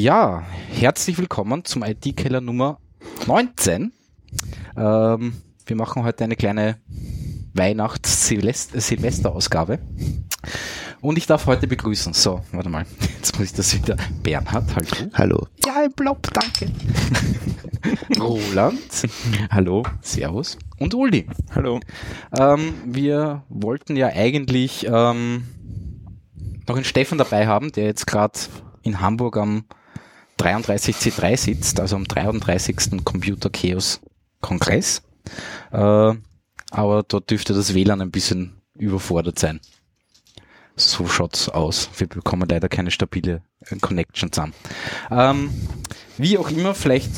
Ja, herzlich willkommen zum IT-Keller Nummer 19. Ähm, wir machen heute eine kleine Weihnachts-Silvester-Ausgabe. Und ich darf heute begrüßen. So, warte mal. Jetzt muss ich das wieder. Bernhard, hallo. Hallo. Ja, im Blob, danke. Roland. Hallo. Servus. Und Uli. Hallo. Ähm, wir wollten ja eigentlich ähm, noch einen Steffen dabei haben, der jetzt gerade in Hamburg am 33C3 sitzt, also am 33. Computer Chaos Kongress. Äh, aber dort dürfte das WLAN ein bisschen überfordert sein. So schaut's aus. Wir bekommen leider keine stabile Connection zusammen. Ähm, wie auch immer, vielleicht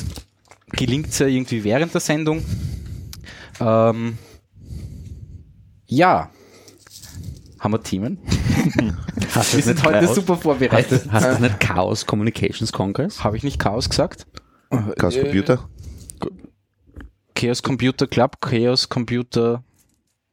gelingt's ja irgendwie während der Sendung. Ähm, ja. Haben wir Themen? Hast Wir sind heute super vorbereitet. Hast du das nicht Chaos Communications Congress? Habe ich nicht Chaos gesagt? Chaos Computer? Chaos Computer Club, Chaos Computer,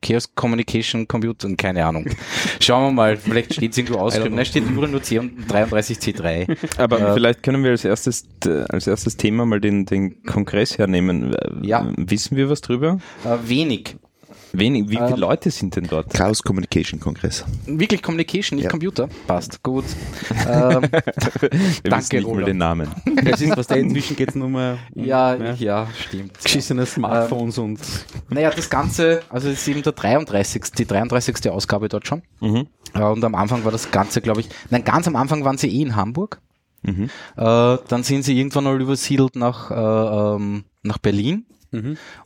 Chaos Communication Computer, keine Ahnung. Schauen wir mal, vielleicht steht es irgendwo ausgeschrieben. Da steht nur nur C und 33C3. Aber Äh, vielleicht können wir als erstes, äh, als erstes Thema mal den, den Kongress hernehmen. Äh, Ja. Wissen wir was drüber? Äh, wenig. Wenig. Wie viele Ähm, Leute sind denn dort? Chaos Communication Kongress. Wirklich Communication, nicht Ja. Computer. Passt, gut. ähm, Wir danke, nicht mal Roland. den Namen. Das ist, was da inzwischen geht nur mehr um ja, ja, ja, stimmt. geschissene Smartphones und Naja, das Ganze, also es ist eben der 33. die 33. Ausgabe dort schon. Mhm. Äh, und am Anfang war das Ganze, glaube ich, nein, ganz am Anfang waren sie eh in Hamburg. Mhm. Äh, dann sind sie irgendwann mal übersiedelt nach, äh, ähm, nach Berlin.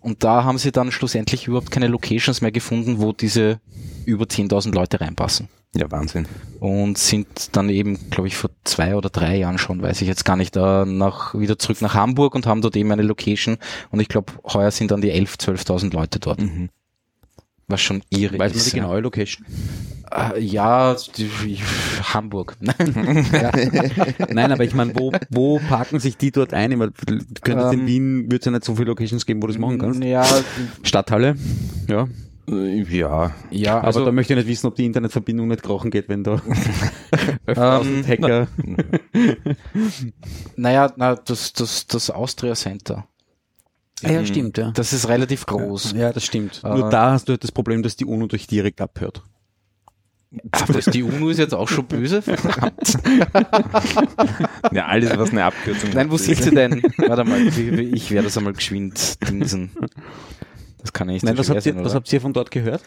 Und da haben sie dann schlussendlich überhaupt keine Locations mehr gefunden, wo diese über 10.000 Leute reinpassen. Ja, Wahnsinn. Und sind dann eben, glaube ich, vor zwei oder drei Jahren schon, weiß ich jetzt gar nicht, äh, nach, wieder zurück nach Hamburg und haben dort eben eine Location. Und ich glaube, heuer sind dann die 11.000, 12.000 Leute dort. Was schon irre weiß man ist. die genaue Location. Äh, ja, die, Hamburg. ja. Nein, aber ich meine, wo, wo parken sich die dort ein? Du könntest Ähm, in Wien, wird es ja nicht so viele Locations geben, wo du das machen kannst. Ja, Stadthalle, ja. Äh, Ja. ja, Aber also da möchte ich nicht wissen, ob die Internetverbindung nicht krochen geht, wenn da ähm, Hacker. naja, na, das, das, das Austria Center. Ah, ja, stimmt, ja. Das ist relativ groß. Ja, das stimmt. Äh, Nur da hast du halt das Problem, dass die UNO durch direkt abhört. Ach, das, die UNO ist jetzt auch schon böse. Verdammt. Ja, alles, was eine Abkürzung Nein, wo ist. sind sie denn? Warte mal, ich werde das einmal geschwind dingsen. Das kann ja nicht Nein, was habt, ihr, sein, was oder? habt ihr von dort gehört?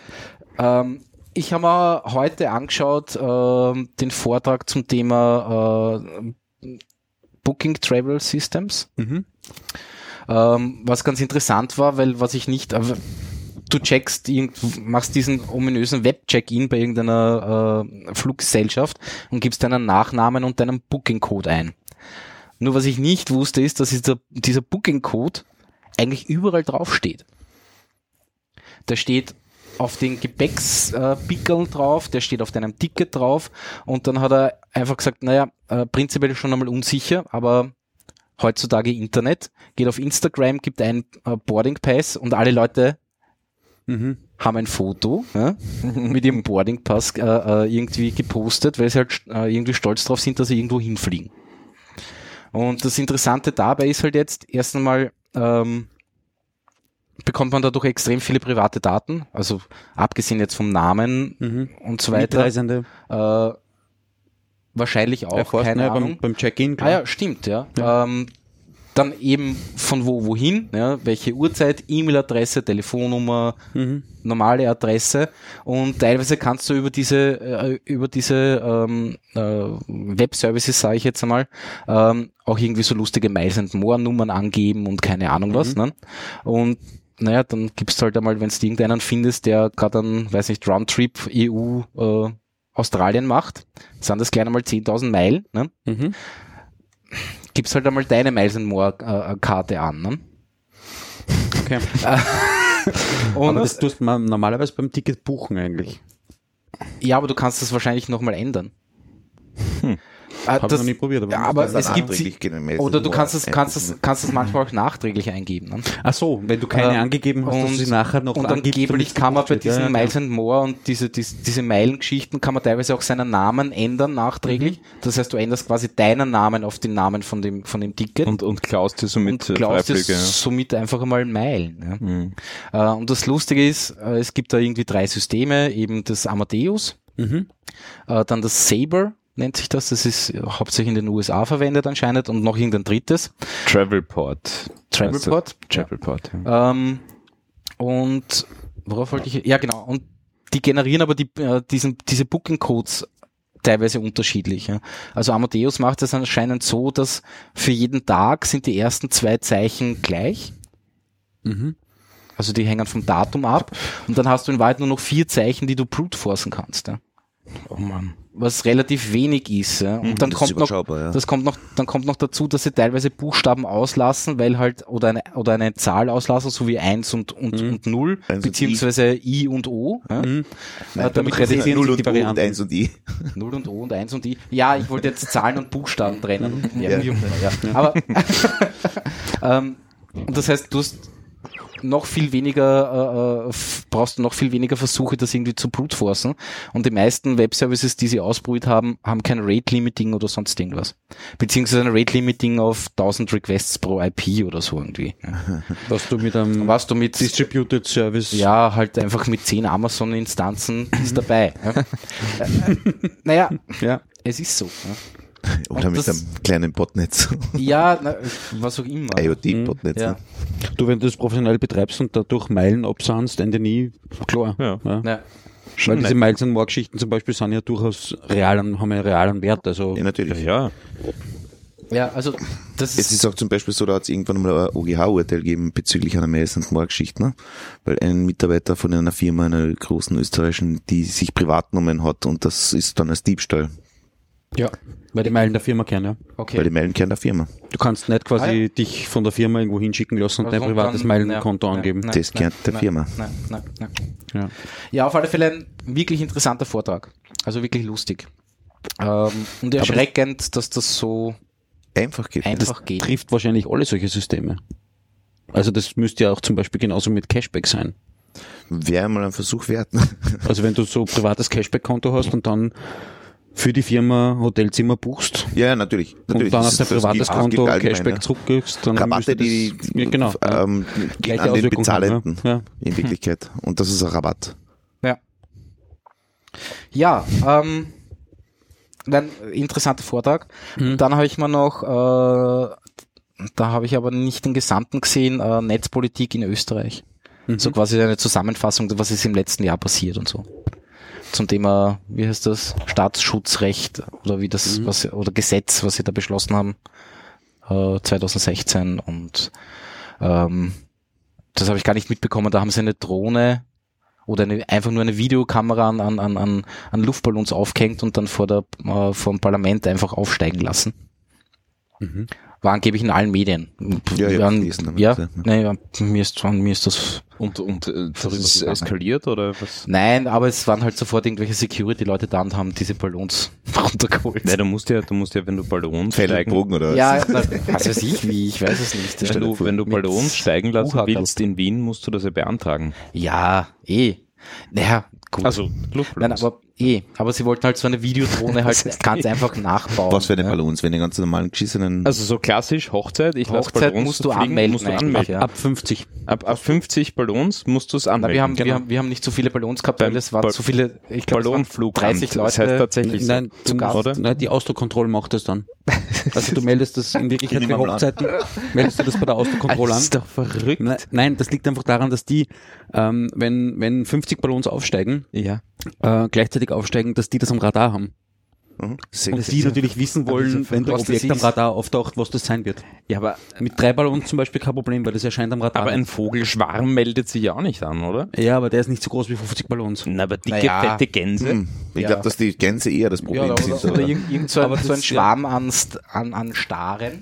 Ähm, ich habe mir heute angeschaut ähm, den Vortrag zum Thema äh, Booking Travel Systems. Mhm. Ähm, was ganz interessant war, weil was ich nicht, aber du checkst, machst diesen ominösen Web-Check-In bei irgendeiner äh, Fluggesellschaft und gibst deinen Nachnamen und deinen Booking-Code ein. Nur was ich nicht wusste, ist, dass dieser, dieser Booking-Code eigentlich überall draufsteht. Der steht auf den Gepäckspickeln drauf, der steht auf deinem Ticket drauf und dann hat er einfach gesagt, naja, äh, prinzipiell schon einmal unsicher, aber heutzutage Internet, geht auf Instagram, gibt ein äh, Boarding Pass und alle Leute Mhm. haben ein Foto ja, mit ihrem Boarding Pass äh, äh, irgendwie gepostet, weil sie halt äh, irgendwie stolz drauf sind, dass sie irgendwo hinfliegen. Und das Interessante dabei ist halt jetzt erst einmal ähm, bekommt man dadurch extrem viele private Daten, also abgesehen jetzt vom Namen Mhm. und so weiter. Mitreisende. Äh, wahrscheinlich auch, erforschen, keine ja, Ahnung. beim, beim Check-in. Ah ja, stimmt, ja. Ähm, dann eben von wo wohin, ja, welche Uhrzeit, E-Mail-Adresse, Telefonnummer, Mhm. normale Adresse und teilweise kannst du über diese äh, über diese ähm, äh, Web-Services, sage ich jetzt einmal, ähm, auch irgendwie so lustige Miles and More Nummern angeben und keine Ahnung was. Ne? Und naja, dann gibst halt einmal, wenn du irgendeinen findest, der gerade einen, weiß nicht, Roundtrip EU äh, Australien macht, sind das gleich einmal 10.000 Meilen. Ne? Mhm. gibst halt einmal deine Miles and More äh, Karte an. Ne? Okay. Und Aber das tust man normalerweise beim Ticket buchen eigentlich. ja, aber du kannst das wahrscheinlich nochmal ändern. Ah, Habe ich das- noch nie probiert. Aber Ja, aber es gibt oder du kannst es kannst es kannst es manchmal auch nachträglich eingeben. Ne? Ach so, wenn du keine Ähm, angegeben hast, du sie nachher noch und angeblich kann man bei diesen Ja, ja, Miles and More und diese, diese, diese Meilengeschichten kann man teilweise auch seinen Namen ändern nachträglich. Das heißt, du änderst quasi deinen Namen auf den Namen von dem, von dem Ticket Und, und klaust dir somit und klaust dir somit einfach einmal Meilen. Ja. Mhm. Äh, und das Lustige ist, äh, es gibt da irgendwie drei Systeme, eben das Amadeus, Mhm. äh, dann das Saber nennt sich das, das ist hauptsächlich in den USA verwendet anscheinend und noch irgendein drittes, Travelport. Travelport. Das? Travelport, ja. Ähm, und worauf wollte ich? Ja, genau. Und die generieren aber die, äh, diesen, diese Booking Codes teilweise unterschiedlich. Ja. Also Amadeus macht es anscheinend so, dass für jeden Tag sind die ersten zwei Zeichen gleich. Mhm. Also die hängen vom Datum ab. Und dann hast du in Wahrheit nur noch vier Zeichen, die du brute forcen kannst. Ja. Oh Mann. Was relativ wenig ist. Ja. Und dann Das ist kommt noch ja. das kommt noch, dann kommt noch dazu, dass sie teilweise Buchstaben auslassen, weil halt, oder eine, oder eine Zahl auslassen, so wie 1 und, und, und 0, Eins und beziehungsweise I und O. Ja? Mhm. Äh, damit das ist realisieren 0 sich und die Varianten. 1 und I. 0 und O und 1 und I. Ja, ich wollte jetzt Zahlen und Buchstaben trennen. Immer, ja. Aber, ähm, und das heißt, du hast noch viel weniger, äh, äh, brauchst du noch viel weniger Versuche, das irgendwie zu brute-forcen. Und die meisten Webservices, die sie ausprobiert haben, haben kein Rate-Limiting oder sonst irgendwas. Beziehungsweise ein Rate-Limiting auf 1000 Requests pro IP oder so irgendwie. Was du mit einem Was du mit, Distributed Service ja, halt einfach mit 10 Amazon-Instanzen ist dabei. Ja. Äh, naja, ja. es ist so. Ja. Oder Und mit einem kleinen Botnetz. Ja, na, was auch immer. IoT-Botnetz. Ja. ne? Du, wenn du das professionell betreibst und dadurch Meilen absahnst, Ende nie, klar. Ja. Ja. Ja. Weil diese. Miles and More Geschichten zum Beispiel sind ja durchaus real und haben ja realen Wert. Also Ja, natürlich. Ja, ja, also das Es ist auch zum Beispiel so, da hat es irgendwann mal ein OGH-Urteil gegeben bezüglich einer Miles and More Geschichte, ne? weil ein Mitarbeiter von einer Firma, einer großen österreichischen, die sich Privatnummern hat und das ist dann als Diebstahl, ja, weil die Meilen der Firma kennen, ja. okay. weil die Meilen kehren der Firma. Du kannst nicht quasi Ah, ja. dich von der Firma irgendwo hinschicken lassen und Also dein privates dann- Meilenkonto ja, angeben. nein, Das gehört der nein, Firma. Nein, nein, nein. Ja. Ja, auf alle Fälle ein wirklich interessanter Vortrag. Also wirklich lustig. Ähm, und erschreckend, dass das so Einfach geht. einfach geht. Trifft wahrscheinlich alle solche Systeme. Also das müsste ja auch zum Beispiel genauso mit Cashback sein. Wäre mal ein Versuch wert. Also wenn du so privates Cashback-Konto hast und dann für die Firma Hotelzimmer buchst ja, natürlich. natürlich. und dann auf Das- dein das privates Konto Cashback ja. zurückgibst, dann Rabatte, die, ja, genau, ähm, gehen an den haben, Bezahlenden ja. Ja. in Wirklichkeit. Und das ist ein Rabatt. Ja. Ja, ähm, dann interessanter Vortrag. Dann habe ich mir noch, äh, da habe ich aber nicht den Gesamten gesehen, äh, Netzpolitik in Österreich. So quasi eine Zusammenfassung, was ist im letzten Jahr passiert und so. Zum Thema, wie heißt das, Staatsschutzrecht oder wie das, was oder Gesetz, was sie da beschlossen haben, äh, 2016 und ähm, das habe ich gar nicht mitbekommen. Da haben sie eine Drohne oder eine, einfach nur eine Videokamera an, an, an, an, an Luftballons aufgehängt und dann vor der äh, vom Parlament einfach aufsteigen lassen. Mhm. War angeblich in allen Medien. Ja, ja, ja, gelesen ja, ja. nee, ja, mir ist mir ist das und, und äh, das ist eskaliert oder was? Nein, aber es waren halt sofort irgendwelche Security-Leute da und haben diese Ballons runtergeholt. Nein, du musst ja, du musst ja, wenn du Ballons steigen, Bogen oder was? ja, was weiß ich wie, ich weiß es nicht. wenn du, wenn du Ballons steigen lassen willst in Wien, musst du das ja beantragen. Ja, eh. Naja, gut. Also Nein, Luftballons. aber eh. Aber sie wollten halt so eine Videodrohne halt ganz einfach nachbauen. Was für eine ja. Ballons, wenn die ganz normalen geschissenen. also so klassisch Hochzeit, ich Hochzeit Ballons musst du fliegen, anmelden musst du anmelden. ja. Ab 50. Ab, ab 50 Ballons musst du es Na, anmelden. wir, haben, Genau. wir, haben, wir haben nicht so viele Ballons gehabt, weil es waren Ball- so viele, ich glaube, es waren Ballonflugamt. 30 Leute. Das heißt tatsächlich so. Nein, zu du, Gast. oder? nein, die Ausdruckkontrolle macht das dann. Also du meldest das in Wirklichkeit Ich für. Hochzeiten, meldest du das bei der Ausdruckkontrolle an. Das ist doch verrückt. Nein, nein, das liegt einfach daran, dass die, ähm, wenn, wenn 50 Ballons aufsteigen, Ja. Äh, gleichzeitig aufsteigen, dass die das am Radar haben. Mhm. Und die natürlich wissen wollen, wenn das Objekt am. Radar auftaucht, was das sein wird. Ja, aber, Mit drei Ballons zum Beispiel kein Problem, weil das erscheint am Radar. aber ein Vogelschwarm meldet sich ja auch nicht an, oder? ja, aber der ist nicht so groß wie 50 Ballons. Na, aber dicke, Naja. fette Gänse. Hm. Ich Ja. glaube, dass die Gänse eher das Problem Ja, oder, sind. oder, aber- irgend, irgend so ein, so ein Schwarm an, St- an, an Staren.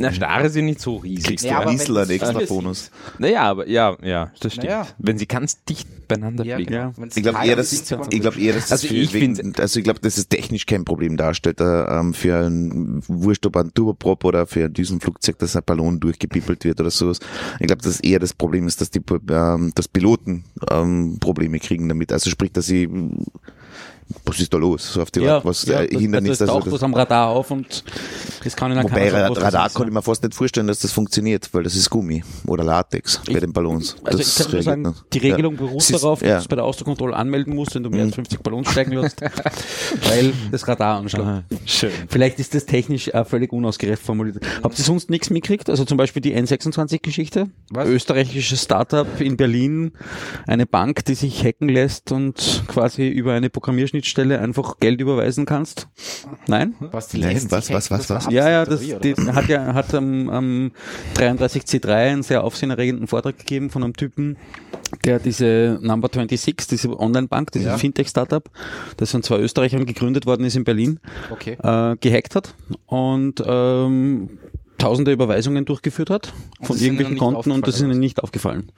Na, Starre sind nicht so riesig. Kriegst Ja, du einen extra Bonus. Naja, aber ja, ja, das stimmt. Naja. Wenn sie ganz dicht beieinander Ja, fliegen. genau. Ich glaube eher, dass, ich glaube eher, dass es Also für ich wegen, also ich glaube, dass es technisch kein Problem darstellt, äh, ähm, für ein Wurscht, ob ein Turboprop oder für ein Düsenflugzeug, dass ein Ballon durchgepippelt wird oder sowas. Ich glaube, dass eher das Problem ist, dass die, ähm, dass Piloten, ähm, Probleme kriegen damit. Also sprich, dass sie, was ist da los? So auf die Art, was ja, äh, das- Hindernis, also es taucht also, was am Radar auf und das kann ihnen Wobei keiner sagen, Ra- was das Radar kann ja. ich mir fast nicht vorstellen, dass das funktioniert, weil das ist Gummi oder Latex bei Ich- den Ballons. Also das ich kann nur sagen, nicht. die Regelung Ja. beruht ist- darauf, dass ja. du es bei der Außenkontrolle anmelden musst, wenn du mehr Mhm. als 50 Ballons steigen lässt, weil das Radar anschlägt. Schön. Vielleicht ist das technisch äh, völlig unausgereift formuliert. Habt ihr sonst nichts mitgekriegt? Also zum Beispiel die N26-Geschichte? Was? Österreichisches Startup in Berlin, eine Bank, die sich hacken lässt und quasi über eine Programmierschnittstelle einfach Geld überweisen kannst? Nein? Was, die Nein, was, was, was, das was? Ja, ja, das die, hat ja hat am, am 33C3 einen sehr aufsehenerregenden Vortrag gegeben von einem Typen, der diese Number 26, diese Online-Bank, dieses Ja. Fintech-Startup, das von zwei Österreichern gegründet worden ist in Berlin? Okay. äh, gehackt hat und ähm, tausende Überweisungen durchgeführt hat Und von irgendwelchen Konten und das ist ihnen nicht aufgefallen.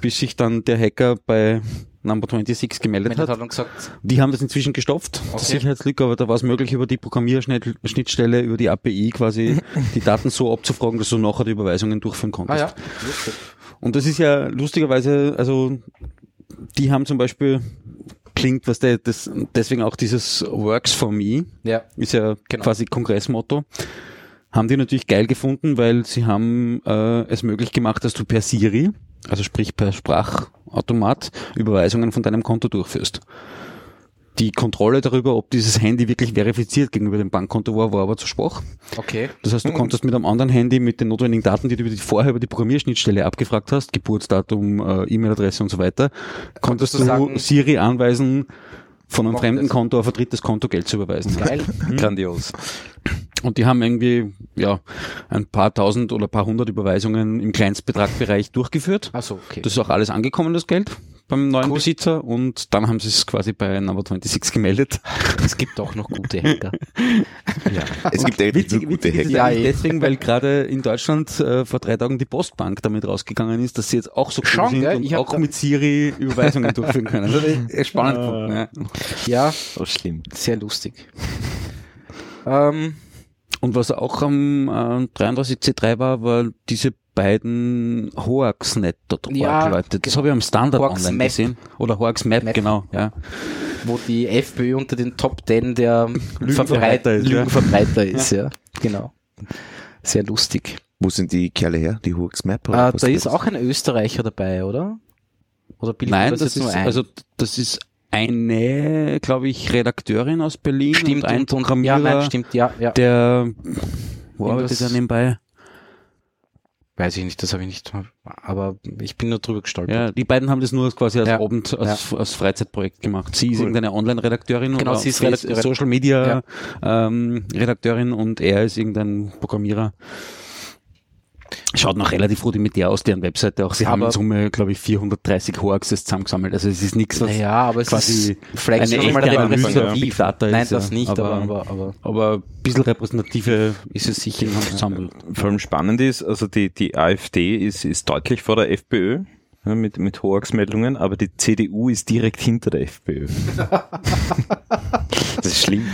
Bis sich dann der Hacker bei Number 26 gemeldet Meldet hat. hat gesagt, Die haben das inzwischen gestopft, Okay. das Sicherheitslücke, aber da war es möglich, über die Programmierschnittstelle, über die API quasi die Daten so abzufragen, dass du nachher die Überweisungen durchführen ah konntest. ja, lustig. Und das ist ja lustigerweise, also die haben zum Beispiel, klingt, was der, das, deswegen auch dieses Works for Me, Ja, ist ja Genau. quasi Kongressmotto. Haben die natürlich geil gefunden, weil sie haben äh, es möglich gemacht, dass du per Siri, also sprich per Sprachautomat, Überweisungen von deinem Konto durchführst. Die Kontrolle darüber, ob dieses Handy wirklich verifiziert gegenüber dem Bankkonto war, war aber zu schwach. okay. Das heißt, du konntest mit einem anderen Handy mit den notwendigen Daten, die du über die, vorher über die Programmierschnittstelle abgefragt hast, Geburtsdatum, äh, E-Mail-Adresse und so weiter, konntest du du sagen- Siri anweisen, von einem fremden. Konto auf ein drittes Konto Geld zu überweisen. Geil. Grandios. Und die haben irgendwie, ja, ein paar tausend oder paar hundert Überweisungen im Kleinstbetragbereich durchgeführt. Also okay. Das ist auch alles angekommen, das Geld, beim neuen Cool. Besitzer. Und dann haben sie es quasi bei Number 26 gemeldet. es gibt auch noch gute Hacker. Es gibt echt Witzig, nur gute Hacker. Ja, eigentlich deswegen, weil gerade in Deutschland äh, vor drei Tagen die Postbank damit rausgegangen ist, dass sie jetzt auch so cool Schon, sind gell? und Ich auch mit Siri Überweisungen durchführen können. Das ist echt spannend. gefunden, ja. Ja, So schlimm. sehr lustig. Ähm, Und was auch am äh, 33C3 war, war diese beiden Hoaxnet.org Ja, Leute. Das habe ich am Standard Hoax online Map. gesehen. Oder Hoax Map, Map. genau. Ja. wo die FPÖ unter den Top 10 der Lügenverbreiter ist, ja. Lügenverbreiter ist, ja. Genau. Sehr lustig. Wo sind die Kerle her? Die Hooks Map? Äh, oder da ist das? auch ein Österreicher dabei, oder? Oder bildet Nein, das, jetzt ist, ein? also das ist eine, glaube ich, Redakteurin aus Berlin stimmt und ein und, Programmierer, ja, nein, stimmt, ja, ja. der wo arbeitet er nebenbei? Weiß ich nicht, das habe ich nicht, aber ich bin nur drüber gestolpert. Ja, die beiden haben das nur quasi als Ja. Abend, als, als Freizeitprojekt gemacht. Sie ist Cool. irgendeine Online-Redakteurin Genau, oder sie ist Redakteurin. Social Media ähm, Redakteurin und er ist irgendein Programmierer. Schaut noch relativ rudimentär aus, deren Webseite auch. Sie haben Aber- in Summe, glaube ich, 430 Hoaxes zusammengesammelt. Also es ist nichts, was Naja, aber es quasi ist vielleicht eine schon mal echte repräsentativ. Data Nein, ist, das ja. nicht, aber, Aber- aber, aber aber ein bisschen repräsentative ist es sicher haben. Vor allem spannend ist, also die, die AfD ist, ist deutlich vor der FPÖ ja, mit, mit Hoax-Meldungen, aber die CDU ist direkt hinter der FPÖ. das ist schlimm.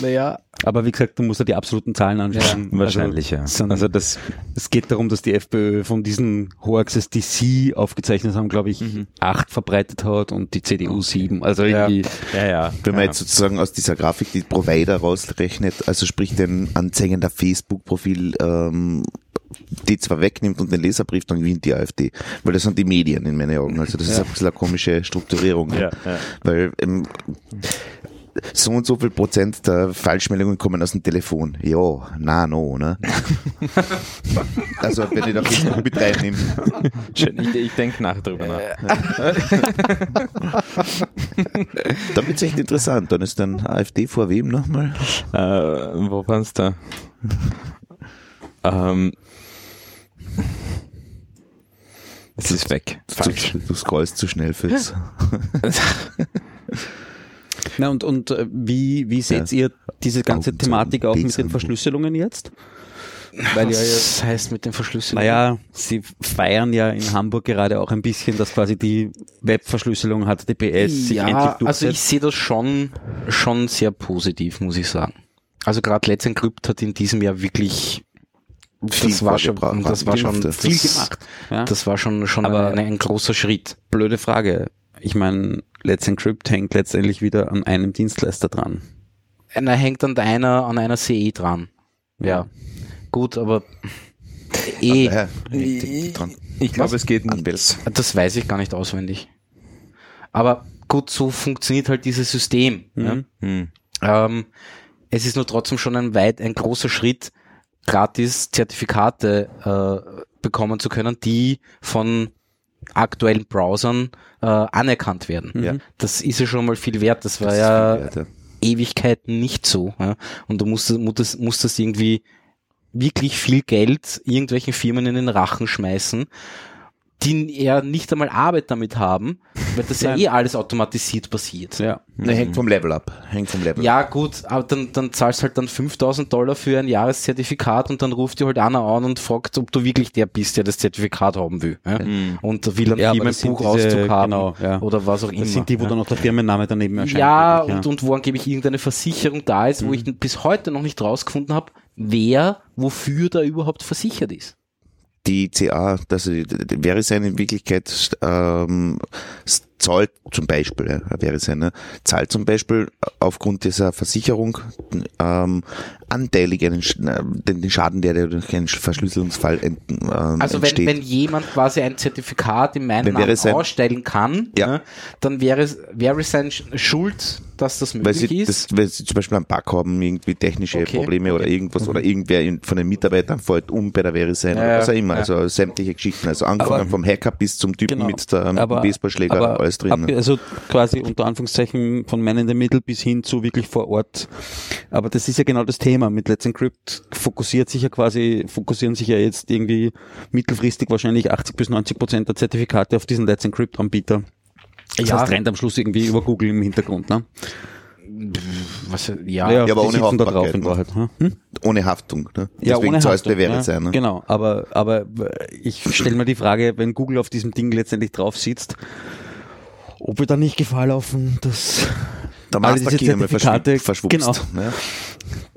naja, Aber wie gesagt, du musst ja die absoluten Zahlen anschauen. Wahrscheinlich, also, ja. Also das, Es geht darum, dass die FPÖ von diesen Hoaxes, die sie aufgezeichnet haben, glaube ich, acht verbreitet hat und die CDU sieben. Also irgendwie, ja, ja. Wenn man ja. jetzt sozusagen aus dieser Grafik die Provider rausrechnet, also sprich den Anzeigen der Facebook-Profil, ähm, die zwar wegnimmt und den Leserbrief, dann gewinnt die AfD. Weil das sind die Medien in meinen Augen. Also das ist ein bisschen eine komische Strukturierung. Ja, ja. Weil ähm, so und so viel Prozent der Falschmeldungen kommen aus dem Telefon. Ja, na, no, ne? also wenn ich da Facebook mit reinnehme. Ich, ich denke nachher drüber nach. Dann wird's echt interessant. Dann ist dann AfD vor wem nochmal? Äh, wo war's da? ähm, es ist weg. Falsch. Du, du scrollst zu schnell fürs. Na und, und äh, wie, wie seht ihr diese ganze Augen Thematik auch mit den Verschlüsselungen jetzt? Weil ja, Was heißt mit den Verschlüsselungen? naja, sie feiern ja in Hamburg gerade auch ein bisschen, dass quasi die Webverschlüsselung HTTPS sich endlich ja, also durchsetzt. ich sehe das schon, schon sehr positiv, muss ich sagen. Also gerade Let's Encrypt hat in diesem Jahr wirklich das war schon, das war schon Das- viel gemacht. Ja? Das war schon schon Aber- ein, ein großer Schritt. blöde Frage. Ich meine, Let's Encrypt hängt letztendlich wieder an einem Dienstleister dran. Einer hängt an einer an einer CE dran. Ja, gut, aber eh, Ja, hängt dran. Ich glaube, es geht Anwälte. das weiß ich gar nicht auswendig. Aber gut, so funktioniert halt dieses System. Ja? Hm. Ähm, es ist nur trotzdem schon ein weit, ein großer Schritt, gratis Zertifikate äh, bekommen zu können, die von aktuellen Browsern äh, anerkannt werden. Ja. Das ist ja schon mal viel wert. Das war Das ja viel wert, ja. Ewigkeiten nicht so. Ja? Und du musst, musst, musst das irgendwie wirklich viel Geld irgendwelchen Firmen in den Rachen schmeißen, die ja nicht einmal Arbeit damit haben, weil das ja eh alles automatisiert passiert. Ja. Ne, hängt vom Level ab. Hängt vom Level ab. Ja, gut, aber dann, dann zahlst halt dann 5000 Dollar für ein Jahreszertifikat und dann ruft dir halt einer an und fragt, ob du wirklich der bist, der das Zertifikat haben will. Ja? Und will einen Ja, sind Firmenbuchauszug diese- haben genau, ja. oder was auch immer. Das sind die, wo ja. dann auch der Firmenname daneben erscheint. Ja, wirklich, und, und wo angeblich irgendeine Versicherung da ist, wo ich bis heute noch nicht rausgefunden habe, wer wofür da überhaupt versichert ist. Die CA, also die VeriSign in Wirklichkeit ähm, zahlt zum Beispiel, ja, VeriSign, ne, zahlt zum Beispiel aufgrund dieser Versicherung ähm, anteilig einen, den, den Schaden, der durch einen Verschlüsselungsfall ent, ähm, Also wenn, entsteht. wenn jemand quasi ein Zertifikat in meinem Wenn Namen VeriSign- ausstellen kann, Ja. ne, dann wäre es wäre es sein Sch- Schuld, dass das weil möglich sie, ist. das, weil sie zum Beispiel einen Bug haben, irgendwie technische Okay, Probleme oder irgendwas oder irgendwer von den Mitarbeitern fällt um bei der VeriSign Ja, oder was auch immer. ja. Also sämtliche Geschichten. Also angefangen Aber- vom Hacker bis zum Typen Genau. mit dem Baseballschläger, aber alles drin. ab- ne? Also quasi unter Anführungszeichen von Man in the Middle bis hin zu wirklich vor Ort. Aber das ist ja genau das Thema. Mit Let's Encrypt fokussiert sich ja quasi, fokussieren sich ja jetzt irgendwie mittelfristig wahrscheinlich 80 bis 90 Prozent der Zertifikate auf diesen Let's Encrypt Anbieter. Das Ja. heißt, rennt am Schluss irgendwie über Google im Hintergrund, ne? Was, ja, Ja, aber ohne sitzen da drauf in ne? Wahrheit. Hm? Ohne Haftung. Ne? Ja, Deswegen ohne Haftung, VeriSign. ja, Ne? Genau, aber, aber ich stelle mir die Frage, wenn Google auf diesem Ding letztendlich drauf sitzt, ob wir da nicht Gefahr laufen, dass Der alle diese Masterkey einmal verschwupst. genau, ne?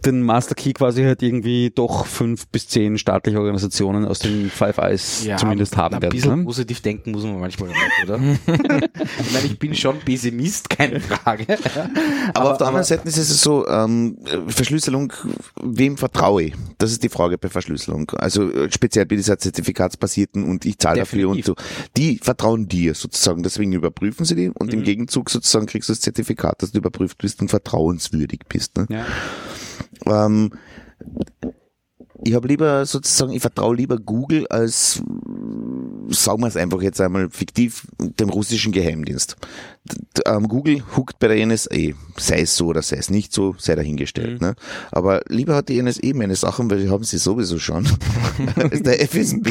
den Master Key quasi halt irgendwie doch fünf bis zehn staatliche Organisationen aus den Five Eyes Ja, zumindest haben Ein werden. bisschen Ne? positiv denken muss man manchmal auch, oder? ich meine, ich bin schon Pessimist, keine Frage. Aber, auf der anderen Seite ist es so, ähm, Verschlüsselung, wem vertraue ich? Das ist die Frage bei Verschlüsselung. Also äh, speziell bei dieser zertifikatsbasierten und ich zahle dafür und so. Die vertrauen dir sozusagen, deswegen überprüfen sie die und Mhm. im Gegenzug sozusagen kriegst du das Zertifikat, dass du überprüft bist und vertrauenswürdig bist. Ne? Ja. Ähm, ich habe lieber sozusagen, ich vertraue lieber Google als, sagen wir es einfach jetzt einmal fiktiv, dem russischen Geheimdienst. Ähm, Google huckt bei der NSA, sei es so oder sei es nicht so, sei dahingestellt. Ne? Aber lieber hat die NSA meine Sachen, weil die haben sie sowieso schon. der FSB.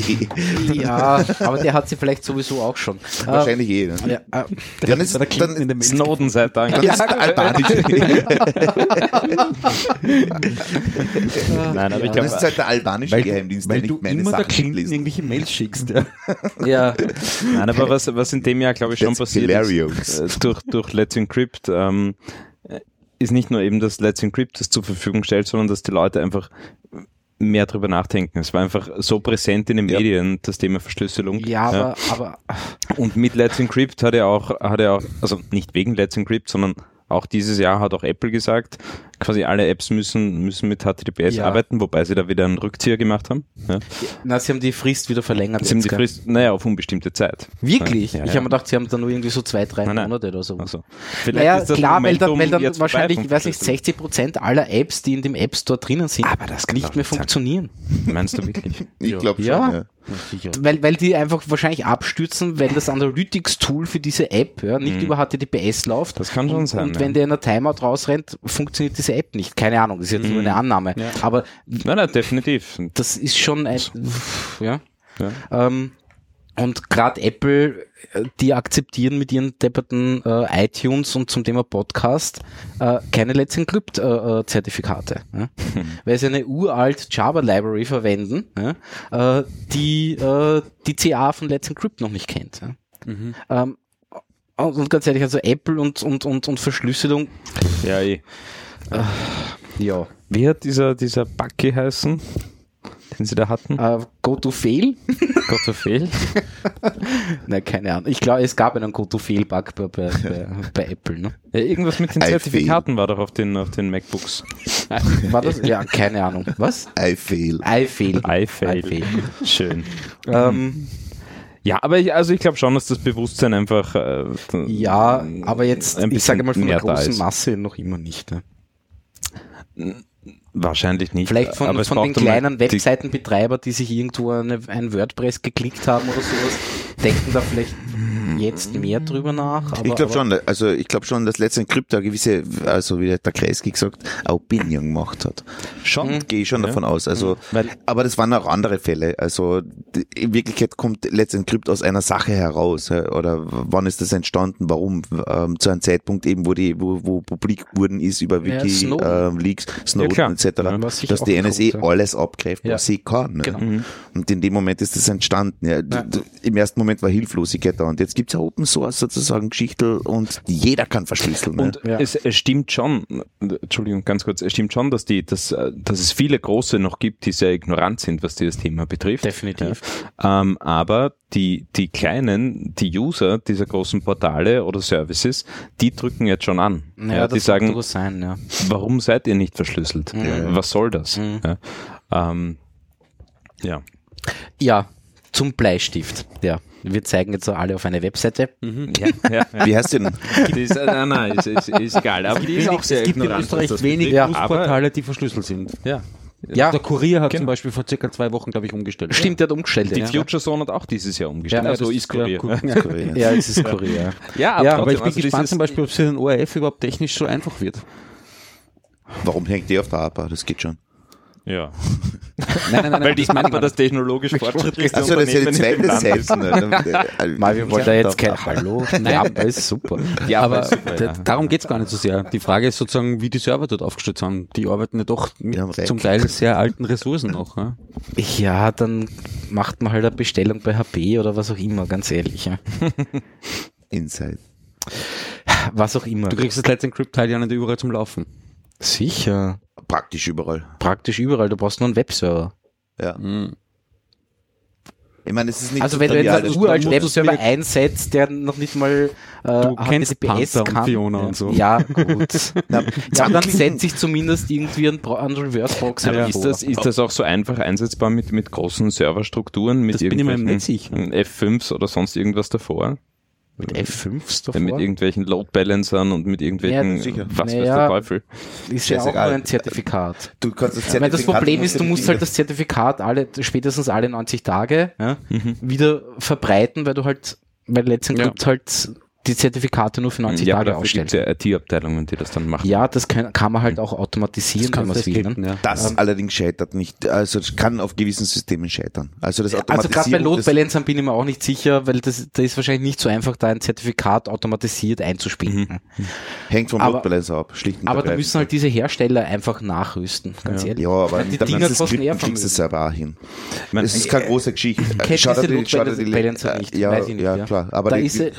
Ja, aber der hat sie vielleicht sowieso auch schon. Wahrscheinlich eh. Ne? Äh, ja, äh, Dann ist, der in dann, der Mail- Snowden sei Dank. dann ist der albanische, Nein, aber ich glaube, ist es halt der albanische Geheimdienst, weil der du nicht meine immer der Sachen Clinton liest. irgendwelche Mails schickst. Ja. ja, Nein, aber was, was in dem Jahr, glaube ich, schon That's passiert hilarious. ist, äh, durch, durch Let's Encrypt, ähm, äh, ist nicht nur eben, dass Let's Encrypt das zur Verfügung stellt, sondern dass die Leute einfach mehr drüber nachdenken. Es war einfach so präsent in den Ja. Medien, das Thema Verschlüsselung. ja, aber, aber Und mit Let's Encrypt hat er auch, hat er auch, also nicht wegen Let's Encrypt, sondern auch dieses Jahr hat auch Apple gesagt, quasi alle Apps müssen, müssen mit HTTPS Ja. arbeiten, wobei sie da wieder einen Rückzieher gemacht haben. Ja. na, sie haben die Frist wieder verlängert. Sie haben die? Frist, naja, auf unbestimmte Zeit. Wirklich? Ja, ich ja. habe mir gedacht, sie haben dann nur irgendwie so zwei, drei Nein, nein. Monate oder so. Also, Naja, klar, weil dann, Momentum weil dann wahrscheinlich, ich weiß nicht, Verschlüsseln. 60 Prozent aller Apps, die in dem App Store drinnen sind, Aber das kann nicht mehr funktionieren. Meinst du wirklich? Ich glaube schon. Ja. Ja. Weil, weil die einfach wahrscheinlich abstürzen, weil das Analytics-Tool für diese App ja, nicht über HTTPS läuft. Mhm. Das kann schon und, sein, Und ja. wenn der in der Timeout rausrennt, funktioniert diese App nicht. Keine Ahnung, das ist jetzt Mhm. nur eine Annahme. Aber Nein, nein, definitiv. das ist schon ein, ja. Ja. Ähm, Und gerade Apple, die akzeptieren mit ihren depperten äh, iTunes und zum Thema Podcast äh, keine Let's Encrypt äh, äh, Zertifikate. Ja? Weil sie eine uralt Java Library verwenden, ja? äh, die äh, die CA von Let's Encrypt noch nicht kennt. Ja? Ähm, und und ganz ehrlich, also Apple und, und, und, und Verschlüsselung, Ja, eh. ja. Wie hat dieser, dieser Bug geheißen, den sie da hatten? Äh, go to fail? Gott so viel. Nein, keine Ahnung. Ich glaube, es gab einen go to fail Bug bei, bei, bei, Apple. Ne? Ja, irgendwas mit den I Zertifikaten war doch auf den, auf den MacBooks. War das? Ja, keine Ahnung. Was? I fail. I fail. I fail. I fail. Schön. Ähm, Ja, aber ich, also ich glaube schon, dass das Bewusstsein einfach äh, ja, aber jetzt, ein ich sage mal von der großen. Masse noch immer nicht. Ne? Wahrscheinlich nicht. Vielleicht von, aber es von den kleinen Webseitenbetreiber, die sich irgendwo eine, ein WordPress geklickt haben oder sowas, denken da vielleicht jetzt mehr drüber nach. Aber, Ich glaube schon, also ich glaube schon, dass letztendlich Krypto eine gewisse, also wie der Kreisky gesagt, Opinion gemacht hat. Schon, gehe ich schon davon aus. Also, Weil- aber das waren auch andere Fälle. Also in Wirklichkeit kommt letztendlich Krypto aus einer Sache heraus. ja, Oder wann ist das entstanden? Warum? Ähm, zu einem Zeitpunkt eben, wo die, wo, wo publik wurden ist über Ja, Wiki, Snowden. ähm, Leaks, Snowden klar. Etc., Ja, dass die NSA habe. alles abgreift, Ja. was sie kann. Ja. Genau. Und in dem Moment ist das entstanden. Ja. Im ersten Moment war Hilflosigkeit da und jetzt gibt's ja Open Source sozusagen Geschichte und jeder kann verschlüsseln. ne? Und Ja. es, es stimmt schon, Entschuldigung, ganz kurz, es stimmt schon, dass die, dass, dass es viele große noch gibt, die sehr ignorant sind, was dieses Thema betrifft. Definitiv. Ja. Ähm, aber die, die kleinen, die User dieser großen Portale oder Services, die drücken jetzt schon an. Ja, ja, das die sagen, sein, ja. warum seid ihr nicht verschlüsselt? Was soll das? Mhm. Ja. Ähm, ja. Ja, zum Bleistift. Ja. Wir zeigen jetzt so alle auf eine Webseite. ja, ja. Wie heißt denn? Die ist, äh, nein, nein, ist, ist, ist egal. Aber die ist auch sehr es gibt in Österreich was das wenig betrifft. Newsportale, die verschlüsselt sind. Ja. Ja, Der Kurier hat Genau. zum Beispiel vor circa zwei Wochen, glaube ich, umgestellt. stimmt, der hat umgestellt. Die ja. Future Zone hat auch dieses Jahr umgestellt. Ja, also ist ist- ja, Kurier. Ja, es ist Korea. Ja, Ja, Aber ich bin also gespannt zum Beispiel, ob es für den ORF überhaupt technisch so einfach wird. Warum hängt die auf der APA? Das geht schon. Ja. Nein, nein, nein, Weil die das gar das technologisch fortschrittlichste Also das ist ja die Unternehmen zweite? Mal, wir wollen da jetzt kein Hallo. Ja, aber ist super. Ja, aber aber super, ja. darum geht's gar nicht so sehr. Die Frage ist sozusagen, wie die Server dort aufgestellt sind. Die arbeiten ja doch mit Ja, zum Teil sehr alten Ressourcen noch. Ja? Ja, dann macht man halt eine Bestellung bei HP oder was auch immer, ganz ehrlich. Ja. Inside. Was auch immer. Du kriegst das Let's Encrypt-Teil ja nicht überall zum Laufen. Sicher. Praktisch überall. Praktisch überall. Du brauchst nur einen Webserver. Ja. Ich meine, es ist nicht Also so wenn du jetzt einen das- uralten Webserver einsetzt, der noch nicht mal äh, Du kennst HTTPS Panther und kann. Fiona und so. Ja, gut. Na, ja, dann setze ich zumindest irgendwie einen, einen Reverse-Proxy Aber davor. ist, das, ist das auch so einfach einsetzbar mit, mit großen Serverstrukturen, mit Das bin ich mir irgendwelchen nicht sicher. F5s oder sonst irgendwas davor? Mit F5s davor? Ja, mit irgendwelchen Load Balancern und mit irgendwelchen, Ja, was Naja, der Teufel. ist ja auch nur ein Zertifikat. Du kannst das Ich meine, das Zertifikat Problem ist, du musst halt das Zertifikat alle, spätestens alle 90 Tage ja, Mhm. wieder verbreiten, weil du halt, weil Let's Encrypt halt die Zertifikate nur für 90 Ja, Tage es ja IT-Abteilungen, die das dann machen. Ja, das kann, kann man halt auch automatisieren, wenn man es will. Ne? ja. Das allerdings scheitert nicht. Also es kann auf gewissen Systemen scheitern. Also das Also gerade bei Automatisieren Load Balancern bin ich mir auch nicht sicher, weil das, da ist wahrscheinlich nicht so einfach, da ein Zertifikat automatisiert einzuspielen. hängt vom Load Balancer ab. Schlicht und Aber da müssen halt diese Hersteller einfach nachrüsten, ganz ehrlich. ja, aber die Dinger das kosten eher kriegst du Vermögen. selber auch hin. Ich meine, Das ist keine große Geschichte. Kennt Schau dir diese die- schau dir die- Load Balancer äh, nicht, Ja, weiß ich nicht. ja, klar. Aber da die- ist die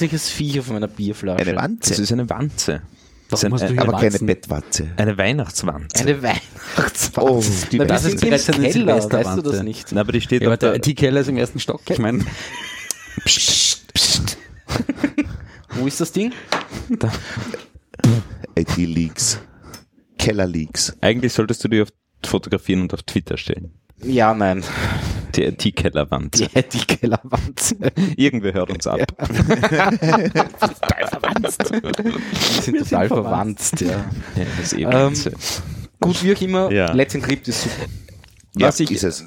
die- urgrausliches Viech auf meiner Bierflasche. Eine das Wanze, ist eine Wanze. Das ist hier aber keine Wanzen? Bettwanze. eine Weihnachtswanze. Eine Weihnachtswanze. Oh, die Na, sind im bereits eine Keller, weißt du Silvesterwanze. das nicht? Na, aber die steht Ja, aber der, der IT-Keller ist im ersten Stock. Ich meine, Wo ist das Ding? IT-Leaks. Keller-Leaks. eigentlich solltest du die auf fotografieren und auf Twitter stellen. Ja, nein. Die. Die, die Kellerwanze. Irgendwer hört uns ab. Die sind total verwandt, ja. Ja, das ist eh Ähm. Gut, wie auch immer, Ja. Let's Encrypt ist super. Ja, Was ich- ist es.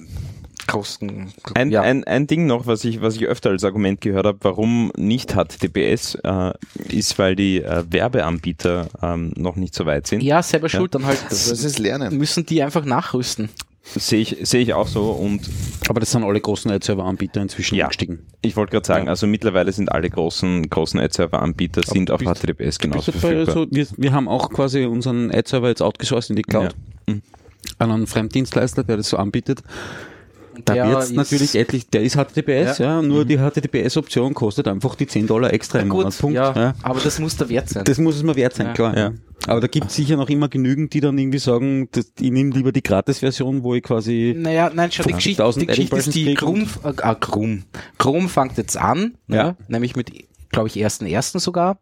Kosten. Ein, ja. ein, ein Ding noch, was ich, was ich öfter als Argument gehört habe, warum nicht HTTPS, äh, ist, weil die äh, Werbeanbieter ähm, noch nicht so weit sind. ja, selber schuld, dann halt Das ist Lernen. müssen die einfach nachrüsten. Sehe ich, sehe ich auch so und Aber das sind alle großen Ad-Server-Anbieter inzwischen Ja. angestiegen. ich wollte gerade sagen, Ja. also mittlerweile sind alle großen, großen Ad-Server-Anbieter sind auf HTTPS genauso verfügbar. so, wir, wir haben auch quasi unseren Ad-Server jetzt outgesourced in die Cloud. Ja. Mhm. An einen Fremddienstleister, der das so anbietet. Da ist- natürlich etlich, der ist HTTPS, ja, nur die HTTPS-Option kostet einfach die 10 Dollar extra im Gut, Monat. Punkt. ja, Ja. aber das muss der Wert sein. Das muss es mir wert sein, Ja. klar. Ja. Aber da gibt es sicher noch immer genügend, die dann irgendwie sagen, dass, ich nehme lieber die Gratis-Version, wo ich quasi Naja, nein, schau, die Geschichte, 50.000 die Geschichte ist die Chrome, äh, ah, Chrome. Chrome fängt jetzt an, ja. Ja. nämlich mit, glaube ich, ersten ersten sogar.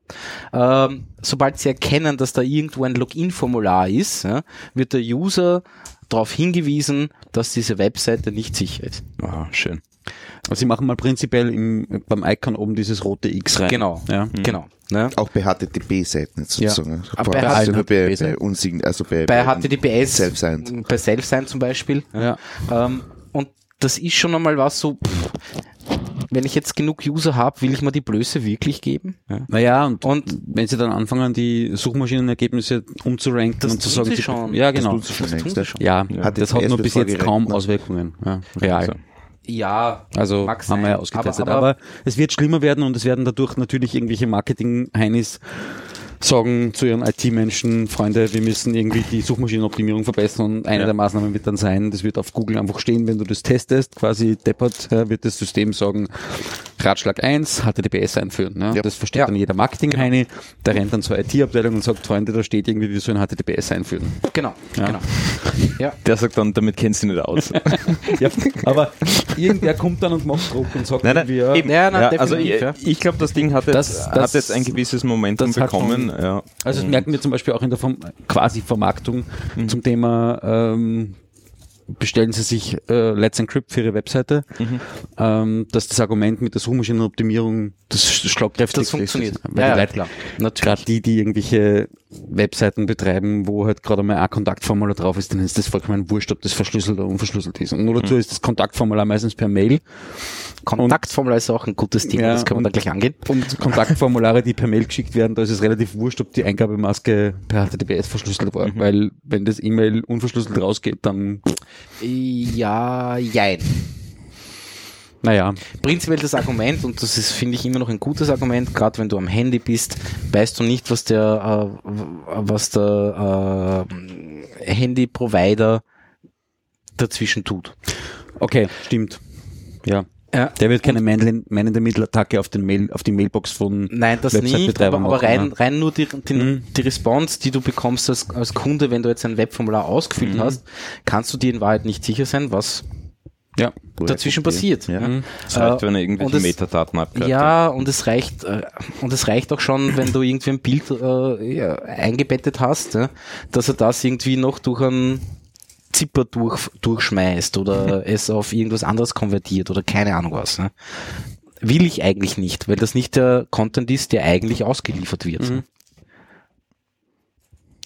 Ähm, sobald sie erkennen, dass da irgendwo ein Login-Formular ist, ja, wird der User darauf hingewiesen, dass diese Webseite nicht sicher ist. Ah, schön. Also sie machen mal prinzipiell im, beim Icon oben dieses rote X rein. Genau, Ja. genau. Ne? Auch bei HTTP-Seiten jetzt Ja. sozusagen. Aber Bei, bei also allen bei, bei unsigen, also bei, Bei den HTTPS, Self-Signed. bei Self-Sign zum Beispiel. Ja. Ähm, und das ist schon einmal was so, pff, wenn ich jetzt genug User habe, will ich mir die Blöße wirklich geben? Ja. Naja, und, Und- wenn sie dann anfangen, die Suchmaschinenergebnisse umzuranken Das und zu sagen, sie schon. ja Das genau. tun sie schon Das tun sie ja. schon. Ja, Ja. das hat nur bis jetzt kaum. Auswirkungen. Ja, real. Also, Ja, Also mag haben wir ja ausgetestet. Aber- Aber, aber- es wird schlimmer werden und es werden dadurch natürlich irgendwelche Marketing-Heinis sagen zu ihren IT-Menschen, Freunde, wir müssen irgendwie die Suchmaschinenoptimierung verbessern und eine Ja. der Maßnahmen wird dann sein, das wird auf Google einfach stehen, wenn du das testest, quasi deppert, ja, wird das System sagen, Ratschlag 1, HTTPS einführen. Ne? Ja. Das versteht Ja. dann jeder Marketing-Heini, der rennt dann zur IT-Abteilung und sagt, Freunde, da steht irgendwie, wir sollen HTTPS einführen. genau, Ja. genau. Ja, der sagt dann, damit kennst du nicht aus. ja, aber irgendwer kommt dann und macht Druck und sagt Nein, nein, ja, eben. Ja, nein, ja, also ich, ich glaube, das Ding hat jetzt, Das- hat jetzt ein gewisses Momentum bekommen. Ja. Also das merken wir zum Beispiel auch in der Verm quasi Vermarktung Mhm. zum Thema ähm, bestellen Sie sich äh, Let's Encrypt für Ihre Webseite, Mhm. ähm, dass das Argument mit der Suchmaschinenoptimierung das schlagkräftig das funktioniert. Ist, weil Ja, die Leute, klar. Natürlich. gerade die, die irgendwelche Webseiten betreiben, wo halt gerade mal ein Kontaktformular drauf ist, dann ist das vollkommen wurscht, ob das verschlüsselt oder unverschlüsselt ist. Und nur dazu Mhm. ist das Kontaktformular meistens per Mail Kontaktformular ist auch ein gutes Thema, Ja, das können wir und- da gleich angehen. und Kontaktformulare, die per Mail geschickt werden, da ist es relativ wurscht, ob die Eingabemaske per HTTPS verschlüsselt war, Mhm. weil wenn das E-Mail unverschlüsselt rausgeht, dann, Ja, jein. naja, Prinzipiell das Argument, und das ist, finde ich, immer noch ein gutes Argument, gerade wenn du am Handy bist, weißt du nicht, was der, äh, was der äh, Handy-Provider dazwischen tut. okay, stimmt. Ja. Ja. Der wird keine Man Man in the Middle Attacke auf den Mail, auf die Mailbox von Nein, das nicht, aber, aber rein, rein nur die, die, Mhm. die Response, die du bekommst als, als Kunde, wenn du jetzt ein Webformular ausgefüllt Mhm. hast, kannst du dir in Wahrheit nicht sicher sein, was Ja. dazwischen passiert. Ja. Mhm. Das reicht, Äh, wenn er und irgendwelche es- Metadaten abgreift. Ja, und es reicht, äh, und es reicht auch schon, wenn du irgendwie ein Bild äh, ja, eingebettet hast, ja, dass er das irgendwie noch durch einen Zipper durch, durchschmeißt oder es auf irgendwas anderes konvertiert oder keine Ahnung was. Ne? Will ich eigentlich nicht, weil das nicht der Content ist, der eigentlich ausgeliefert wird. Mhm.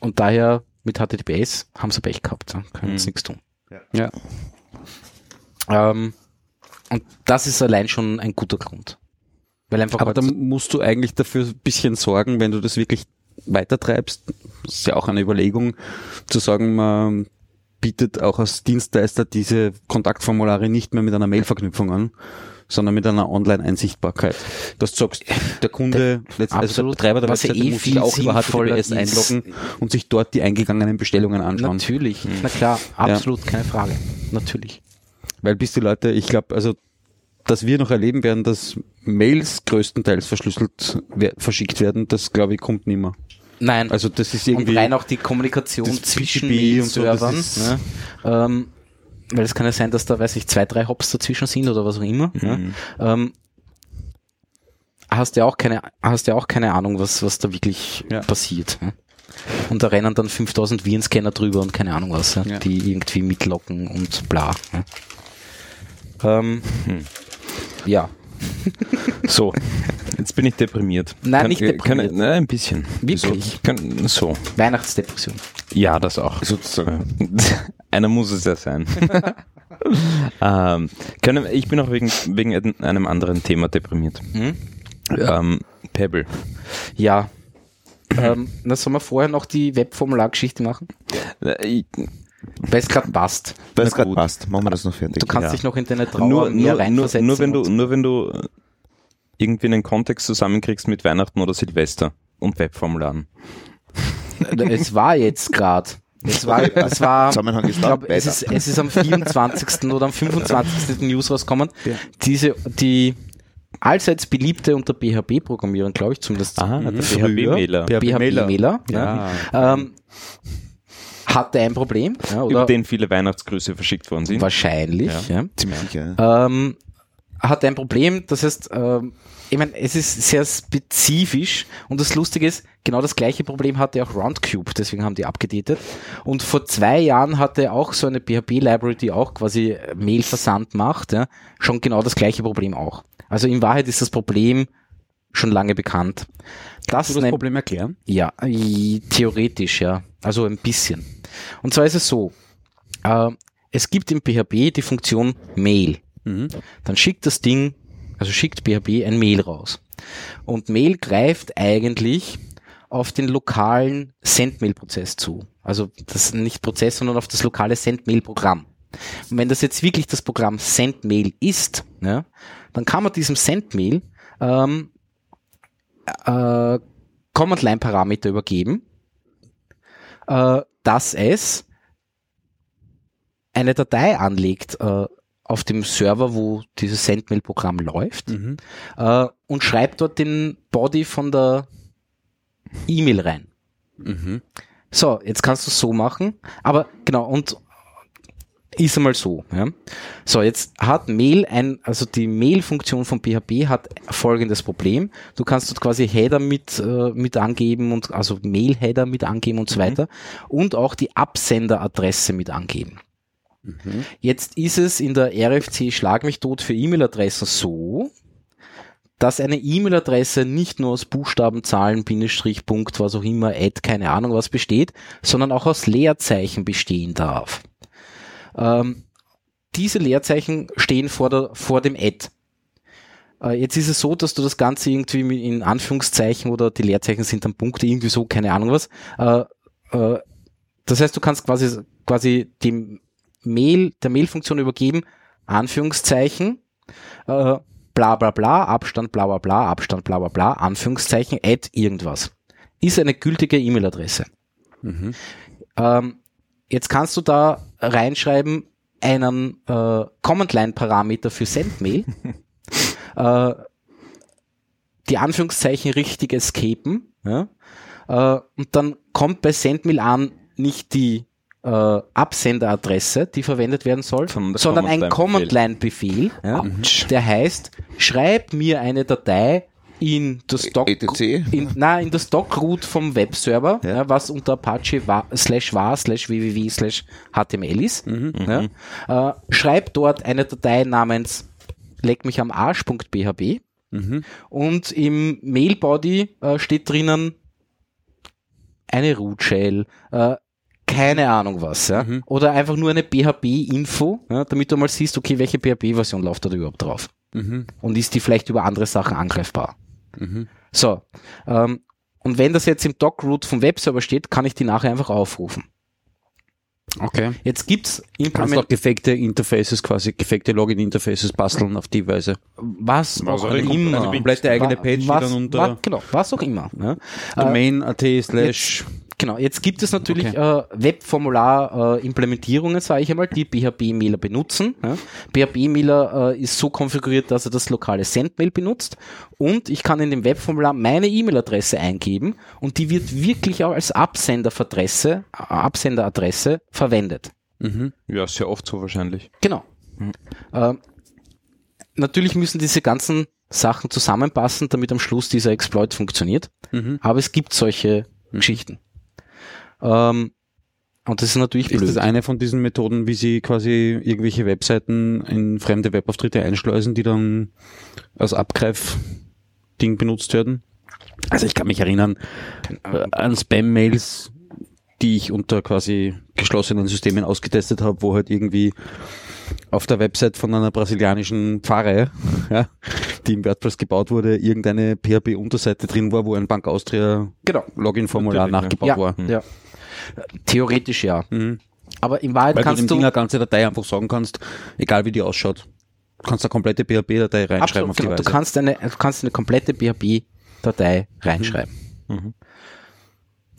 Und daher mit HTTPS haben sie Pech gehabt, ne? können jetzt Mhm. nichts tun. Ja. Ähm, und das ist allein schon ein guter Grund. Weil einfach Aber da heutz- musst du eigentlich dafür ein bisschen sorgen, wenn du das wirklich weitertreibst. Das ist ja auch eine Überlegung, zu sagen, man bietet auch als Dienstleister diese Kontaktformulare nicht mehr mit einer Mailverknüpfung an, sondern mit einer Online-Einsichtbarkeit. Dass du sagst, der Kunde, letzt- also der. Betreiber der ja Webseite eh muss sich auch über HTTPS einloggen und sich dort die eingegangenen Bestellungen anschauen. Natürlich, na klar, absolut, keine Frage. Natürlich. Weil bis die Leute, ich glaube, also dass wir noch erleben werden, dass Mails größtenteils verschlüsselt verschickt werden, das glaube ich kommt nimmer. Nein, Also das ist und irgendwie rein auch die Kommunikation zwischen BGP und so, Servern. ist- ne? ähm, weil es kann ja sein, dass da, weiß ich, zwei, drei Hops dazwischen sind oder was auch immer. Mhm. Ne? Ähm, hast ja auch keine, hast ja auch keine Ahnung, was, was da wirklich Ja. passiert. Ne? Und da rennen dann 5000 Virenscanner drüber und keine Ahnung was, ja, Ja. die irgendwie mitlocken und bla. Ne? Ähm, Hm. Ja, So, jetzt bin ich deprimiert. Nein, nicht äh, Kann, deprimiert. nein, ein bisschen. Wirklich? So, kann, so. Weihnachtsdepression. Ja, das auch. Sozusagen. Einer muss es ja sein. ähm, können, ich bin auch wegen, wegen einem anderen Thema deprimiert. Hm? Ähm, Pebble. Ja. ähm, na, sollen wir vorher noch die Webformulargeschichte machen? Äh, Weil es gerade passt. Weil es gerade passt. Machen wir das noch fertig. Du kannst Ja. dich noch in deine Trauer nur, nur, nur, reinversetzen. nur, wenn du, nur wenn du irgendwie einen Kontext zusammenkriegst mit Weihnachten oder Silvester und Webformularen. es war jetzt gerade. Es war, es war, Zusammenhang ist ich da. glaube, es ist, es ist am 24. oder am 25. die News rauskommen. Diese, die allseits beliebte unter PHP-Programmierern, glaube ich, zumindest Ah, der früher, PHP-Mailer. PHP-Mailer, ja. ähm, hatte ein Problem, ja, Über oder den viele Weihnachtsgrüße verschickt worden sind. wahrscheinlich, ja. Ziemlich sicher. ja. ähm, hat ein Problem, das heißt, ähm, ich meine, es ist sehr spezifisch und das Lustige ist, genau das gleiche Problem hatte auch Roundcube, deswegen haben die abgedatet. Und vor zwei Jahren hatte auch so eine PHP-Library, die auch quasi Mailversand macht, ja, schon genau das gleiche Problem auch. Also in Wahrheit ist das Problem schon lange bekannt. Das, Kannst du das nennt- Problem erklären? ja, theoretisch, ja. Also ein bisschen. Und zwar ist es so, äh, es gibt im PHP die Funktion Mail. Mhm. Dann schickt das Ding, also schickt PHP ein Mail raus. Und Mail greift eigentlich auf den lokalen Sendmail-Prozess zu. Also das nicht Prozess, sondern auf das lokale Sendmail-Programm. Und wenn das jetzt wirklich das Programm Sendmail ist, ja, dann kann man diesem Sendmail ähm, äh, Command-Line-Parameter übergeben, äh, dass es eine Datei anlegt äh, auf dem Server, wo dieses Sendmail-Programm läuft Mhm. äh, und schreibt dort den Body von der E-Mail rein. Mhm. So, jetzt kannst du es so machen, aber genau, und ist einmal so. Ja. So, jetzt hat Mail ein, also die Mail-Funktion von PHP hat folgendes Problem. Du kannst dort quasi Header mit, äh, mit angeben und also Mail-Header mit angeben und so weiter und auch die Absenderadresse mit angeben. Jetzt ist es in der RFC Schlag mich tot für E-Mail-Adressen so, dass eine E-Mail-Adresse nicht nur aus Buchstaben, Zahlen, Bindestrich, Punkt, was auch immer, Add, keine Ahnung was besteht, sondern auch aus Leerzeichen bestehen darf. Ähm, diese Leerzeichen stehen vor, der, vor dem Add. Äh, jetzt ist es so, dass du das Ganze irgendwie in Anführungszeichen oder die Leerzeichen sind dann Punkte, irgendwie so, keine Ahnung was. Äh, äh, das heißt, du kannst quasi, quasi dem Mail, der Mail-Funktion übergeben, Anführungszeichen, äh, bla bla bla, Abstand bla bla bla, Abstand bla bla bla, Anführungszeichen, add irgendwas. Ist eine gültige E-Mail-Adresse. Mhm. Ähm, jetzt kannst du da reinschreiben einen äh, Command-Line-Parameter für Sendmail, äh, die Anführungszeichen richtig escapen, ja? äh, und dann kommt bei Sendmail an nicht die äh, Absenderadresse, die verwendet werden soll, Sondern der sondern ein Command-Line-Befehl. Command-Line-Befehl, ja, der heißt, schreib mir eine Datei in das Doc, ETC? in, na, in das Doc-Root vom Webserver, Ja. ja. was unter Apache wa slash var slash www slash html ist. Ja. Äh, schreib dort eine Datei namens leck mich am Arsch.php und im Mail-Body äh, steht drinnen eine Root Shell, äh, keine Ahnung was, ja? oder einfach nur eine PHP-Info, ja, damit du mal siehst, okay, welche PHP-Version läuft da überhaupt drauf Mhm. und ist die vielleicht über andere Sachen angreifbar. Mhm. So, ähm, und wenn das jetzt im Doc-Root vom Webserver steht, kann ich die nachher einfach aufrufen. Okay. Jetzt gibt's Kannst Implement auch gefakte Interfaces, quasi gefakte Login-Interfaces basteln auf die Weise. was Also auch kom- immer. eine komplette eigene Page, die was, dann unter- wa- genau, was auch immer. Ja. Äh, Domain.at slash Genau, jetzt gibt es natürlich äh, Webformular-Implementierungen, sage ich einmal, die PHP-Mailer benutzen. Ja. PHP-Mailer äh, ist so konfiguriert, dass er das lokale Sendmail benutzt und ich kann in dem Webformular meine E-Mail-Adresse eingeben und die wird wirklich auch als Absenderadresse, äh, Absenderadresse verwendet. Mhm. Ja, sehr oft so wahrscheinlich. Genau. Ähm, natürlich müssen diese ganzen Sachen zusammenpassen, damit am Schluss dieser Exploit funktioniert. Mhm. Aber es gibt solche Geschichten. Ähm, und das ist natürlich Ist blöd. das eine von diesen Methoden, wie sie quasi irgendwelche Webseiten in fremde Webauftritte einschleusen, die dann als Abgreif-Ding benutzt werden? Also ich kann mich erinnern äh, an Spam-Mails, die ich unter quasi geschlossenen Systemen ausgetestet habe, wo halt irgendwie auf der Website von einer brasilianischen Pfarre, ja, die im WordPress gebaut wurde, irgendeine PHP-Unterseite drin war, wo ein Bank Austria genau. Login-Formular nachgebaut Ja, war. ja. Theoretisch ja. Mhm. Aber in Wahrheit Weil du dem kannst Ding du, eine ganze Datei einfach sagen kannst, egal wie die ausschaut. Du kannst eine komplette PHP-Datei reinschreiben absolut, auf die genau, du Weise. kannst eine, du kannst eine komplette PHP-Datei reinschreiben.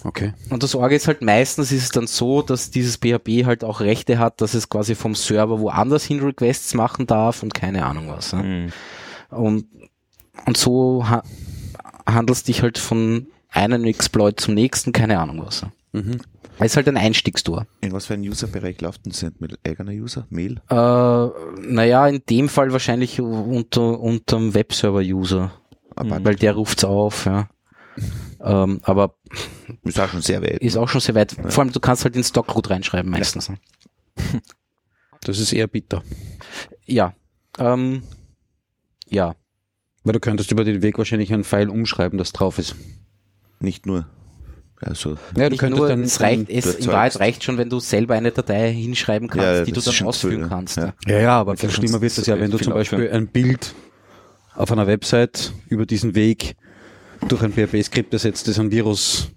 Okay. Und das Orge ist halt meistens ist es dann so, dass dieses PHP halt auch Rechte hat, dass es quasi vom Server woanders hin Requests machen darf und keine Ahnung was. Ne? Mhm. Und, und so ha handelst dich halt von einem Exploit zum nächsten, keine Ahnung was. Mhm. Es ist halt ein Einstiegstor. In was für einem User-Bereich läuft denn Send mit eigener User? Mail? Äh, naja, in dem Fall wahrscheinlich unter unterm Webserver-User, Aber weil der ruft's auf, ja. ähm, aber ist auch schon sehr weit. ist auch schon sehr weit. Vor allem, du kannst halt den Stockroot reinschreiben meistens. ne? Das ist eher bitter. Ja. Ähm, ja. Weil du könntest über den Weg wahrscheinlich einen Pfeil umschreiben, das drauf ist. Nicht nur. Also, Ja, du könntest nur, dann, es reicht, es, in Wahrheit reicht schon, wenn du selber eine Datei hinschreiben kannst, Ja, die du dann ausführen viel, kannst. ja. Ja, ja, aber viel schlimmer wird es ja, wenn du zum Beispiel ein Bild auf einer Website über diesen Weg durch ein PHP-Skript ersetzt, das ein Virus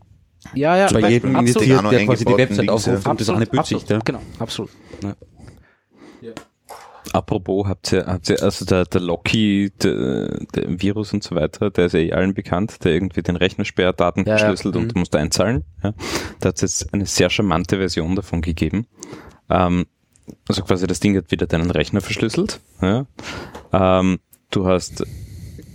Ja, ja, bei jedem initiiert, der quasi die Website aufruft und das auch eine. Ja. Genau, absolut. Ja. Apropos, habt ihr, habt ihr, also der, der Locky, der, der Virus und so weiter, der ist ja eh allen bekannt, der irgendwie den Rechnersperrdaten Ja, ja. verschlüsselt Mhm. und du musst einzahlen. Ja. Da hat es jetzt eine sehr charmante Version davon gegeben. Ähm, also quasi das Ding hat wieder deinen Rechner verschlüsselt. Ja. Ähm, du hast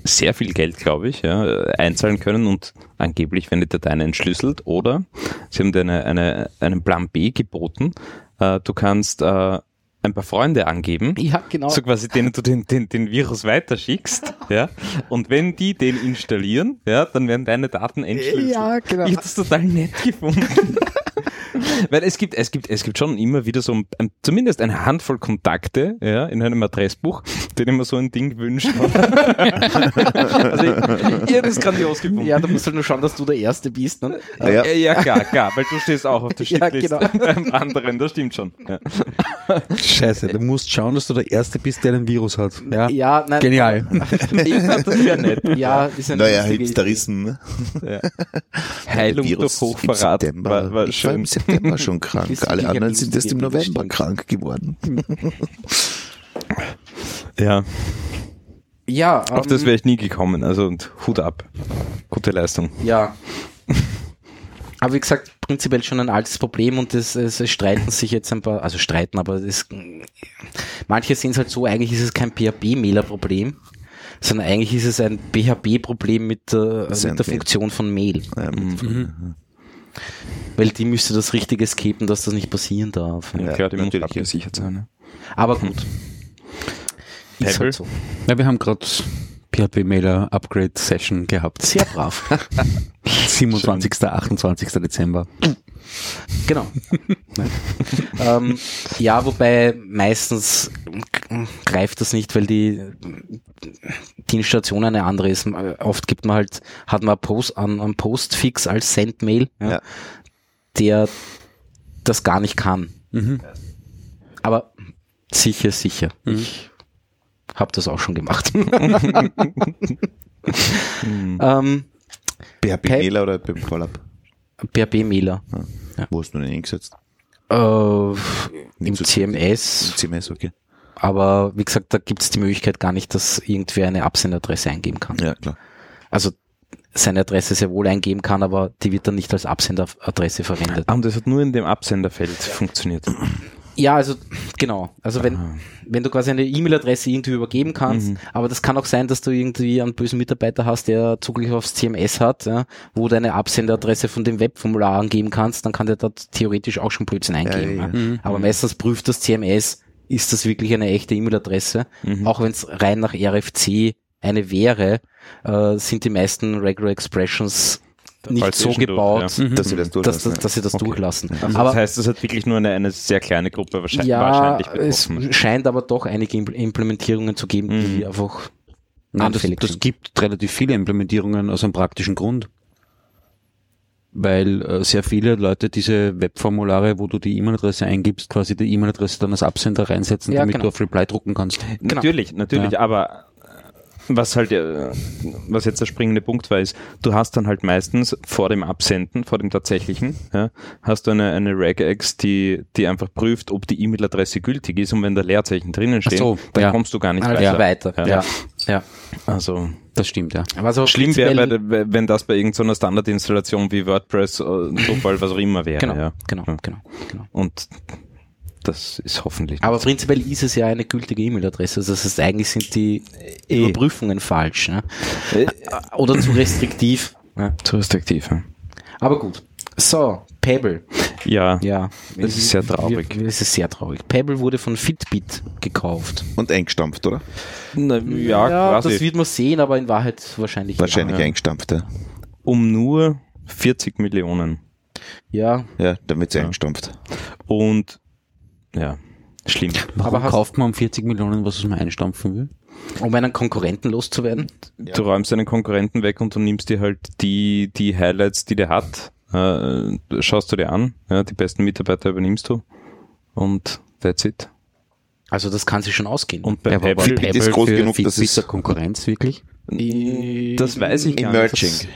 sehr viel Geld, glaube ich, ja, einzahlen können und angeblich werden die Dateien entschlüsselt oder sie haben dir eine, eine, einen Plan B geboten. Äh, du kannst äh, ein paar Freunde angeben, ja, genau. so quasi denen du den, den, den Virus weiterschickst, ja, und wenn die den installieren, ja, dann werden deine Daten entschlüsselt. Ja, genau. Ich habe das total nett gefunden. Weil es gibt, es gibt, es gibt schon immer wieder so ein, ein, zumindest eine Handvoll Kontakte, ja, in einem Adressbuch, denen man so ein Ding wünscht. also ich, ich habe das grandios gefunden. Ja, du musst halt nur schauen, dass du der Erste bist. Ne? Ja. Ja, ja, klar, klar, weil du stehst auch auf der Ja, Shitlist genau. beim anderen, das stimmt schon. Ja. Scheiße, du musst schauen, dass du der Erste bist, der ein Virus hat. Ja. Ja, nein. Genial. Ich fand das sehr nett. Ja, ist eine naja, Hipsterissen. Ne? Ja. Heilung Virus durch Hochverrat Im September, war, war ich war im September schon krank. Alle anderen sind erst im November krank geworden. Ja, Ja, auf ähm, das wäre ich nie gekommen. Also und Hut ab. Gute Leistung. Ja. Aber wie gesagt, prinzipiell schon ein altes Problem und es, es, es streiten sich jetzt ein paar, also streiten, aber es, manche sehen es halt so, eigentlich ist es kein PHP-Mailer-Problem, sondern eigentlich ist es ein PHP-Problem mit, der- mit der. Funktion von Mail. Ja, mit- Mhm. Weil die müsste das Richtige escapen, dass das nicht passieren darf. Ja, klar, die muss natürlich, abgesichert sein. Ne? Aber gut. Ist halt so. Ja, wir haben gerade PHP-Mailer Upgrade Session gehabt. Sehr brav. 27. 28. Dezember. Genau. ähm, ja, wobei meistens greift das nicht, weil die, die Installation eine andere ist. Oft gibt man halt, hat man Post, an Postfix als Sendmail, ja, Ja. der das gar nicht kann. Mhm. Aber sicher, sicher. Ich habe das auch schon gemacht. ähm, PHP-Mailer oder beim Callab? PHP-Mailer. Wo hast du den eingesetzt? Äh, Im so- CMS, CMS, okay. aber wie gesagt, da gibt es die Möglichkeit gar nicht, dass irgendwer eine Absenderadresse eingeben kann. Ja, klar. Also seine Adresse sehr wohl eingeben kann, aber die wird dann nicht als Absenderadresse verwendet. Ah, und das hat nur in dem Absenderfeld funktioniert. Ja, also genau. Also wenn, wenn du quasi eine E-Mail-Adresse irgendwie übergeben kannst, aber das kann auch sein, dass du irgendwie einen bösen Mitarbeiter hast, der Zugriff aufs CMS hat, ja, wo du eine Absenderadresse von dem Webformular angeben kannst, dann kann der dort theoretisch auch schon Blödsinn eingeben. ja, ja. Aber meistens prüft das CMS, ist das wirklich eine echte E-Mail-Adresse, auch wenn es rein nach RFC eine wäre, äh, sind die meisten Regular Expressions nicht so gebaut, ja. Dass sie das dass, durchlassen. dass, dass sie das durchlassen. Also aber das heißt, das hat wirklich nur eine, eine sehr kleine Gruppe wahrscheinlich, ja, wahrscheinlich es betroffen. scheint aber doch einige Impl- Implementierungen zu geben, die einfach Nein, das, sind. gibt relativ viele Implementierungen aus einem praktischen Grund. Weil äh, sehr viele Leute diese Webformulare, wo du die E-Mail-Adresse eingibst, quasi die E-Mail-Adresse dann als Absender reinsetzen, Ja, damit genau. du auf Reply drucken kannst. Genau. Natürlich, natürlich, aber was halt, äh, was jetzt der springende Punkt war, ist, du hast dann halt meistens vor dem Absenden, vor dem tatsächlichen, ja, hast du eine, eine Regex, die, die einfach prüft, ob die E-Mail-Adresse gültig ist und wenn da Leerzeichen drinnen stehen, so, dann ja. kommst du gar nicht Ah, weiter. ja, weiter. Ja. Ja. Also Das stimmt, ja. Aber so schlimm wäre, wenn das bei irgendeiner Standardinstallation wie WordPress, äh, Drupal, was auch immer wäre. Genau, ja. genau, genau, genau. Und das ist hoffentlich. Aber prinzipiell ist es ja eine gültige E-Mail-Adresse. Also das heißt, eigentlich sind die Eh. Überprüfungen falsch. Ne? Äh, Oder zu restriktiv. Ne? zu restriktiv. Ja. Aber gut. So, Pebble. ja. Ja. Das ist sehr traurig. Es ist sehr traurig. Pebble wurde von Fitbit gekauft. Und eingestampft, oder? Na, ja, quasi. das wird man sehen, aber in Wahrheit wahrscheinlich. Wahrscheinlich ja. eingestampft, ja. um nur 40 Millionen. Ja. Ja, damit sie Ja. eingestampft. Und ja, schlimm. Warum Aber kauft man um 40 Millionen, was man einstampfen will? ja. Um einen Konkurrenten loszuwerden. Du räumst deinen Konkurrenten weg und du nimmst dir halt die, die Highlights, die der hat, äh, schaust du dir an, ja, die besten Mitarbeiter übernimmst du und that's it. Also das kann sich schon ausgehen. Und bei Ja, Pebble, Fitbit ist groß für genug, dass der Konkurrenz wirklich? das weiß ich gar Emerging. nicht.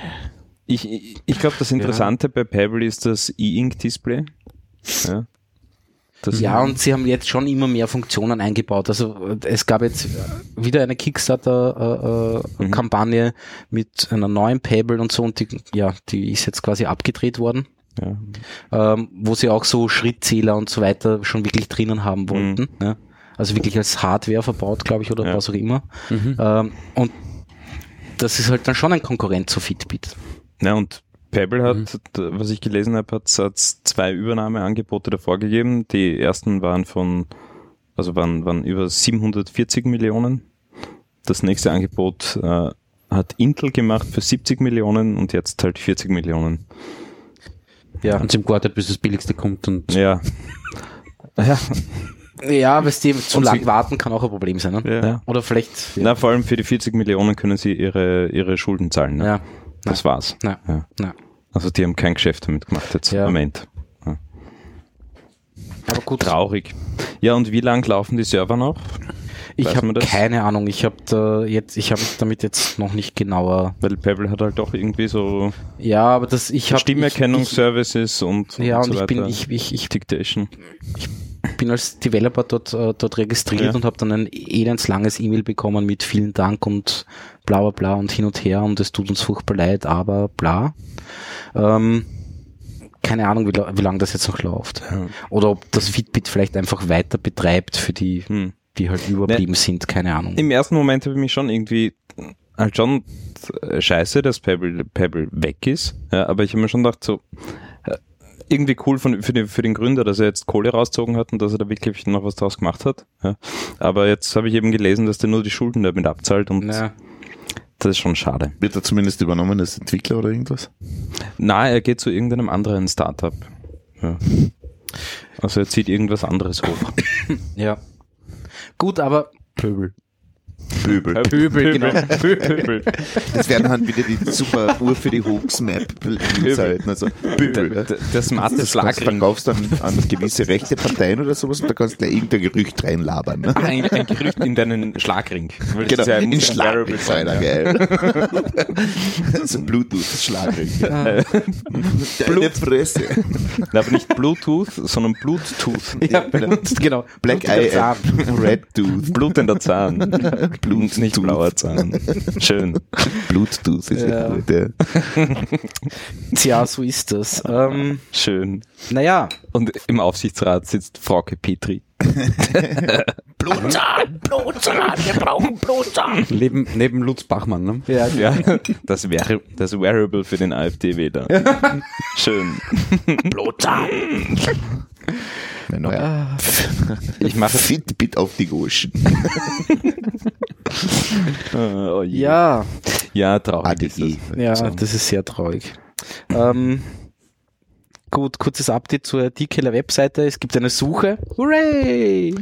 Ich, ich, ich glaube, das Interessante bei Pebble ist das E-Ink-Display. Ja. Das Ja, und sie haben jetzt schon immer mehr Funktionen eingebaut. Also äh, es gab jetzt äh, wieder eine Kickstarter-Kampagne mit einer neuen Pebble und so und die, ja, die ist jetzt quasi abgedreht worden, ja. ähm, wo sie auch so Schrittzähler und so weiter schon wirklich drinnen haben wollten. Ja. Also wirklich als Hardware verbaut, glaube ich, oder Ja. was auch immer. Ähm, und das ist halt dann schon ein Konkurrent zu Fitbit. Ja, und Pebble hat, d- was ich gelesen habe, hat zwei Übernahmeangebote davor gegeben. Die ersten waren von, also waren, waren über 740 Millionen. Das nächste Angebot äh, hat Intel gemacht für 70 Millionen und jetzt halt 40 Millionen. Ja, Und sie haben gewartet, bis das billigste kommt und Ja. ja. ja weißt du, zu Und lang warten kann auch ein Problem sein. Ne? Ja. Oder vielleicht. Na, vor allem für die 40 Millionen können sie ihre, ihre Schulden zahlen. Ne? ja. Das war's. Ja. Ja. Ja. Also die haben kein Geschäft damit gemacht jetzt Ja. am Ende. Aber gut, Traurig. Ja, und wie lang laufen die Server noch? ich habe keine Ahnung. Ich habe da jetzt, ich habe mich damit jetzt noch nicht genauer. Weil Pebble hat halt doch irgendwie so Ja, aber das ich habe Stimmerkennungsservices und, Ja, und und so ich bin weiter. ich, ich, ich Dictation. Bin als Developer dort äh, dort registriert Ja. und habe dann ein elends langes E-Mail bekommen mit vielen Dank und bla bla bla und hin und her und es tut uns furchtbar leid, aber bla. Ähm, keine Ahnung, wie, wie lange das jetzt noch läuft. Ja. Oder ob das Fitbit vielleicht einfach weiter betreibt für die, Hm. die halt überblieben sind, keine Ahnung. Im ersten Moment habe ich mich schon irgendwie halt schon äh, scheiße, dass Pebble, Pebble weg ist. Ja, aber ich habe mir schon gedacht, so irgendwie cool von, für, den, für den Gründer, dass er jetzt Kohle rausgezogen hat und dass er da wirklich noch was draus gemacht hat. Ja. Aber jetzt habe ich eben gelesen, dass der nur die Schulden damit abzahlt und Ja. das ist schon schade. Wird er zumindest übernommen als Entwickler oder irgendwas? Na, er geht zu irgendeinem anderen Startup. Ja. Also er zieht irgendwas anderes hoch. ja. Gut, aber Pöbel. Pöbel. Pöbel, genau. Pöbel. Das werden halt wieder die super Uhr für die Hoax-Map-Seiten. Also Pöbel. Der, der, der smarte Das Schlagring. verkaufst dann an gewisse rechte Parteien oder sowas und da kannst du gleich irgendein Gerücht reinlabern. Ne? Ein, ein Gerücht in deinen Schlagring. Weil das Genau, ja ein in Schlagring, sein, Alter, geil. so Bluetooth-Schlagring. Deine Fresse. Na, aber nicht Bluetooth, sondern Bluetooth. Ja, Blut, genau. Black Eye. Red Tooth. Blutender Zahn. Blut- nicht blauer Zahn. Schön. Bluetooth ist ja, Ja. gut, ja. Tja, so ist das. Ähm, Schön. naja, Und im Aufsichtsrat sitzt Frauke Petri. Blutzahn, Blutzahn, wir brauchen Blutzahn. neben, neben Lutz Bachmann, ne? ja, Ja, das wäre das Wearable für den AfD-Wähler. Schön. Blutzahn. Mein neuer Ich mache Fitbit auf die Goschen. oh ja, ja, traurig ist ADE. das. ja, So. das ist sehr traurig. Ähm, gut, kurzes Update zur D-Killer-Webseite. Es gibt eine Suche. Hooray!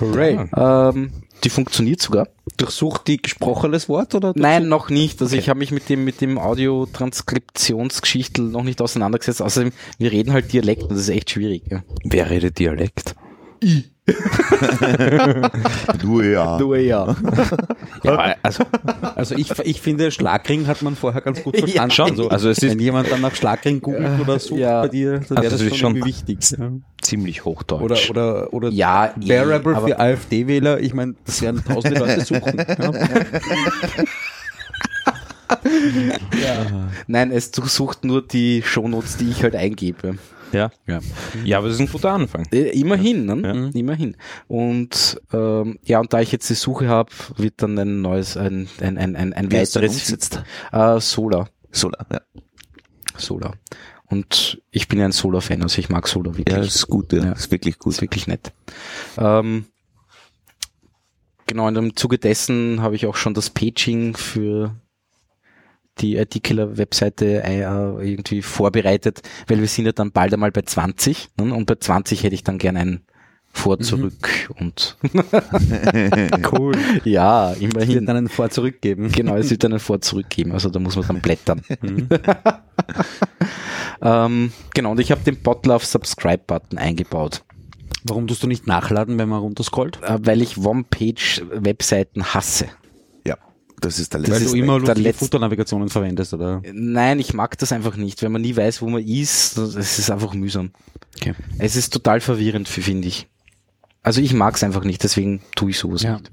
Hooray. Ähm, die funktioniert sogar. Durchsucht die gesprochenes Wort oder? Nein, noch nicht. Also ich habe mich mit dem mit dem Audio-Transkriptionsgeschichtel noch nicht auseinandergesetzt. Außerdem, wir reden halt Dialekt und das ist echt schwierig. Ja. Wer redet Dialekt? Nur ja. Nur ja. Ja, also, also ich, ich finde, Schlagring hat man vorher ganz gut verstanden. schon. Also, Also es ist- wenn jemand dann nach Schlagring googelt oder sucht Ja. bei dir, dann wäre Also das es schon, ist schon- irgendwie wichtig. Ja. Ziemlich hochdeutsch. Oder, oder, oder Ja, eh, Bearable aber- für AfD-Wähler, ich meine, das werden tausende Leute suchen. Ja. Nein, es sucht nur die Shownotes, die ich halt eingebe. Ja. Ja. ja, aber das ist ein guter Anfang. Äh, Immerhin, ne? Ja. Immerhin. Und ähm, ja, und da ich jetzt die Suche habe, wird dann ein neues, ein, ein, ein, ein, ein weiteres umgesetzt? äh, Solar. Solar, ja. Solar. Und ich bin ja ein Solar-Fan, also ich mag Solar wirklich. Ja, das ist gut, ja. Ja. Das ist wirklich gut. ist wirklich nett. Ähm, genau, in dem Zuge dessen habe ich auch schon das Paging für die IT-Killer-Webseite äh, irgendwie vorbereitet, weil wir sind ja dann bald einmal bei 20 ne? und bei 20 hätte ich dann gerne ein Vor, zurück und Cool. ja, Es wird immerhin. dann einen Vor zurückgeben. Genau, es wird einen Vor zurückgeben, also da muss man dann blättern. ähm, genau, und ich habe den Botlove Subscribe-Button eingebaut. Warum tust du nicht nachladen, wenn man runterscrollt? äh, weil ich One-Page-Webseiten hasse. Das ist der Weil letzte. ist du immer lustige Futternavigationen verwendest, oder? Nein, ich mag das einfach nicht, wenn man nie weiß, wo man ist. Es ist einfach mühsam. Okay. Es ist total verwirrend, finde ich. Also ich mag es einfach nicht, deswegen tue ich sowas Ja. nicht.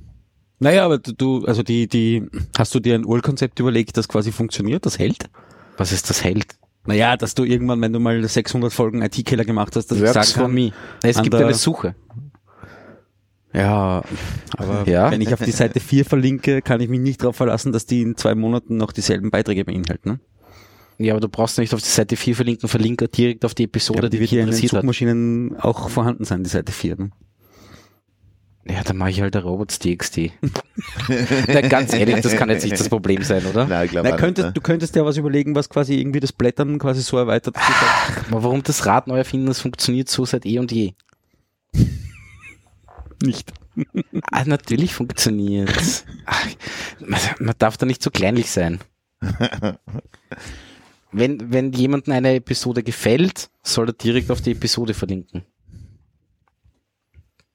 Naja, aber du, also die, die, hast du dir ein Urkonzept überlegt, das quasi funktioniert, das hält? Was ist das hält? Naja, dass du irgendwann, wenn du mal 600 Folgen IT-Killer gemacht hast, dass ich Works sagen for kann, me. Es gibt eine Suche. Ja, aber Ja. wenn ich auf die Seite 4 verlinke, kann ich mich nicht darauf verlassen, dass die in zwei Monaten noch dieselben Beiträge beinhalten. Ne? Ja, aber du brauchst nicht auf die Seite 4 verlinken, verlinke direkt auf die Episode, aber die die wird hier in den interessiert hat. Suchmaschinen auch vorhanden sein, die Seite 4. Ne? Ja, dann mache ich halt der Robots.txt. Na, ganz ehrlich, das kann jetzt nicht das Problem sein, oder? Nein, ich glaube könntest, nicht, du könntest ja was überlegen, was quasi irgendwie das Blättern quasi so erweitert. sagst, Aber warum das Rad neu erfinden, das funktioniert so seit eh und je. Nicht. Ah, natürlich funktioniert. Man, man darf da nicht so kleinlich sein. Wenn, wenn jemandem eine Episode gefällt, soll er direkt auf die Episode verlinken.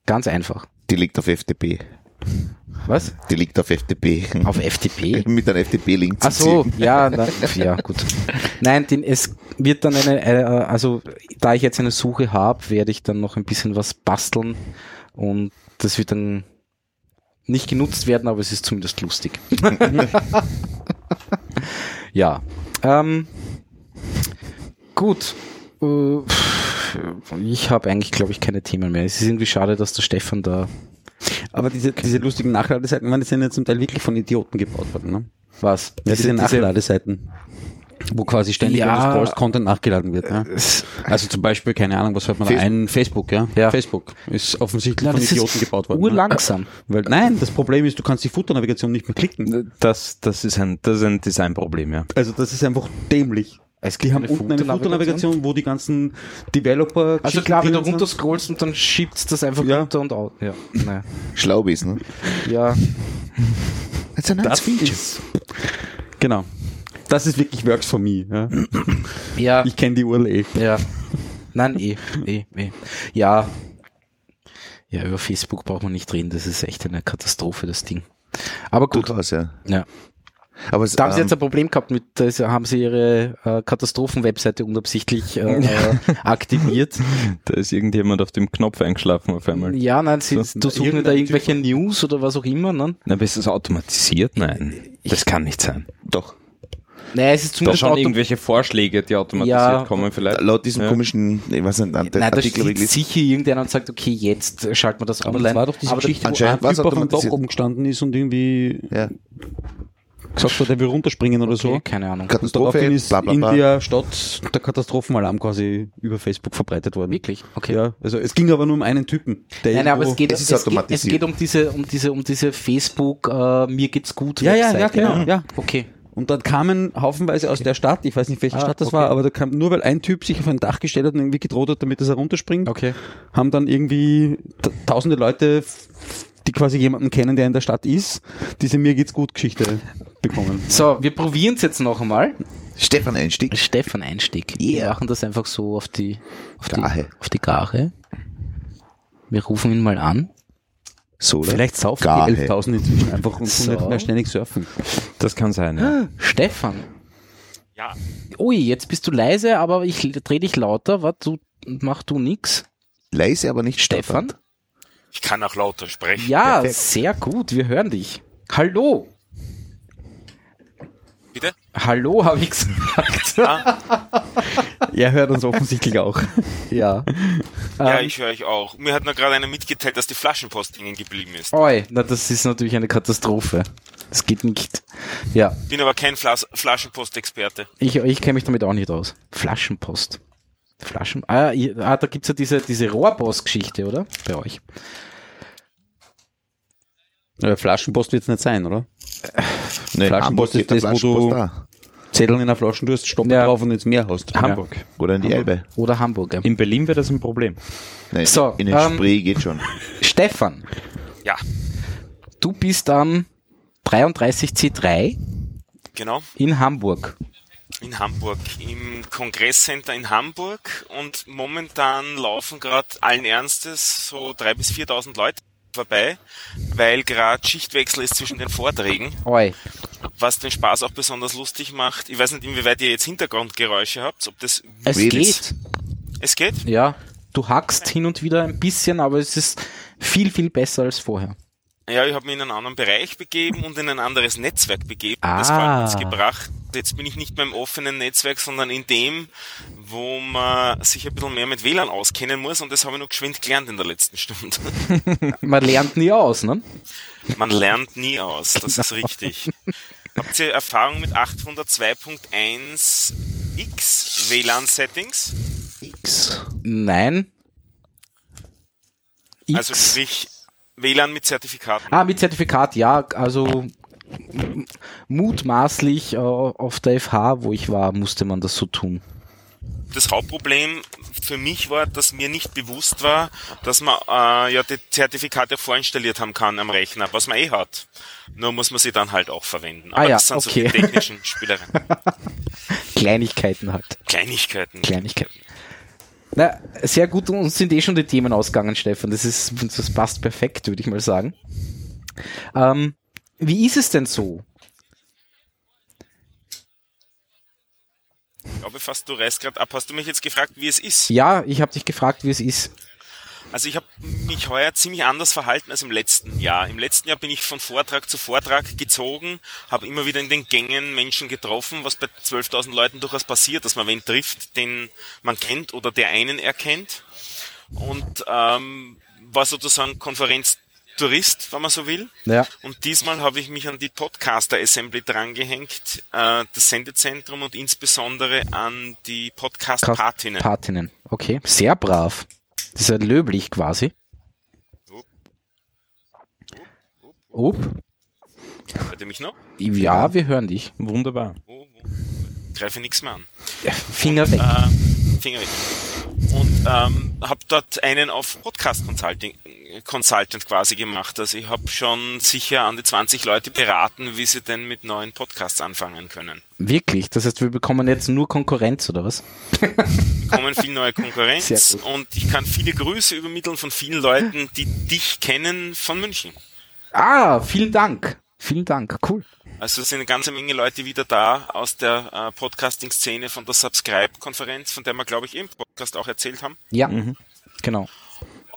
Ganz einfach. Die liegt auf FTP. Was? Die liegt auf FTP. Auf FTP? Mit einem FTP-Link Ach so, ja, na, ja, gut. Nein, den, es wird dann eine, äh, also da ich jetzt eine Suche habe, werde ich dann noch ein bisschen was basteln und das wird dann nicht genutzt werden, aber es ist zumindest lustig. ja. Ähm, gut. Äh, Ich habe eigentlich, glaube ich, keine Themen mehr. Es ist irgendwie schade, dass der Stefan da Aber diese, diese lustigen Nachladeseiten, man, die sind ja zum Teil wirklich von Idioten gebaut worden. Ne? was. Ja, diese, Nachladeseiten, wo quasi ständig, Ja. Content nachgeladen wird. Ne? Es- Also zum Beispiel, keine Ahnung, was fällt man da ein? Facebook, ja? Ja. Facebook ist offensichtlich Ja, von das Idioten ist gebaut worden. Ne? urlangsam. Weil, nein, das Problem ist, du kannst die Futternavigation nicht mehr klicken. Das, das, ist ein, das ist ein Designproblem, ja. Also das ist einfach dämlich. Es Die haben unten eine Futternavigation, wo die ganzen Developer Also klar, wenn du runter scrollst und dann schiebt's das einfach Ja. runter und aus. Ja, naja. Schlau bist, ne? ja. That's a nice Das feature. ist, genau. Das ist wirklich works for me. Ja? ja, Ich kenne die URL eh. ja. Nein, eh, eh, eh. Ja. Ja, über Facebook braucht man nicht reden, das ist echt eine Katastrophe, das Ding. Aber gut, Durchaus, ja. ja. Aber es, Da haben sie ähm, jetzt ein Problem gehabt mit, da haben sie ihre äh, Katastrophen-Webseite unabsichtlich äh, aktiviert. Da ist irgendjemand auf dem Knopf eingeschlafen auf einmal. Ja, nein, sie, So, du suchen da irgendwelche News oder was auch immer, ne? Na, aber ist das automatisiert? Nein. Das kann nicht sein. doch. Naja, es ist Da zumindest schon auto- irgendwelche Vorschläge, die automatisiert Ja. kommen vielleicht. Laut diesem Ja. komischen, ich weiß nicht, der Nein, da steht sicher irgendeiner und sagt, okay, jetzt schalten wir das Aber online. das war doch diese Aber Geschichte, wo ein Typ auf einem Dach oben gestanden ist und irgendwie Ja. gesagt hat, er will runterspringen oder okay, so. keine Ahnung. Und Katastrophe, daraufhin ist bla bla in bla. der Stadt der Katastrophenalarm quasi über Facebook verbreitet worden. Wirklich? Okay. Ja, also es ging aber nur um einen Typen. Der Nein, aber es geht, Es es, ist es, geht, es automatisiert. geht um diese, um diese, um diese Facebook, äh, mir geht's gut. Ja, ja, ja, genau, ja. Okay. Und dann kamen haufenweise aus der Stadt, ich weiß nicht, welche Ah, Stadt das okay. war, aber da kam, nur weil ein Typ sich auf ein Dach gestellt hat und irgendwie gedroht hat, damit er runterspringt, Okay. haben dann irgendwie ta- tausende Leute, die quasi jemanden kennen, der in der Stadt ist, diese Mir geht's gut Geschichte bekommen. So, wir probieren es jetzt noch einmal. Stefan Einstieg. Stefan Einstieg. Wir machen das einfach so auf die, auf Gache. die, auf die Gare. Wir rufen ihn mal an. Solar. Vielleicht saufen Gahe. die 11.000 inzwischen einfach und So. nicht mehr ständig surfen. Das kann sein, ja. Stefan. Ja, Ui, jetzt bist du leise, aber ich dreh dich lauter. Was, du, mach du nix. Leise, aber nicht Stefan? stotternd. ich kann auch lauter sprechen. Ja, Perfekt. sehr gut. Wir hören dich. Hallo. Hallo, habe ich gesagt. Er hört uns offensichtlich auch. ja. Ja, Ähm, ich höre euch auch. Mir hat nur gerade einer mitgeteilt, dass die Flaschenpost hängen geblieben ist. Oi, na, das ist natürlich eine Katastrophe. Das geht nicht. Ja, Bin aber kein Flas Flaschenpost-Experte. ich, ich kenne mich damit auch nicht aus. Flaschenpost. Flaschen. Ah, ah da gibt's ja diese, diese Rohrpost-Geschichte, oder? Bei euch. Äh, Flaschenpost wird's nicht sein, oder? Nee, Flaschenpost ist das, wo du- da. Zettel in der Flasche, du hast Stopp Ja. drauf und ins Meer hast. Hamburg. Oder in die Elbe. Oder Hamburg. Ja. In Berlin wäre das ein Problem. Nein, So, in den ähm, Spree geht schon. Stefan, Ja, du bist am 33C3 genau. in Hamburg. In Hamburg, im Kongresscenter in Hamburg und momentan laufen gerade allen Ernstes so 3.000 bis 4.000 Leute vorbei, weil gerade Schichtwechsel ist zwischen den Vorträgen, Oi. Was den Spaß auch besonders lustig macht. Ich weiß nicht, inwieweit ihr jetzt Hintergrundgeräusche habt, ob das Es geht. es geht. Ja, du hackst hin und wieder ein bisschen, aber es ist viel, viel besser als vorher. Ja, ich habe mich in einen anderen Bereich begeben und in ein anderes Netzwerk begeben. Das Ah. hat uns gebracht. Jetzt bin ich nicht mehr im offenen Netzwerk, sondern in dem, wo man sich ein bisschen mehr mit WLAN auskennen muss und das habe ich noch geschwind gelernt in der letzten Stunde. Man lernt nie aus, ne? Man lernt nie aus, das ist richtig. Habt ihr Erfahrung mit 802.1 X WLAN-Settings? X. Nein. X. Also sprich WLAN mit Zertifikaten. ah, mit Zertifikat, ja, also mutmaßlich äh, auf der FH, wo ich war, musste man das so tun. das Hauptproblem für mich war, dass mir nicht bewusst war, dass man äh, ja die Zertifikate vorinstalliert haben kann am Rechner, was man eh hat. Nur muss man sie dann halt auch verwenden. Aber Ah ja, das sind okay. so die technischen Spielereien. Kleinigkeiten halt. Kleinigkeiten. Kleinigkeiten. Na, sehr gut, uns sind eh schon die Themen ausgegangen, Stefan. Das ist, das passt perfekt, würde ich mal sagen. Ähm, wie ist es denn so? Ich glaube fast, du reißt gerade ab. Hast du mich jetzt gefragt, wie es ist? Ja, ich habe dich gefragt, wie es ist. Also ich habe mich heuer ziemlich anders verhalten als im letzten Jahr. Im letzten Jahr bin ich von Vortrag zu Vortrag gezogen, habe immer wieder in den Gängen Menschen getroffen, was bei 12.000 Leuten durchaus passiert, dass man wen trifft, den man kennt oder der einen erkennt. Und ähm, war sozusagen Konferenztourist, wenn man so will. Ja. Und diesmal habe ich mich an die Podcaster Assembly drangehängt, äh, das Sendezentrum und insbesondere an die Podcast-Patinnen. Patinnen. Okay, sehr brav. Das ist ja löblich quasi. Ob? Hört ihr mich noch? Ja, wir hören dich. Wunderbar. Oh, oh. Greife nichts mehr an. Finger weg. Äh, Finger weg. Und ähm, habe dort einen auf Podcast Consulting Consultant quasi gemacht. Also ich habe schon sicher an die 20 Leute beraten, wie sie denn mit neuen Podcasts anfangen können. Wirklich? Das heißt, wir bekommen jetzt nur Konkurrenz oder was? Kommen viel neue Konkurrenz und ich kann viele Grüße übermitteln von vielen Leuten, die dich kennen von München. Ah, vielen Dank. Vielen Dank. Cool. Also es sind eine ganze Menge Leute wieder da aus der äh, Podcasting-Szene von der Subscribe-Konferenz, von der wir, glaube ich, im Podcast auch erzählt haben. Ja, genau.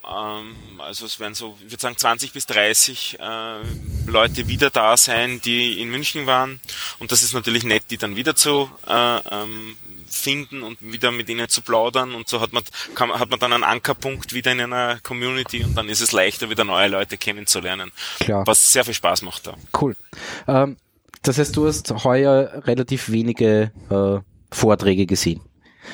Ähm, also es werden so, ich würde sagen, 20 bis 30 äh, Leute wieder da sein, die in München waren. Und das ist natürlich nett, die dann wieder zu äh, ähm, finden und wieder mit ihnen zu plaudern. Und so hat man, kann, hat man dann einen Ankerpunkt wieder in einer Community und dann ist es leichter, wieder neue Leute kennenzulernen. Klar. Was sehr viel Spaß macht da. Cool. Ähm, das heißt, du hast heuer relativ wenige äh, Vorträge gesehen.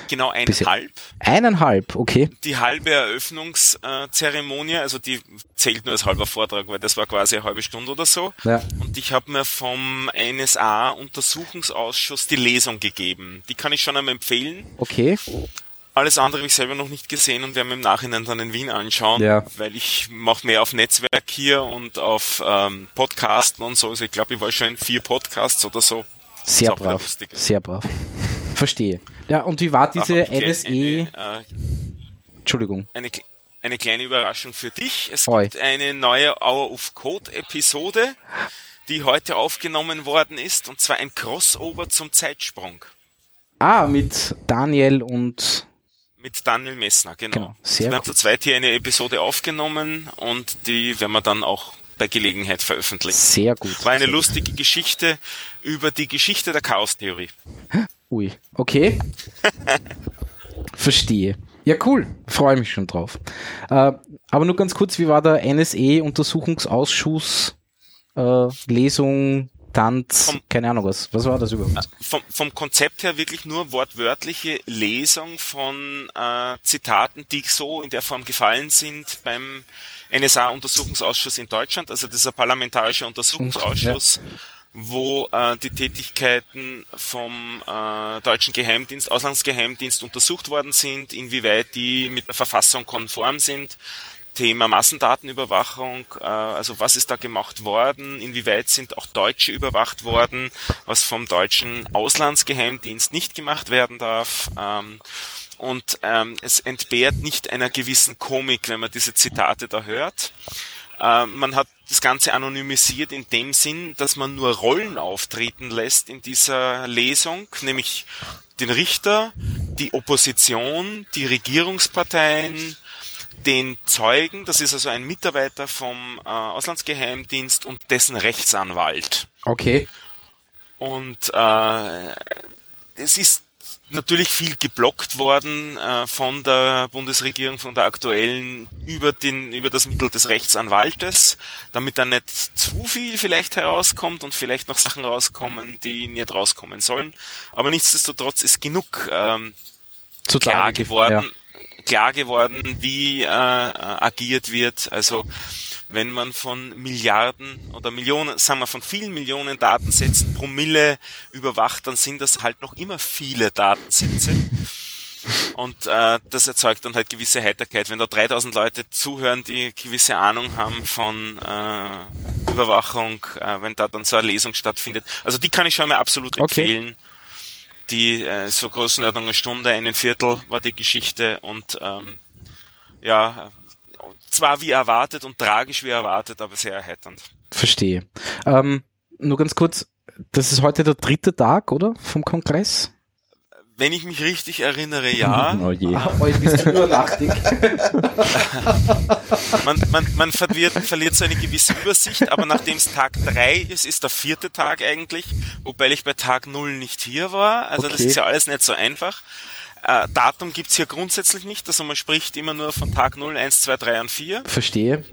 Genau eineinhalb. Eineinhalb, okay. die halbe Eröffnungszeremonie, also die zählt nur als halber Vortrag, weil das war quasi eine halbe Stunde oder so. Ja. Und ich habe mir vom NSA-Untersuchungsausschuss die Lesung gegeben. Die kann ich schon einmal empfehlen. Okay. Alles andere habe ich selber noch nicht gesehen und werde mir im Nachhinein dann in Wien anschauen, Ja. weil ich mache mehr auf Netzwerk hier und auf ähm, Podcasten und so. Also ich glaube, ich war schon in vier Podcasts oder so. Sehr brav. Sehr brav. Verstehe. Ja, und wie war diese hab ich NSE? Eine, äh, Entschuldigung. eine, eine kleine Überraschung für dich. Es Oi. gibt eine neue Hour of Code Episode, die heute aufgenommen worden ist, und zwar ein Crossover zum Zeitsprung Ah, mit Daniel und mit Daniel Messner, genau. Genau, sehr wir haben zu zweit hier eine Episode aufgenommen und die werden wir dann auch bei Gelegenheit veröffentlichen. sehr gut. War eine lustige Geschichte über die Geschichte der Chaostheorie. Ui, okay. Verstehe. Ja, cool. Freue mich schon drauf. Äh, aber nur ganz kurz, wie war der NSE-Untersuchungsausschuss, äh, Lesung, Tanz, Vom- keine Ahnung was. Was war das überhaupt? Vom, vom Konzept her wirklich nur wortwörtliche Lesung von äh, Zitaten, die so in der Form gefallen sind beim NSA-Untersuchungsausschuss in Deutschland, also dieser parlamentarische Untersuchungsausschuss, wo äh, die Tätigkeiten vom äh, deutschen Geheimdienst, Auslandsgeheimdienst untersucht worden sind, inwieweit die mit der Verfassung konform sind. Thema Massendatenüberwachung, äh, also was ist da gemacht worden, inwieweit sind auch Deutsche überwacht worden, was vom deutschen Auslandsgeheimdienst nicht gemacht werden darf. Ähm, und ähm, es entbehrt nicht einer gewissen Komik, wenn man diese Zitate da hört. Äh, man hat das Ganze anonymisiert in dem Sinn, dass man nur Rollen auftreten lässt in dieser Lesung, nämlich den Richter, die Opposition, die Regierungsparteien, den Zeugen, das ist also ein Mitarbeiter vom äh, Auslandsgeheimdienst und dessen Rechtsanwalt. Okay. Und äh, es ist natürlich viel geblockt worden äh, von der Bundesregierung, von der aktuellen über den über das Mittel des Rechtsanwaltes, damit dann nicht zu viel vielleicht herauskommt und vielleicht noch Sachen rauskommen, die nicht rauskommen sollen. Aber nichtsdestotrotz ist genug ähm, Zu klar geworden, klar geworden, wie äh, agiert wird. Also wenn man von Milliarden oder Millionen, sagen wir von vielen Millionen Datensätzen pro Mille überwacht, dann sind das halt noch immer viele Datensätze. Und äh, das erzeugt dann halt gewisse Heiterkeit. Wenn da 3000 Leute zuhören, die gewisse Ahnung haben von äh, Überwachung, äh, wenn da dann so eine Lesung stattfindet. Also die kann ich schon mal absolut Okay. empfehlen. Die äh, so Größenordnung eine Stunde, einen Viertel war die Geschichte und ähm, ja, zwar wie erwartet und tragisch wie erwartet, aber sehr erheiternd. Verstehe. Ähm, nur ganz kurz, das ist heute der dritte Tag, oder? Vom Kongress? Wenn ich mich richtig erinnere, ja. Oh je. Oh, ich bist übernachtig. Man, man, man verliert, verliert so eine gewisse Übersicht, aber nachdem es Tag drei ist, ist der vierte Tag eigentlich, wobei ich bei Tag null nicht hier war. Also das Okay. ist ja alles nicht so einfach. Äh, Datum gibt's hier grundsätzlich nicht, also man spricht immer nur von Tag 0, 1, 2, 3 und 4. Verstehe.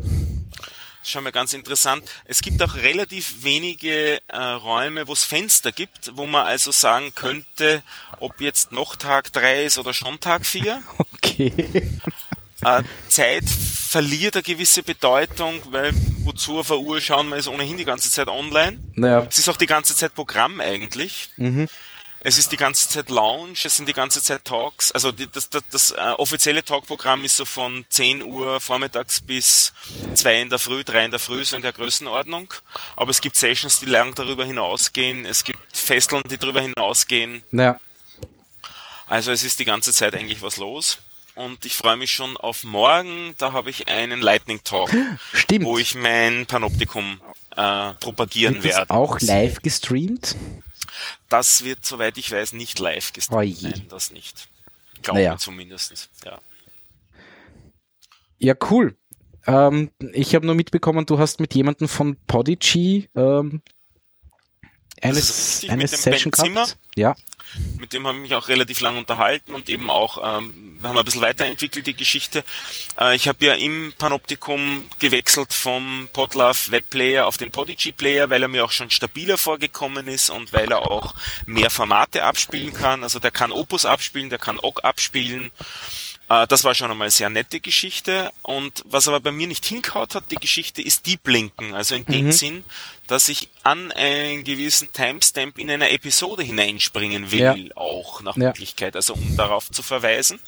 Schon mal ganz interessant. Es gibt auch relativ wenige äh, Räume, wo es Fenster gibt, wo man also sagen könnte, ob jetzt noch Tag 3 ist oder schon Tag 4. Okay. Äh, Zeit verliert eine gewisse Bedeutung, weil wozu auf eine Uhr schauen, man ist ohnehin die ganze Zeit online. Naja. Es ist auch die ganze Zeit Programm eigentlich. Es ist die ganze Zeit Lounge, es sind die ganze Zeit Talks. Also die, das, das, das äh, offizielle Talkprogramm ist so von 10 Uhr vormittags bis 2 in der Früh, 3 in der Früh, so in der Größenordnung. Aber es gibt Sessions, die lang darüber hinausgehen. Es gibt Festeln, die darüber hinausgehen. Naja. Also es ist die ganze Zeit eigentlich was los. Und ich freue mich schon auf morgen. Da habe ich einen Lightning Talk, Stimmt. wo ich mein Panoptikum äh, propagieren Wird werde. auch live gestreamt? Das wird, soweit ich weiß, nicht live Oh gestreamt. je. Nein, das nicht. Glaube Naja. zumindest. Ja. Ja, cool. Ähm, ich habe nur mitbekommen, du hast mit jemandem von Podigy ähm, eine mit dem Session gehabt. Ja. Mit dem habe ich mich auch relativ lang unterhalten und eben auch, ähm, wir haben ein bisschen weiterentwickelt, die Geschichte. Äh, ich habe ja im Panoptikum gewechselt vom Podlove Webplayer auf den Podigy Player, weil er mir auch schon stabiler vorgekommen ist und weil er auch mehr Formate abspielen kann. Also der kann Opus abspielen, der kann OGG abspielen. Äh, Das war schon einmal eine sehr nette Geschichte. Und was aber bei mir nicht hinkaut hat, die Geschichte ist Deep Linken. Also in dem Sinn, dass ich an einen gewissen Timestamp in einer Episode hineinspringen will, Ja. auch nach Ja. Möglichkeit, also um darauf zu verweisen.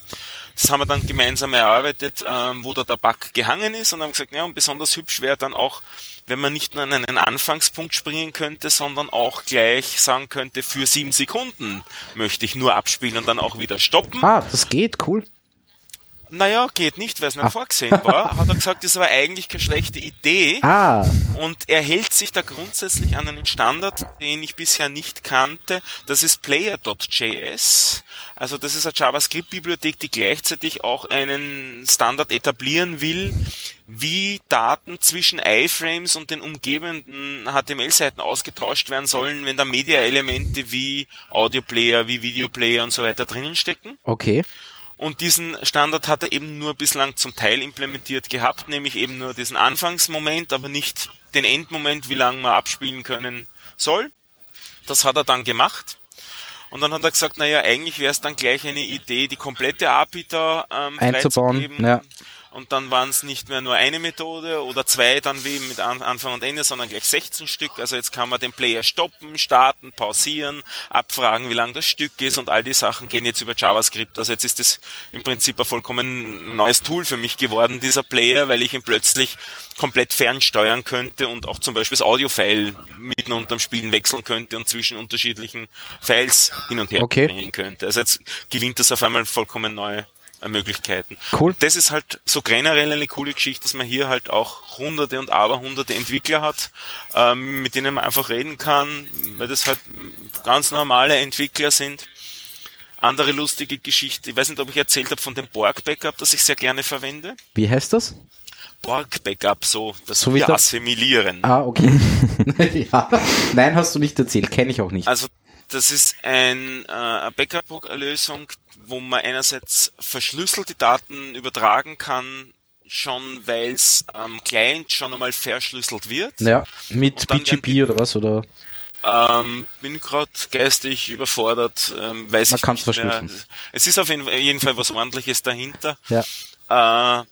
Das haben wir dann gemeinsam erarbeitet, ähm, wo da der Bug gehangen ist und haben gesagt, ja, und besonders hübsch wäre dann auch, wenn man nicht nur an einen Anfangspunkt springen könnte, sondern auch gleich sagen könnte, für sieben Sekunden möchte ich nur abspielen und dann auch wieder stoppen. Ah, das geht, cool. Naja, geht nicht, weil es nicht Ah. vorgesehen war, hat er gesagt, das war eigentlich keine schlechte Idee. Ah, Und er hält sich da grundsätzlich an einen Standard, den ich bisher nicht kannte. Das ist Player.js. Also das ist eine JavaScript-Bibliothek, die gleichzeitig auch einen Standard etablieren will, wie Daten zwischen iFrames und den umgebenden HTML-Seiten ausgetauscht werden sollen, wenn da Media-Elemente wie Audioplayer, wie Videoplayer und so weiter drinnen stecken. okay. Und diesen Standard hat er eben nur bislang zum Teil implementiert gehabt, nämlich eben nur diesen Anfangsmoment, aber nicht den Endmoment, wie lange man abspielen können soll. Das hat er dann gemacht. Und dann hat er gesagt, naja, eigentlich wäre es dann gleich eine Idee, die komplette API da ähm, Einzubauen, ja. Und dann waren es nicht mehr nur eine Methode oder zwei dann wie mit An Anfang und Ende, sondern gleich 16 Stück. Also jetzt kann man den Player stoppen, starten, pausieren, abfragen, wie lang das Stück ist und all die Sachen gehen jetzt über JavaScript. Also jetzt ist das im Prinzip ein vollkommen neues Tool für mich geworden, dieser Player, weil ich ihn plötzlich komplett fernsteuern könnte und auch zum Beispiel das Audio-File mitten unterm Spielen wechseln könnte und zwischen unterschiedlichen Files hin und her Okay. bringen könnte. Also jetzt gewinnt das auf einmal vollkommen neue Möglichkeiten. Cool. Das ist halt so generell eine coole Geschichte, dass man hier halt auch hunderte und aberhunderte Entwickler hat, ähm, mit denen man einfach reden kann, weil das halt ganz normale Entwickler sind. Andere lustige Geschichte, ich weiß nicht, ob ich erzählt habe von dem Borg-Backup, das ich sehr gerne verwende. Wie heißt das? Borg-Backup, so, das So wir der- assimilieren. Ah, okay. ja. Nein, hast du nicht erzählt, kenne ich auch nicht. Also das ist ein, äh, eine Backup-Lösung, wo man einerseits verschlüsselte Daten übertragen kann, schon weil es am Client schon einmal verschlüsselt wird. Ja, mit BGP oder was? Oder? Ähm, bin gerade geistig überfordert, ähm, weiß Man ich nicht mehr. verschlüsseln. Es ist auf jeden jeden Fall was ordentliches dahinter. Ja. Äh,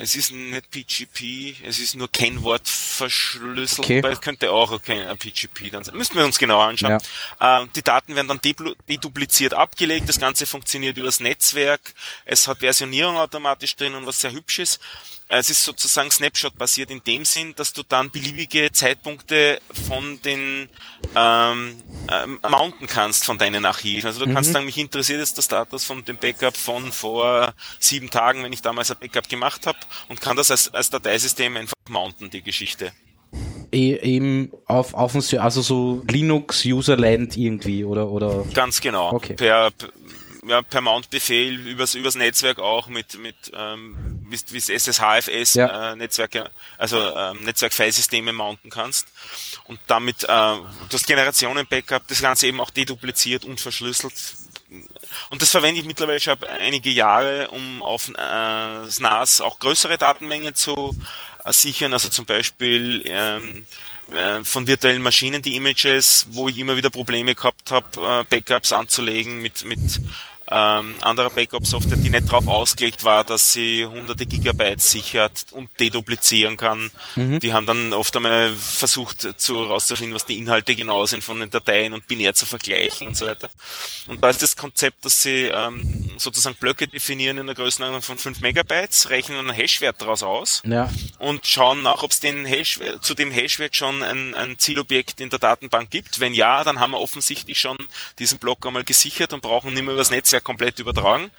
es ist nicht PGP, es ist nur Kennwort verschlüsselt, Okay. wobei es könnte auch okay, ein PGP dann sein. Müssen wir uns genauer anschauen. Äh, die Daten werden dann dedupliziert abgelegt, das Ganze funktioniert übers Netzwerk, es hat Versionierung automatisch drin und was sehr hübsch ist. Es ist sozusagen Snapshot-basiert in dem Sinn, dass du dann beliebige Zeitpunkte von den ähm, ähm, mounten kannst von deinen Archiven. Also du kannst sagen, mich interessiert jetzt der Status von dem Backup von vor sieben Tagen, wenn ich damals ein Backup gemacht habe und kann das als, als Dateisystem einfach mounten, die Geschichte. E eben auf, auf also so Linux Userland irgendwie oder oder Ganz genau. Okay. Per, ja, per Mount-Befehl übers, übers Netzwerk auch mit, mit ähm, wie wie es SSHFS Ja. äh, Netzwerke, also ähm, Netzwerk-Filesysteme mounten kannst. Und damit, äh, du hast Generationen-Backup, das Ganze eben auch dedupliziert und verschlüsselt. Und das verwende ich mittlerweile schon einige Jahre, um auf äh, das NAS auch größere Datenmengen zu äh, sichern. Also zum Beispiel ähm, äh, von virtuellen Maschinen die Images, wo ich immer wieder Probleme gehabt habe, äh, Backups anzulegen mit, mit ähm, anderer Backup-Software, die nicht darauf ausgelegt war, dass sie hunderte Gigabyte sichert und deduplizieren kann. Die haben dann oft einmal versucht zu rauszufinden, was die Inhalte genau sind von den Dateien und binär zu vergleichen und so weiter. Und da ist das Konzept, dass sie ähm, sozusagen Blöcke definieren in der Größenordnung von 5 Megabytes, rechnen einen Hashwert daraus aus ja. und schauen nach, ob es den Hash, zu dem Hashwert schon ein, ein Zielobjekt in der Datenbank gibt. Wenn ja, dann haben wir offensichtlich schon diesen Block einmal gesichert und brauchen nicht mehr über das Netzwerk komplett übertragen.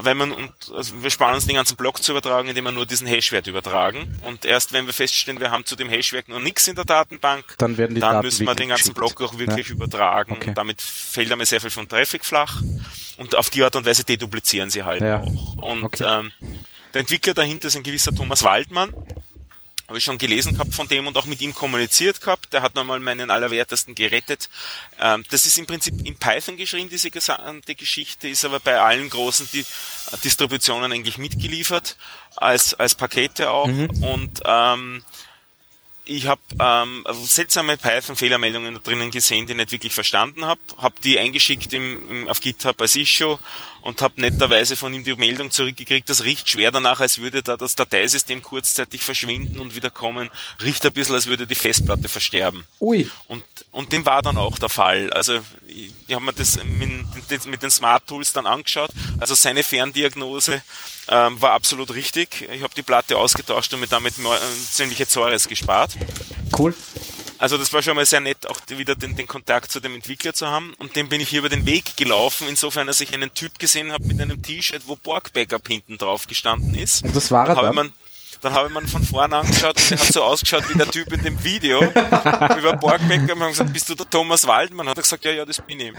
Wenn man, und, also wir sparen uns den ganzen Block zu übertragen, indem wir nur diesen Hashwert übertragen. Und erst wenn wir feststellen, wir haben zu dem Hashwert noch nichts in der Datenbank, Dann werden die dann Daten müssen wir den ganzen. Block auch wirklich übertragen. Okay. Und damit fällt einmal sehr viel von Traffic flach. Und auf die Art und Weise deduplizieren sie halt Ja. auch. Und Okay. ähm, der Entwickler dahinter ist ein gewisser Thomas Waldmann. Habe ich schon gelesen gehabt von dem und auch mit ihm kommuniziert gehabt. Der hat nochmal meinen Allerwertesten gerettet. Ähm, das ist im Prinzip in Python geschrieben, diese gesamte Geschichte, ist aber bei allen großen Di Distributionen eigentlich mitgeliefert, als, als Pakete auch. Und ähm, ich habe ähm, seltsame Python-Fehlermeldungen da drinnen gesehen, die ich nicht wirklich verstanden habe. Habe die eingeschickt im, im, auf GitHub als Issue und habe netterweise von ihm die Meldung zurückgekriegt. Das riecht schwer danach, als würde da das Dateisystem kurzzeitig verschwinden und wieder kommen. Riecht ein bisschen, als würde die Festplatte versterben. Ui. Und, und dem war dann auch der Fall. Also ich, ich habe mir das mit, mit den Smart Tools dann angeschaut. Also seine Ferndiagnose ähm, war absolut richtig. Ich habe die Platte ausgetauscht und mir damit äh, ziemliche Zores gespart. Cool. Also das war schon mal sehr nett, auch wieder den, den Kontakt zu dem Entwickler zu haben. Und dem bin ich hier über den Weg gelaufen, insofern, dass ich einen Typ gesehen habe mit einem T-Shirt, wo Borg Backup hinten drauf gestanden ist. Und das war er Dann dann? habe ich man von vorne angeschaut und der hat so ausgeschaut wie der Typ in dem Video über Borgbecker. Und gesagt, bist du der Thomas Waldmann? Hat er gesagt, ja, ja, das bin ich.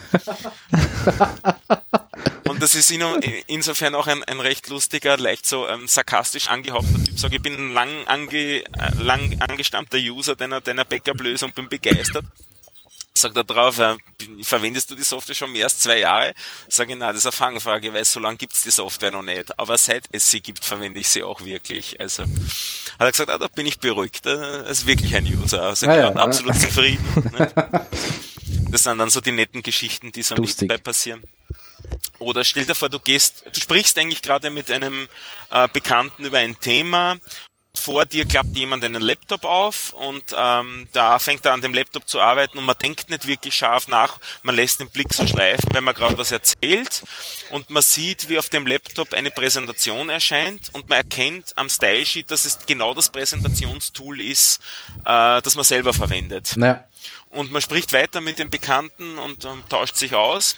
Und das ist ino- insofern auch ein, ein recht lustiger, leicht so ähm, sarkastisch angehauchter Typ. Sag, ich bin ein lang, ange, äh, lang angestammter User deiner, deiner Backup-Lösung, bin begeistert. Sagt er drauf, äh, verwendest du die Software schon mehr als zwei Jahre? Sage ich, nein, das ist eine Fangfrage, weil so lange gibt's die Software noch nicht. Aber seit es sie gibt, verwende ich sie auch wirklich. Also hat er gesagt, ah, da bin ich beruhigt. Er ist wirklich ein User. Also ja. bin absolut zufrieden. Ne? Das sind dann so die netten Geschichten, die so nebenbei passieren. Oder stell dir vor, du gehst, du sprichst eigentlich gerade mit einem äh, Bekannten über ein Thema. Vor dir klappt jemand einen Laptop auf und ähm, da fängt er an dem Laptop zu arbeiten und man denkt nicht wirklich scharf nach, man lässt den Blick so schleifen, wenn man gerade was erzählt und man sieht, wie auf dem Laptop eine Präsentation erscheint und man erkennt am Style Sheet, dass es genau das Präsentationstool ist, äh, das man selber verwendet. Naja. und man spricht weiter mit dem Bekannten und ähm, tauscht sich aus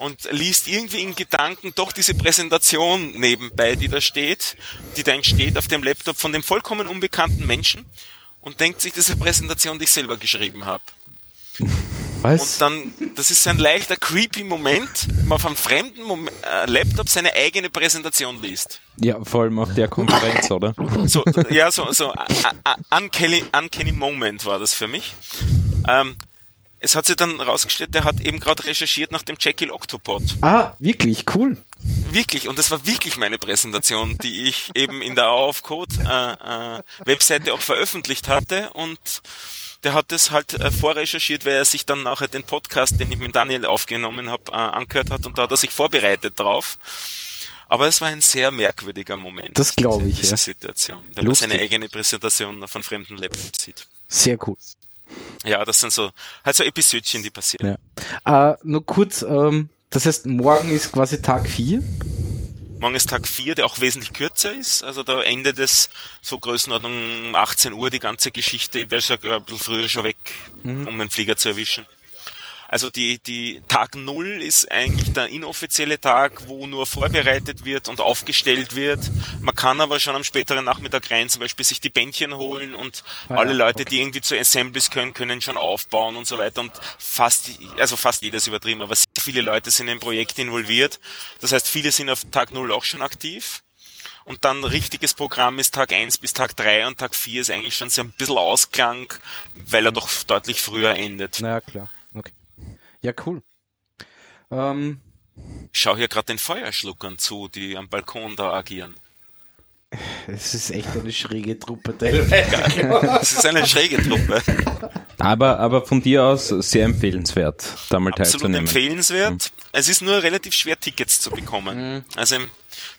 und liest irgendwie in Gedanken doch diese Präsentation nebenbei, die da steht, die da entsteht auf dem Laptop von dem vollkommen unbekannten Menschen und denkt sich, diese Präsentation, die ich selber geschrieben habe. Was? Und dann, das ist ein leichter creepy Moment, wenn man auf einem fremden Mom äh, Laptop seine eigene Präsentation liest. Ja, vor allem auf der Konferenz, oder? So, ja, so, so, uncanny, uncanny Moment war das für mich. Ähm, es hat sich dann rausgestellt, der hat eben gerade recherchiert nach dem Jekyll Octopod. ah, wirklich, cool. Wirklich, und das war wirklich meine Präsentation, die ich eben in der auf Code äh, äh, Webseite auch veröffentlicht hatte und der hat das halt äh, vorrecherchiert, weil er sich dann nachher den Podcast, den ich mit Daniel aufgenommen habe, äh, angehört hat und da hat er sich vorbereitet drauf. Aber es war ein sehr merkwürdiger Moment. Das glaube ich, diese ja. Situation, wenn man seine eigene Präsentation von fremden Laptops sieht. Sehr cool. Ja, das sind so halt so Episödchen, die passieren. Ja. Äh, nur kurz, ähm, das heißt, morgen ist quasi Tag 4. Morgen ist Tag 4, der auch wesentlich kürzer ist. Also da endet es so Größenordnung um 18 Uhr die ganze Geschichte. Ich wäre schon ein bisschen früher schon weg, um den Flieger zu erwischen. Also die, die Tag Null ist eigentlich der inoffizielle Tag, wo nur vorbereitet wird und aufgestellt wird. Man kann aber schon am späteren Nachmittag rein zum Beispiel sich die Bändchen holen und Ah, alle ja, Leute, die irgendwie zu Assemblies können, können schon aufbauen und so weiter. Und fast, also fast jedes übertrieben, aber sehr viele Leute sind im Projekt involviert. Das heißt, viele sind auf Tag Null auch schon aktiv. Und dann richtiges Programm ist Tag 1 bis Tag 3 und Tag 4 ist eigentlich schon so ein bisschen Ausklang, weil er doch deutlich früher endet. Naja, klar. Ja, cool. Ähm, Ich schaue hier gerade den Feuerschluckern zu, die am Balkon da agieren. es ist echt eine schräge Truppe teilweise. Das ist eine schräge Truppe. Aber, aber von dir aus sehr empfehlenswert, da mal Absolut teilzunehmen. empfehlenswert. Es ist nur relativ schwer, Tickets zu bekommen. Also im-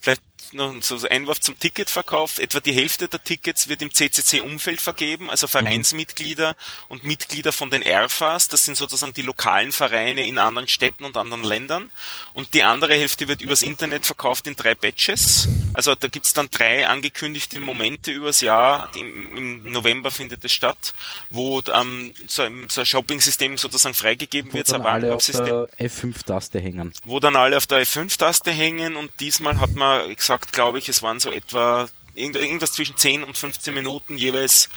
vielleicht noch so so Einwurf zum Ticketverkauf. Etwa die Hälfte der Tickets wird im CCC-Umfeld vergeben, also Vereinsmitglieder und Mitglieder von den ERFAs. Das sind sozusagen die lokalen Vereine in anderen Städten und anderen Ländern. Und die andere Hälfte wird übers Internet verkauft in drei Batches. Also da gibt's dann drei angekündigte Momente übers Jahr. Im, im November findet es statt, wo ähm, so, ein, so ein Shopping-System sozusagen freigegeben Wo wird, so dann ein alle auf der F5-Taste hängen. wo dann alle auf der F5-Taste hängen und diesmal hat man gesagt, glaube ich, es waren so etwa irgend- irgendwas zwischen 10 und 15 Minuten jeweils,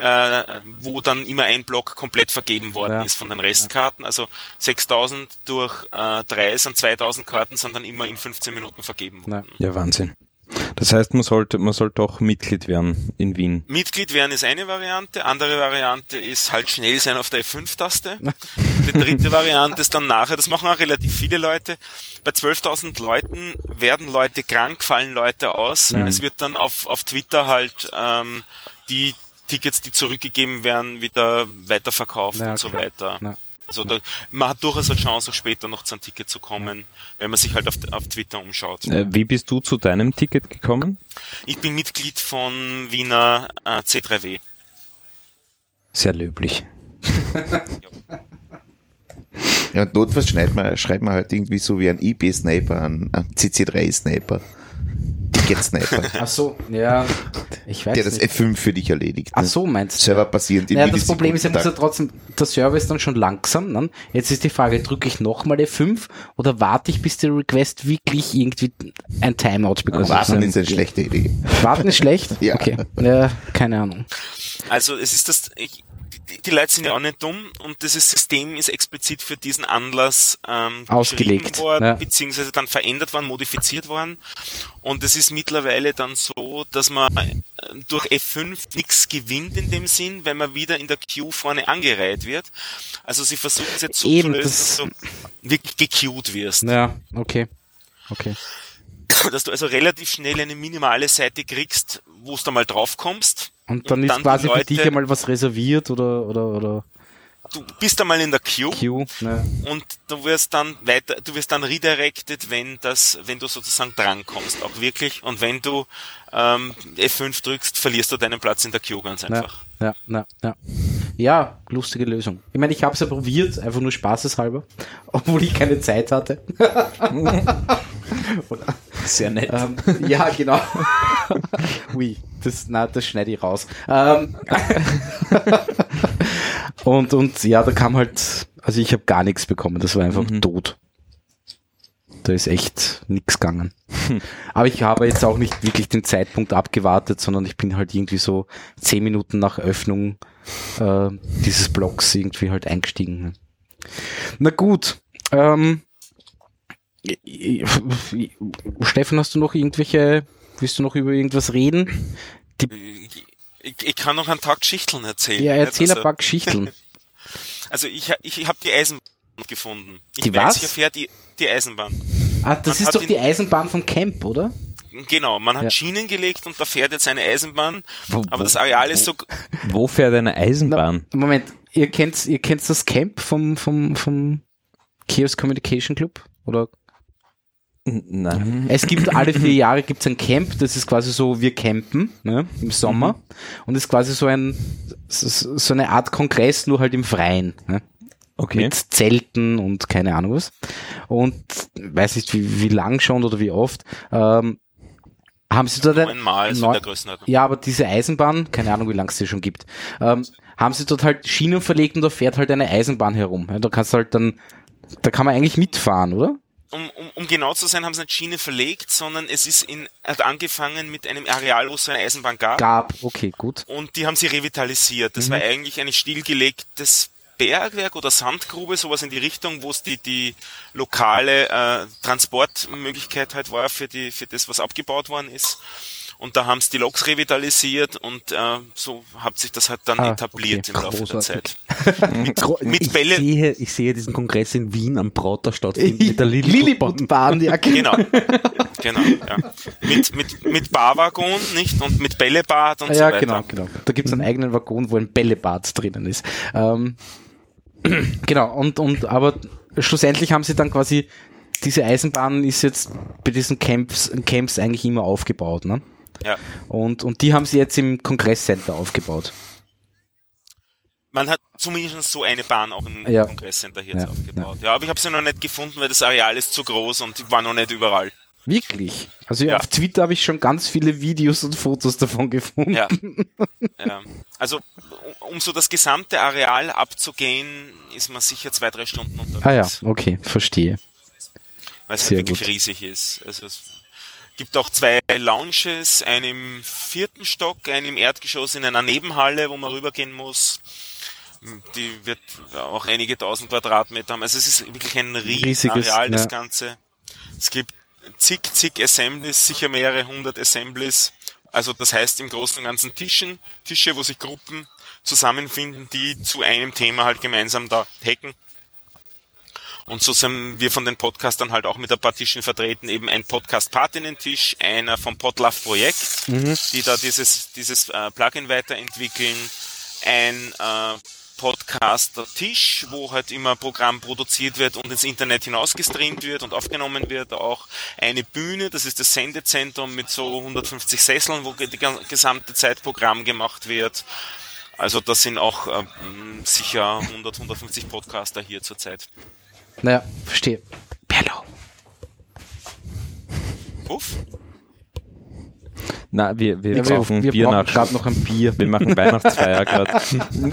äh, wo dann immer ein Block komplett vergeben worden Ja. ist von den Restkarten. Also 6000 durch äh, 3 sind 2000 Karten, sind dann immer in 15 Minuten vergeben worden. Ja, Wahnsinn. Das heißt, man sollte, man sollte auch Mitglied werden in Wien. Mitglied werden ist eine Variante, andere Variante ist halt schnell sein auf der F5-Taste. Die dritte Variante ist dann nachher, das machen auch relativ viele Leute, bei 12.000 Leuten werden Leute krank, fallen Leute aus. Es wird dann auf, auf Twitter halt ähm, die Tickets, die zurückgegeben werden, wieder weiterverkauft Ja, und so klar. weiter. Ja. Also da, man hat durchaus eine Chance, auch später noch zu einem Ticket zu kommen, wenn man sich halt auf, auf Twitter umschaut. Äh, wie bist du zu deinem Ticket gekommen? Ich bin Mitglied von Wiener äh, C3W. Sehr löblich. Ja, und notfalls schreibt man, schreibt man halt irgendwie so wie ein IB-Sniper, ein, ein CC3-Sniper. Packet-Sniper, Ach so, ja, ich weiß der das nicht. F5 für dich erledigt. Ach ne? so, meinst du? Server basierend in Naja, das Problem ist ja, muss ja trotzdem, der Server ist dann schon langsam. Ne? Jetzt ist die Frage, drücke ich nochmal F5 oder warte ich, bis der Request wirklich irgendwie ein Timeout bekommt? Warten ist eine schlechte Idee. Warten ist schlecht? Ja. Okay. Ja, keine Ahnung. Also es ist das, ich, die, Leute sind ja auch nicht dumm und dieses System ist explizit für diesen Anlass ähm, Ausgelegt, worden, ja. beziehungsweise dann verändert worden, modifiziert worden. Und es ist mittlerweile dann so, dass man äh, durch F5 nichts gewinnt in dem Sinn, wenn man wieder in der Queue vorne angereiht wird. Also sie versuchen es jetzt so Eben, zu lösen, das- dass du wirklich gequeued wirst. Ja, okay. Okay. Dass du also relativ schnell eine minimale Seite kriegst, wo du mal drauf kommst. Und dann Und ist dann die quasi für Leute- dich einmal was reserviert oder, oder, oder Du bist einmal in der Queue. Queue. Ne? und du wirst dann weiter, du wirst dann redirected, wenn das, wenn du sozusagen drankommst, auch wirklich. Und wenn du ähm, F5 drückst, verlierst du deinen Platz in der Queue ganz einfach. ja, ja, ja. Ja, lustige Lösung. Ich meine, ich habe es ja probiert, einfach nur spaßeshalber, obwohl ich keine Zeit hatte. Sehr nett. Ähm, ja, genau. Ui, das, na, das schneide ich raus. Ähm, und, und ja, da kam halt, also ich habe gar nichts bekommen, das war einfach tot. Da ist echt nichts gegangen. Aber ich habe jetzt auch nicht wirklich den Zeitpunkt abgewartet, sondern ich bin halt irgendwie so zehn Minuten nach Öffnung äh, dieses Blogs irgendwie halt eingestiegen. Na gut. Ähm, Steffen, hast du noch irgendwelche, willst du noch über irgendwas reden? Ich, ich kann noch einen Tag Geschichten erzählen. Ja, erzähl ein also, paar Geschichten. also ich, ich habe die Eisenbahn gefunden. Ich Die weiß, was? ich erfährt die, die Eisenbahn. Ah, das Man ist doch die Eisenbahn vom Camp, oder? Genau, man hat Ja. Schienen gelegt und da fährt jetzt eine Eisenbahn, Wo- aber das Areal ist so, Wo fährt eine Eisenbahn? Moment, ihr kennt, ihr kennt das Camp vom, vom, vom Chaos Communication Club? Oder? Nein. Es gibt alle vier Jahre gibt's ein Camp, das ist quasi so, wir campen ne, im Sommer und ist quasi so ein so, eine Art Kongress, nur halt im Freien. Ne? Okay. mit Zelten und keine Ahnung was. Und weiß nicht, wie, wie lang schon oder wie oft. Ähm, haben sie dort ein, in neun- der Größenordnung. ja, aber diese Eisenbahn, keine Ahnung, wie lang es die schon gibt, ähm, haben sie dort halt Schienen verlegt und da fährt halt eine Eisenbahn herum. Ja, da kannst du halt dann, da kann man eigentlich mitfahren, oder? Um, um, um genau zu sein, haben sie nicht Schiene verlegt, sondern es ist in, hat angefangen mit einem Areal, wo es so eine Eisenbahn gab. Gab, okay, gut. Und die haben sie revitalisiert. Das Mhm. war eigentlich ein stillgelegtes Bergwerk oder Sandgrube, sowas in die Richtung, wo es die, die lokale äh, Transportmöglichkeit halt war für, die, für das, was abgebaut worden ist. Und da haben sie die Loks revitalisiert und äh, so hat sich das halt dann Ah, etabliert okay. im Laufe Großartig. der Zeit. Gro- mit ich Bälle- Sehe, ich sehe diesen Kongress in Wien am Prater stattfinden mit der Lilliputbahn. Ja, Genau. genau, ja. Mit, mit, mit Barwaggon, nicht? Und mit Bällebad und so ja, weiter. genau, genau. Da gibt's einen eigenen Waggon, wo ein Bällebad drinnen ist. Ähm, genau, und, und aber schlussendlich haben sie dann quasi, diese Eisenbahn ist jetzt bei diesen Camps, Camps eigentlich immer aufgebaut, ne? Ja. Und, und die haben sie jetzt im Kongresscenter aufgebaut. Man hat zumindest so eine Bahn auch im Ja. Kongresscenter hier jetzt Ja, aufgebaut. Ja. aber ich habe sie noch nicht gefunden, weil das Areal ist zu groß und ich war noch nicht überall. Wirklich? Also ja. Ja. auf Twitter habe ich schon ganz viele Videos und Fotos davon gefunden. Ja. ja. Also, um, so das gesamte Areal abzugehen, ist man sicher zwei, drei Stunden unterwegs. Ah ja, okay, verstehe. weil es halt wirklich gut. riesig ist. Also es gibt auch zwei Lounges, einen im vierten Stock, einen im Erdgeschoss in einer Nebenhalle, wo man rübergehen muss. Die wird auch einige tausend Quadratmeter haben. Also es ist wirklich ein riesiges Areal, das ja. Ganze. Es gibt zig, zig Assemblies, sicher mehrere hundert Assemblies. Also das heißt im Großen und Ganzen Tischen, Tische, wo sich Gruppen zusammenfinden, die zu einem Thema halt gemeinsam da hacken. Und so sind wir von den Podcastern halt auch mit ein paar Tischen vertreten, eben ein Podcast-Patinnen-Tisch, einer vom Podlove Projekt, die da dieses, dieses äh, Plugin weiterentwickeln, ein äh, Podcaster-Tisch, wo halt immer Programm produziert wird und ins Internet hinausgestreamt wird und aufgenommen wird, auch eine Bühne, das ist das Sendezentrum mit so 150 Sesseln, wo die gesamte Zeit Programm gemacht wird. Also das sind auch äh, sicher 100, 150 Podcaster hier zurzeit. Naja, verstehe. Bello. Puff? Na, wir, wir Ja, wir kaufen wir Bier brauchen nach. gerade noch ein Bier. Wir machen Weihnachtsfeier gerade.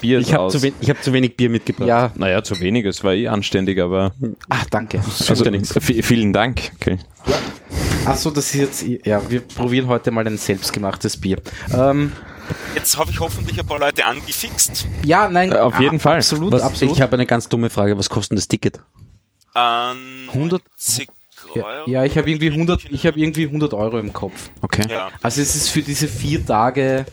Bier Ich habe zu, hab zu wenig Bier mitgebracht. Ja, Naja, zu wenig, es war eh anständig, aber ach, danke. also, vielen Dank. Okay. Ach so, das ist jetzt, ja, wir probieren heute mal ein selbstgemachtes Bier. Ähm, Jetzt habe ich hoffentlich ein paar Leute angefixt. ja, nein, Äh, auf jeden Fall. Absolut, Was, absolut. Ich habe eine ganz dumme Frage. Was kostet das Ticket? An 100 90 ja, Euro. ja, ich habe irgendwie 100, ich habe irgendwie 100 Euro im Kopf. Okay. Ja. Also es ist für diese vier Tage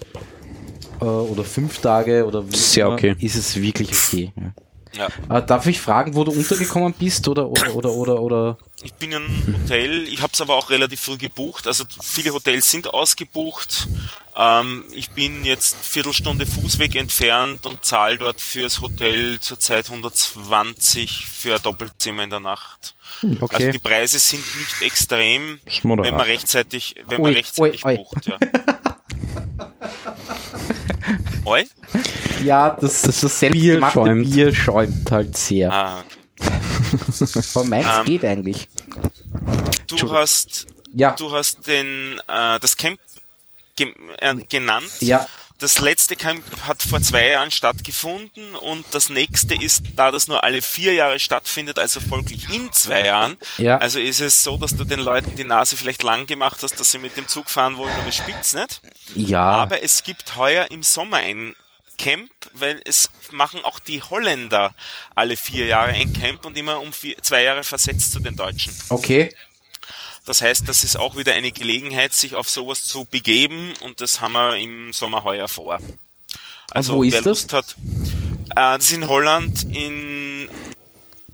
äh, oder fünf Tage oder wie Sehr immer, okay. ist es wirklich okay. Ja. Ja. Äh, darf ich fragen, wo du untergekommen bist oder oder oder oder oder? Ich bin in einem Hotel, ich habe es aber auch relativ früh gebucht. Also viele Hotels sind ausgebucht. Ähm, ich bin jetzt Viertelstunde Fußweg entfernt und zahle dort fürs Hotel zurzeit 120 für ein Doppelzimmer in der Nacht. Okay. Also die Preise sind nicht extrem, moderat. wenn man rechtzeitig, wenn man Ui, rechtzeitig ui, ui. bucht. Ja. Oi? Ja, das, das, das Bier schäumt. schäumt. halt sehr. Ah, Aber meins Ähm, geht eigentlich. du hast Ja, Du hast den, äh, das Camp ge äh, genannt. ja, Das letzte Camp hat vor zwei Jahren stattgefunden und das nächste ist, da das nur alle vier Jahre stattfindet, also folglich in zwei Jahren. Ja. Also ist es so, dass du den Leuten die Nase vielleicht lang gemacht hast, dass sie mit dem Zug fahren wollen, aber spitz nicht. ja. Aber es gibt heuer im Sommer ein Camp, weil es machen auch die Holländer alle vier Jahre ein Camp und immer um vier, zwei Jahre versetzt zu den Deutschen. Okay. Das heißt, das ist auch wieder eine Gelegenheit, sich auf sowas zu begeben und das haben wir im Sommer heuer vor. Also wo ist wer das? Lust hat, äh, das ist in Holland in,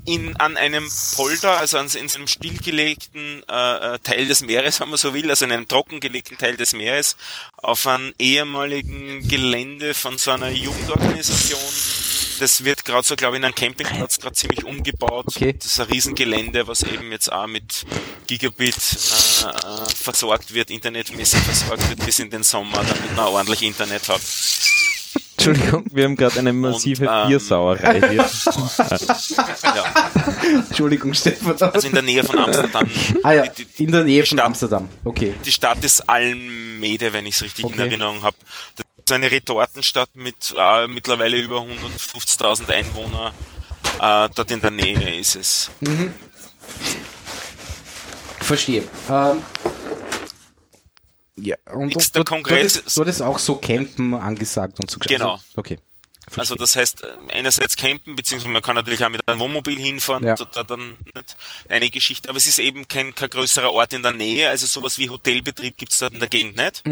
in an einem Polder, also an, in so einem stillgelegten äh, äh, Teil des Meeres, wenn man so will, also in einem trockengelegten Teil des Meeres, auf einem ehemaligen Gelände von so einer Jugendorganisation. Das wird gerade so, glaube ich, in einem Campingplatz gerade ziemlich umgebaut. Okay. Das ist ein Riesengelände, was eben jetzt auch mit Gigabit äh, äh, versorgt wird, internetmäßig versorgt wird bis in den Sommer, damit man ordentlich Internet hat. Entschuldigung, wir haben gerade eine massive ähm, Biersauerei hier. Ja. Entschuldigung, Stefan. Also in der Nähe von Amsterdam. ah ja, Die, die, in der Nähe von Stadt. Amsterdam. Okay. die Stadt ist Almede, wenn ich es richtig in Okay. Erinnerung habe. Eine Retortenstadt mit äh, mittlerweile über 150.000 Einwohner. Äh, dort in der Nähe ist es. Verstehe. Ähm, ja, und, der dort, Kongress dort, ist, dort ist auch so Campen angesagt und so. Genau. Also, okay. Also das heißt, äh, einerseits campen, beziehungsweise man kann natürlich auch mit einem Wohnmobil hinfahren, Ja. da, da dann nicht eine Geschichte, aber es ist eben kein, kein größerer Ort in der Nähe, also sowas wie Hotelbetrieb gibt's dort in der Gegend nicht.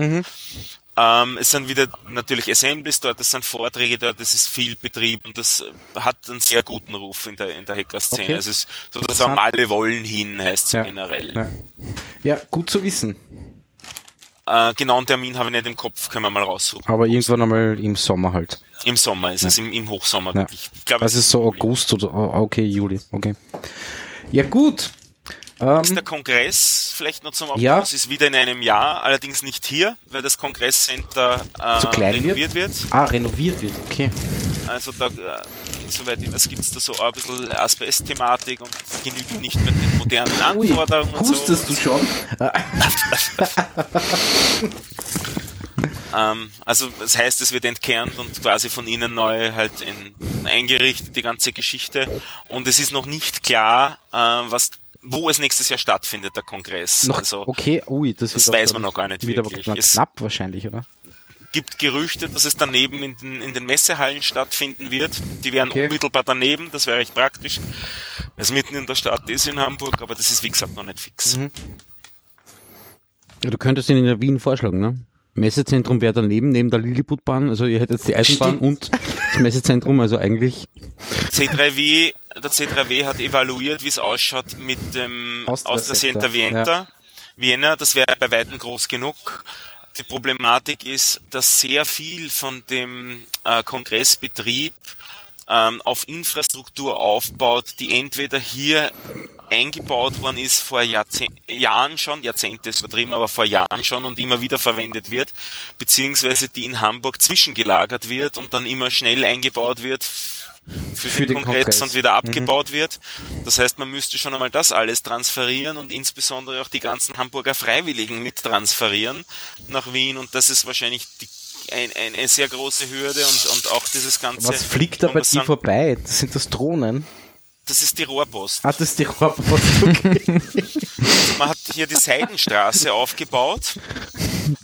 Ähm, es sind wieder natürlich Assemblies dort, es sind Vorträge dort, es ist viel Betrieb und das hat einen sehr guten Ruf in der, in der Hacker-Szene. Okay. Also es ist sozusagen alle wollen hin, heißt so Ja. generell. Ja. ja, gut zu wissen. Äh, genauen Termin habe ich nicht im Kopf, können wir mal raussuchen. Aber irgendwann einmal im Sommer halt. Im Sommer ist es, im, im Hochsommer Ja. wirklich. Ich glaube, Also es ist so. August oder oh, okay, Juli. Okay. Ja, gut. Ähm, Der Kongress, vielleicht noch zum Abschluss, Ja. ist wieder in einem Jahr, allerdings nicht hier, weil das Kongresscenter äh, Zu klein wird? renoviert wird. ah, renoviert wird. Okay. Also da, äh, soweit ich weiß, gibt es da so ein bisschen Asbest-Thematik und genügt nicht mit den modernen Ui, Anforderungen und so. hustest du schon? Ähm, also das heißt, es wird entkernt und quasi von innen neu halt in, eingerichtet, die ganze Geschichte. Und es ist noch nicht klar, äh, was wo es nächstes Jahr stattfindet, der Kongress. Noch, also okay, ui, das, das weiß man noch gar nicht Wird aber wirklich. Es- knapp wahrscheinlich, oder? gibt Gerüchte, dass es daneben in den, in den Messehallen stattfinden wird. Die wären Okay. unmittelbar daneben, das wäre recht praktisch. Weil es mitten in der Stadt ist in Hamburg, aber das ist wie gesagt noch nicht fix. Mhm. Ja, du könntest ihn in der Wien vorschlagen, ne? Messezentrum wäre daneben, neben der Lilliputbahn. Also ihr hättet die Eisenbahn Stimmt. und das Messezentrum, also eigentlich. C3W, der C3W hat evaluiert, wie es ausschaut mit dem Center, Center Vienna. Vienna, das wäre bei weitem groß genug. Die Problematik ist, dass sehr viel von dem äh, Kongressbetrieb ähm, auf Infrastruktur aufbaut, die entweder hier eingebaut worden ist vor Jahrzeh Jahren schon, Jahrzehnte ist übertrieben, aber vor Jahren schon und immer wieder verwendet wird, beziehungsweise die in Hamburg zwischengelagert wird und dann immer schnell eingebaut wird, für, Für den, den Kongress, Kongress. und wieder abgebaut wird. Das heißt, man müsste schon einmal das alles transferieren und insbesondere auch die ganzen Hamburger Freiwilligen mit transferieren nach Wien und das ist wahrscheinlich die, ein, ein, eine sehr große Hürde und, und auch dieses ganze. Was fliegt da bei dir vorbei? Das sind das Drohnen? Das ist die Rohrpost. Ah, das ist die Rohrpost. Okay. Man hat hier die Seidenstraße aufgebaut.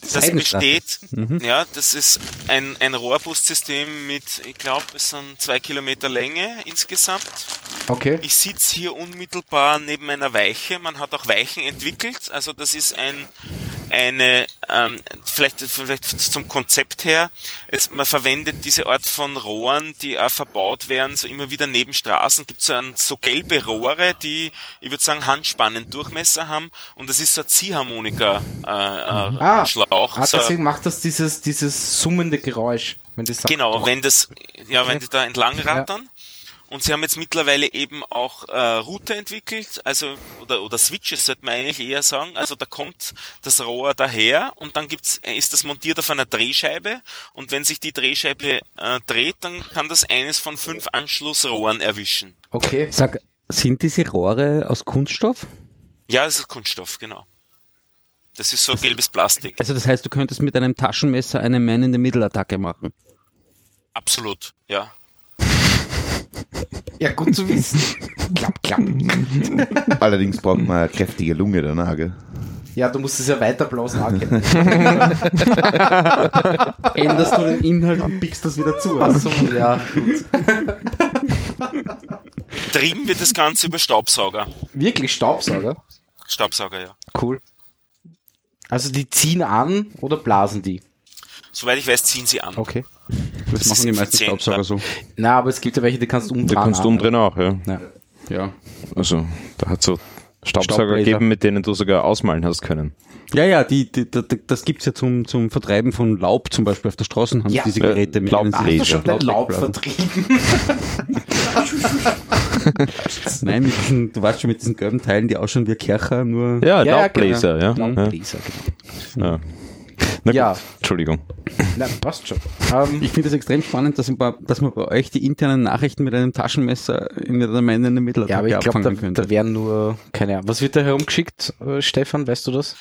Das Seidenstraße. besteht, ja, das ist ein, ein Rohrbussystem mit, ich glaube, es sind zwei Kilometer Länge insgesamt. okay. Ich sitze hier unmittelbar neben einer Weiche. Man hat auch Weichen entwickelt. Also das ist ein eine ähm, vielleicht vielleicht zum Konzept her. Es, man verwendet diese Art von Rohren, die auch verbaut werden, so immer wieder neben Straßen. Gibt so ein, so gelbe Rohre, die ich würde sagen Handspannen Durchmesser haben und das ist so ein Ziehharmonika äh, äh, Ah, Schlauch. ah so, deswegen macht das dieses, dieses summende Geräusch. Wenn sagt, Genau, wenn das, ja, wenn die da entlang rattern. Und sie haben jetzt mittlerweile eben auch äh, Router entwickelt, also oder oder Switches sollte man eigentlich eher sagen. Also da kommt das Rohr daher und dann gibt's ist das montiert auf einer Drehscheibe und wenn sich die Drehscheibe äh, dreht, dann kann das eines von fünf Anschlussrohren erwischen. Okay. Sag, sind diese Rohre aus Kunststoff? Ja, das ist Kunststoff, genau. Das ist so gelbes Plastik. Also das heißt, du könntest mit einem Taschenmesser eine Man-in-the-Middle-Attacke machen. Absolut, ja. Ja, gut zu wissen. klapp, klapp. Allerdings braucht man eine kräftige Lunge danach. Gell? Ja, du musst es ja weiterblasen. angehen. Änderst du den Inhalt und pickst das wieder zu. Ach so, ja, gut. Trieben wird das Ganze über Staubsauger. Wirklich Staubsauger? Staubsauger, ja. Cool. Also die ziehen an oder blasen die? Soweit ich weiß, ziehen sie an. Okay. Das, ist machen die meisten Staubsauger so. Na, aber es gibt ja welche, die kannst du umdrehen. Da kannst du umdrehen auch, ja. Ja. Ja. Also, da hat so Staubsauger gegeben, mit denen du sogar ausmalen hast können. Ja, ja, die, die, die, das gibt's ja zum, zum Vertreiben von Laub zum Beispiel auf der Straße, haben Ja. diese Äh, Geräte mit Laubbläser. schon Laub Laubbläser. vertrieben? Nein, mit diesen, du weißt schon, mit diesen gelben Teilen, die ausschauen wie Kercher, nur Ja, Ja, Laubbläser, ja. genau. ja. Laubbläser, genau. ja. Na Ja. gut, Entschuldigung. Na, passt schon. Ähm, Ich finde es extrem spannend, dass, paar, dass man bei euch die internen Nachrichten mit einem Taschenmesser in der Gemeinde in der Mittelattacke ja, aber ich glaube, abfangen da, könnte. da wären nur, keine Ahnung. Was wird da herumgeschickt, äh, Stefan, weißt du das?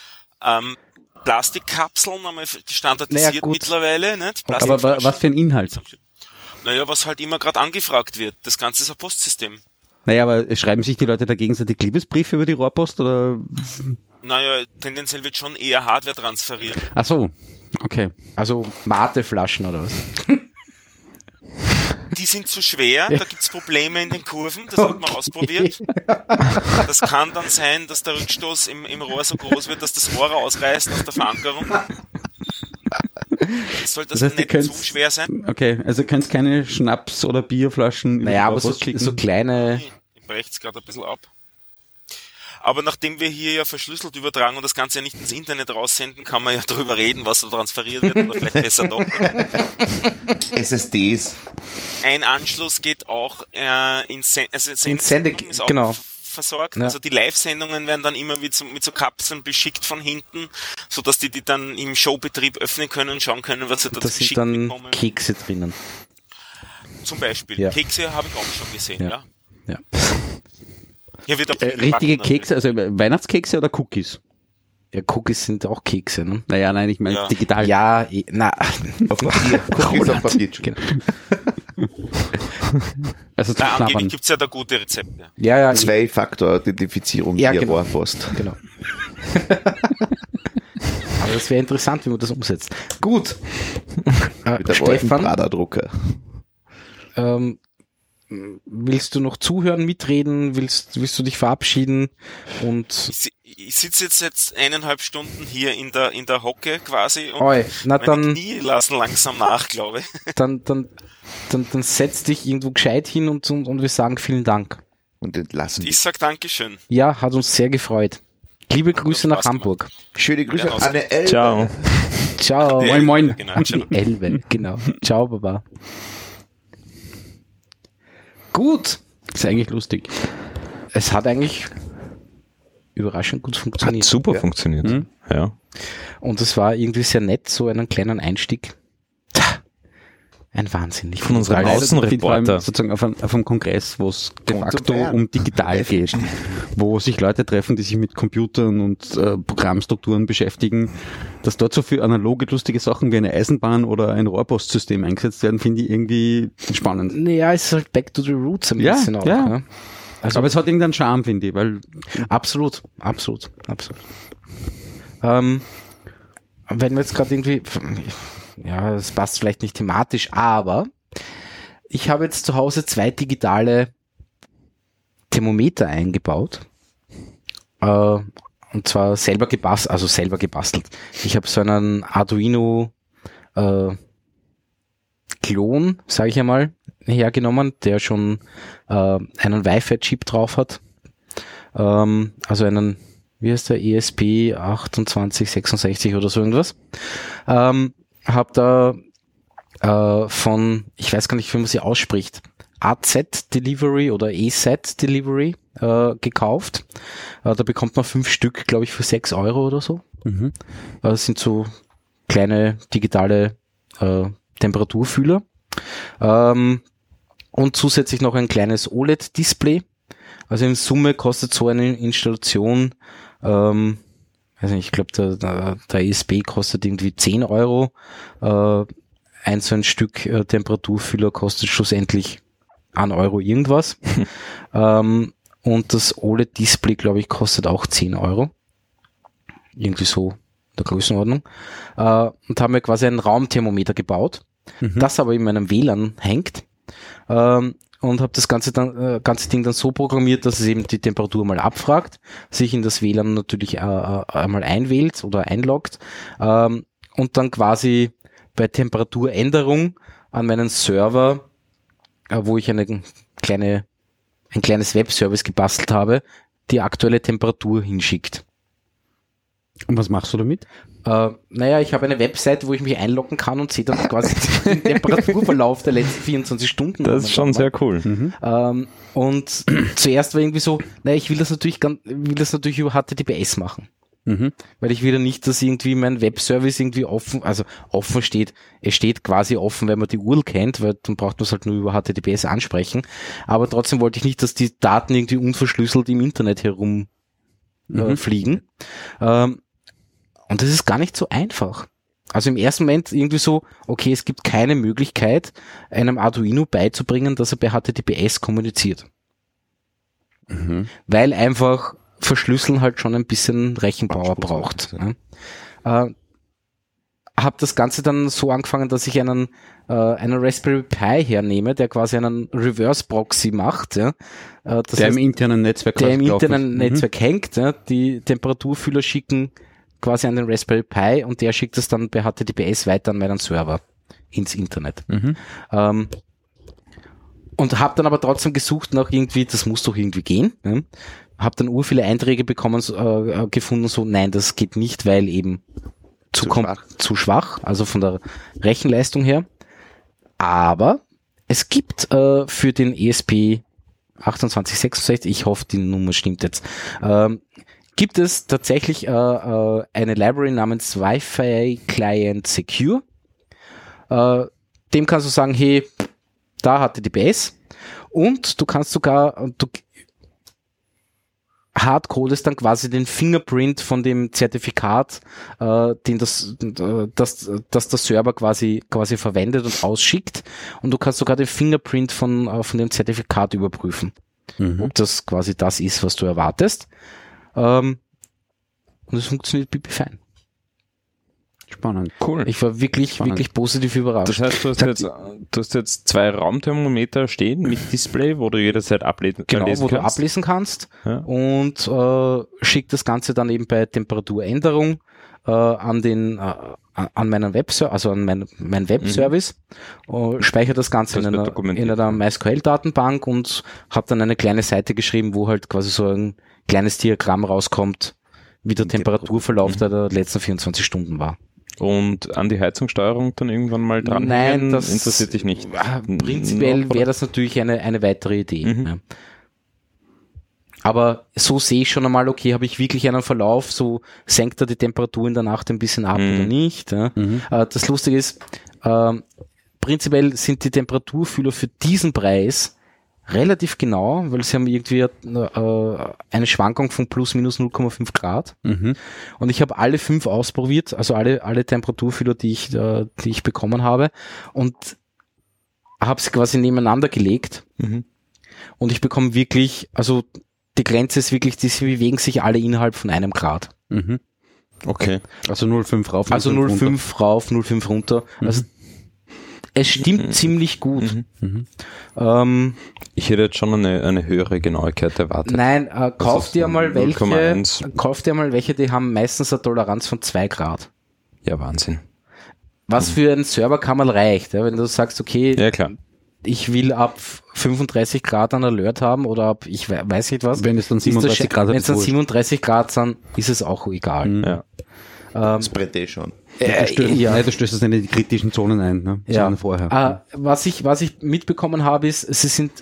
Ähm, Plastikkapseln haben wir standardisiert Naja, mittlerweile, nicht? Aber wa- was für ein Inhalt? Naja, was halt immer gerade angefragt wird. Das Ganze ist ein Postsystem. Naja, aber schreiben sich die Leute da gegenseitig Liebesbriefe über die Rohrpost oder? Naja, tendenziell wird schon eher Hardware transferiert. Ach so, okay. Also Mateflaschen oder was? Die sind zu schwer, da gibt's Probleme in den Kurven, das hat man ausprobiert. Das kann dann sein, dass der Rückstoß im, im Rohr so groß wird, dass das Rohr ausreißt aus der Verankerung. Sollte das, Das heißt, nicht zu schwer sein. Okay, also könnt keine Schnaps- oder Bierflaschen Naja, aber so, so kleine, Ich brecht's gerade ein bisschen ab. Aber nachdem wir hier ja verschlüsselt übertragen und das Ganze ja nicht ins Internet raussenden, kann man ja drüber reden, was da transferiert wird oder vielleicht besser doch. SSDs. Ein Anschluss geht auch äh, in, Sen also In Sende- genau. versorgt. Ja. Also die Live-Sendungen werden dann immer mit so, mit so Kapseln beschickt von hinten, so dass die die dann im Showbetrieb öffnen können und schauen können, was sie da da sind geschickt dann bekommen. Kekse drinnen. Zum Beispiel. Ja. Kekse habe ich auch schon gesehen, Ja. ja. Ja. Hier wird auch Äh, richtige Kekse, also Weihnachtskekse oder Cookies? Ja, Cookies sind auch Kekse, ne? Naja, nein, ich meine Ja. digital. Ja, eh, na, Auf Papier. Cookies auf Papier. Genau. Also zum Na, angeblich Knabbern. gibt's ja da gute Rezepte. Ja, ja, Zwei-Faktor-Authentifizierung Ja, via genau. Rohrpost. genau. Aber das wäre interessant, wie man das umsetzt. Gut. Äh, Mit der Stefan, Radardrucker. ähm, willst du noch zuhören, mitreden? Willst, willst du dich verabschieden? Und Ich, ich sitze jetzt jetzt eineinhalb Stunden hier in der in der Hocke quasi und Oi, na meine dann, Knie lassen langsam nach, glaube ich. dann, dann, dann, dann setz dich irgendwo gescheit hin und, und, und wir sagen vielen Dank. Und entlassen. Ich sag Dankeschön. Ja, hat uns sehr gefreut. Liebe Grüße nach gemacht. Hamburg. Schöne Grüße Ja, an L. Ciao. Ciao. Moin, moin. Genau, Die ciao. Elbe, genau. Ciao, Baba. Gut. Ist eigentlich lustig. Es hat eigentlich überraschend gut Hat funktioniert. super Ja. funktioniert. Mhm. Ja. Und es war irgendwie sehr nett, so einen kleinen Einstieg. Ein Wahnsinn. Ich Von unserem Außenreporter. Vor allem sozusagen auf einem, auf einem Kongress, wo es de facto um digital geht, wo sich Leute treffen, die sich mit Computern und äh, Programmstrukturen beschäftigen, dass dort so viel analoge, lustige Sachen wie eine Eisenbahn oder ein Rohrpostsystem eingesetzt werden, finde ich irgendwie spannend. Naja, es ist halt back to the roots ein Ja, bisschen auch. ja. Ne? Also Aber es hat irgendeinen Charme, finde ich, weil absolut, absolut, absolut. Ähm, wenn wir jetzt gerade irgendwie, ja, es passt vielleicht nicht thematisch, aber ich habe jetzt zu Hause zwei digitale Thermometer eingebaut. Äh, und zwar selber gebastelt, also selber gebastelt. Ich habe so einen Arduino äh, Klon, sage ich einmal, hergenommen, der schon äh, einen Wi-Fi-Chip drauf hat. Ähm, also einen, wie heißt der, ESP 2866 oder so irgendwas. Ähm, hab da äh, von, ich weiß gar nicht, wie man sie ausspricht, AZ Delivery oder EZ Delivery äh, gekauft. Äh, da bekommt man fünf Stück, glaube ich, für sechs Euro oder so. Mhm. Äh, Das sind so kleine digitale äh, Temperaturfühler. Ähm, und zusätzlich noch ein kleines OLED-Display. Also in Summe kostet so eine Installation, ähm, weiß nicht, ich glaube, der, der, ESP kostet irgendwie 10 Euro. Äh, ein so ein Stück äh, Temperaturfühler kostet schlussendlich 1 Euro irgendwas. ähm, und das OLED-Display, glaube ich, kostet auch 10 Euro. Irgendwie so der Größenordnung. Äh, und haben wir quasi ein Raumthermometer gebaut, das aber in meinem WLAN hängt. Ähm, und habe das ganze, dann, äh, ganze Ding dann so programmiert, dass es eben die Temperatur mal abfragt, sich in das WLAN natürlich äh, äh, einmal einwählt oder einloggt ähm, und dann quasi bei Temperaturänderung an meinen Server, äh, wo ich eine kleine, ein kleines Webservice gebastelt habe, die aktuelle Temperatur hinschickt. Und was machst du damit? Äh, naja, ich habe eine Website, wo ich mich einloggen kann und sehe dann quasi den Temperaturverlauf der letzten 24 Stunden. Das ist schon sehr cool. Ähm, und zuerst war irgendwie so, naja, ich will das natürlich ganz, will das natürlich über HTTPS machen. Mhm. Weil ich will ja nicht, dass irgendwie mein Webservice irgendwie offen, also offen steht. Es steht quasi offen, wenn man die URL kennt, weil dann braucht man es halt nur über HTTPS ansprechen. Aber trotzdem wollte ich nicht, dass die Daten irgendwie unverschlüsselt im Internet herum äh, fliegen. Ähm, und das ist gar nicht so einfach. Also im ersten Moment irgendwie so, okay, es gibt keine Möglichkeit, einem Arduino beizubringen, dass er bei HTTPS kommuniziert. Weil einfach Verschlüsseln halt schon ein bisschen Rechenpower braucht. Ne? Äh, habe das Ganze dann so angefangen, dass ich einen, äh, einen Raspberry Pi hernehme, der quasi einen Reverse Proxy macht. Ja? Äh, das Der heißt, im internen Netzwerk der im internen. Mhm. Netzwerk hängt. Ja? Die Temperaturfühler schicken quasi an den Raspberry Pi und der schickt es dann bei HTTPS weiter an meinen Server ins Internet. Mhm. Ähm, und habe dann aber trotzdem gesucht nach irgendwie, das muss doch irgendwie gehen. Ja? Habe dann ur viele Einträge bekommen, äh, gefunden, so nein, das geht nicht, weil eben zu, Zu schwach. zu schwach, also von der Rechenleistung her. Aber es gibt äh, für den ESP 2866, ich hoffe, die Nummer stimmt jetzt, ähm, gibt es tatsächlich äh, äh, eine Library namens Wi-Fi Client Secure. Äh, dem kannst du sagen, hey, da hatte die BS und du kannst sogar, du hardcodest dann quasi den Fingerprint von dem Zertifikat, äh, den das, äh, das, das der Server quasi, quasi verwendet und ausschickt und du kannst sogar den Fingerprint von, äh, von dem Zertifikat überprüfen, Mhm. ob das quasi das ist, was du erwartest. Ähm, und es funktioniert pipi fein. Spannend. Cool. Ich war wirklich, Spannend. wirklich positiv überrascht. Das heißt, du hast, jetzt, du hast jetzt zwei Raumthermometer stehen mit Display, wo du jederzeit ablesen, genau, wo du kannst. ablesen kannst Ja. und äh, schickt das Ganze dann eben bei Temperaturänderung äh, an den äh, an meinen Webservice, also an mein, mein Webservice, äh, speichere das Ganze Mhm. Das in einer, in einer. MySQL-Datenbank und habe dann eine kleine Seite geschrieben, wo halt quasi so ein kleines Diagramm rauskommt, wie der Temperaturverlauf Mhm. der, letzten 24 Stunden war. Und an die Heizungssteuerung dann irgendwann mal dran Nein, das interessiert dich nicht. Ah, Prinzipiell wäre das natürlich eine, eine weitere Idee. Mhm. Ja. Aber so sehe ich schon einmal, okay, habe ich wirklich einen Verlauf, so senkt er die Temperatur in der Nacht ein bisschen ab Mhm. oder nicht. Ja. Mhm. Äh, Das Lustige ist, ähm, prinzipiell sind die Temperaturfühler für diesen Preis relativ genau, weil sie haben irgendwie äh, eine Schwankung von plus minus 0,5 Grad. Mhm. Und ich habe alle fünf ausprobiert, also alle, alle Temperaturfühler, die ich, äh, die ich bekommen habe. Und habe sie quasi nebeneinander gelegt. Mhm. Und ich bekomme wirklich, also die Grenze ist wirklich, die bewegen sich alle innerhalb von einem Grad. Mhm. Okay. Also 0,5 rauf. Also 0,5 runter. 0,5 rauf, 0,5 runter. Also es stimmt ziemlich gut. Mhm. Ähm, Ich hätte jetzt schon eine, eine höhere Genauigkeit erwartet. nein, äh, kauf ist dir mal welche, 0,1. kauf dir mal welche, die haben meistens eine Toleranz von 2 Grad. Ja, Wahnsinn. Was für einen Server kann man reicht, ja? wenn du sagst, okay, Ja, klar. ich will ab 35 Grad einen Alert haben oder ab, ich we- weiß nicht was. Wenn es dann ist das 37 sche- Grad Wenn es dann wurscht. 37 Grad sind, ist es auch egal. Ja. Ähm, Das Brett eh schon. äh, Du stößt, ja. Nein, du stößt es in die kritischen Zonen ein, ne? Ja. Vorher. Äh, was ich, was ich mitbekommen habe, ist, sie sind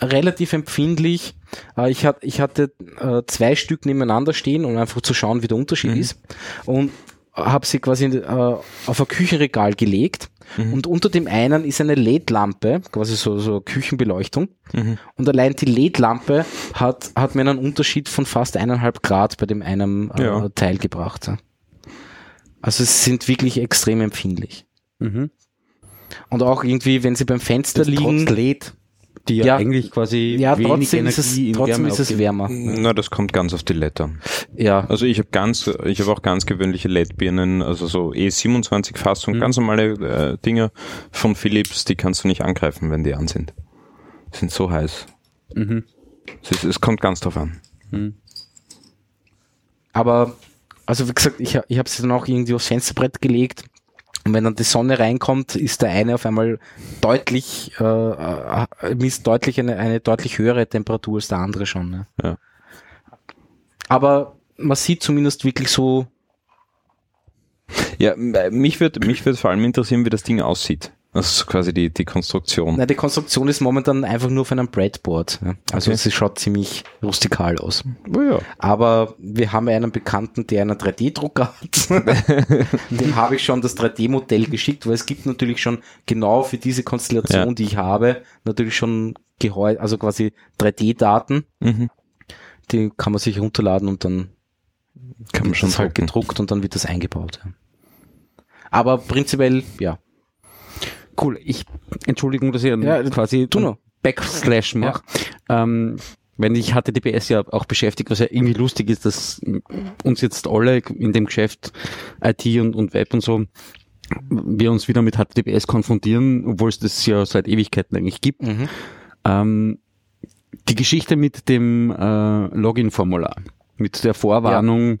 relativ empfindlich. Äh, ich, hat, ich hatte äh, zwei Stück nebeneinander stehen, um einfach zu schauen, wie der Unterschied ist. Und habe sie quasi äh, auf ein Küchenregal gelegt. Und unter dem einen ist eine LED-Lampe, quasi so, so Küchenbeleuchtung. Und allein die LED-Lampe hat, hat mir einen Unterschied von fast eineinhalb Grad bei dem einen äh, Ja. Teil gebracht. Also sie sind wirklich extrem empfindlich. Mhm. Und auch irgendwie, wenn sie beim Fenster Das liegen, trotz LED, die ja, Ja. eigentlich quasi ja, wenig trotzdem ist es, Energie in trotzdem Wärme ist es wärmer. Na, das kommt ganz auf die LED an. Ja, Also ich habe ganz, ich habe auch ganz gewöhnliche LED-Birnen, also so E27-Fassung, ganz normale äh, Dinger von Philips, die kannst du nicht angreifen, wenn die an sind. Sind so heiß. Mhm. Es, ist, es kommt ganz drauf an. aber, also wie gesagt, ich, ich habe sie dann auch irgendwie aufs Fensterbrett gelegt. Und wenn dann die Sonne reinkommt, ist der eine auf einmal deutlich, äh, äh, misst deutlich eine, eine deutlich höhere Temperatur als der andere schon. Ne? Ja. Aber man sieht zumindest wirklich so, Ja, äh, mich würde mich würde vor allem interessieren, wie das Ding aussieht. Also quasi die, die Konstruktion. na, die Konstruktion ist momentan einfach nur auf einem Breadboard. Ja? Also Okay. sie schaut ziemlich rustikal aus. Oh ja. Aber wir haben einen Bekannten, der einen 3D-Drucker hat. Dem habe ich schon das 3D-Modell geschickt, weil es gibt natürlich schon genau für diese Konstellation, Ja. die ich habe, natürlich schon geheu also quasi 3D-Daten. Mhm. Die kann man sich runterladen und dann Kann man wird schon das halt gedruckt und dann wird das eingebaut. Aber prinzipiell, ja. Cool. Ich, Entschuldigung, dass ich Ja, quasi. Backslash mache. Ähm, wenn ich HTTPS ja auch beschäftigt, was ja irgendwie lustig ist, dass uns jetzt alle in dem Geschäft IT und, und Web und so, wir uns wieder mit HTTPS konfrontieren, obwohl es das ja seit Ewigkeiten eigentlich gibt. Mhm. Ähm, die Geschichte mit dem äh, Login-Formular, mit der Vorwarnung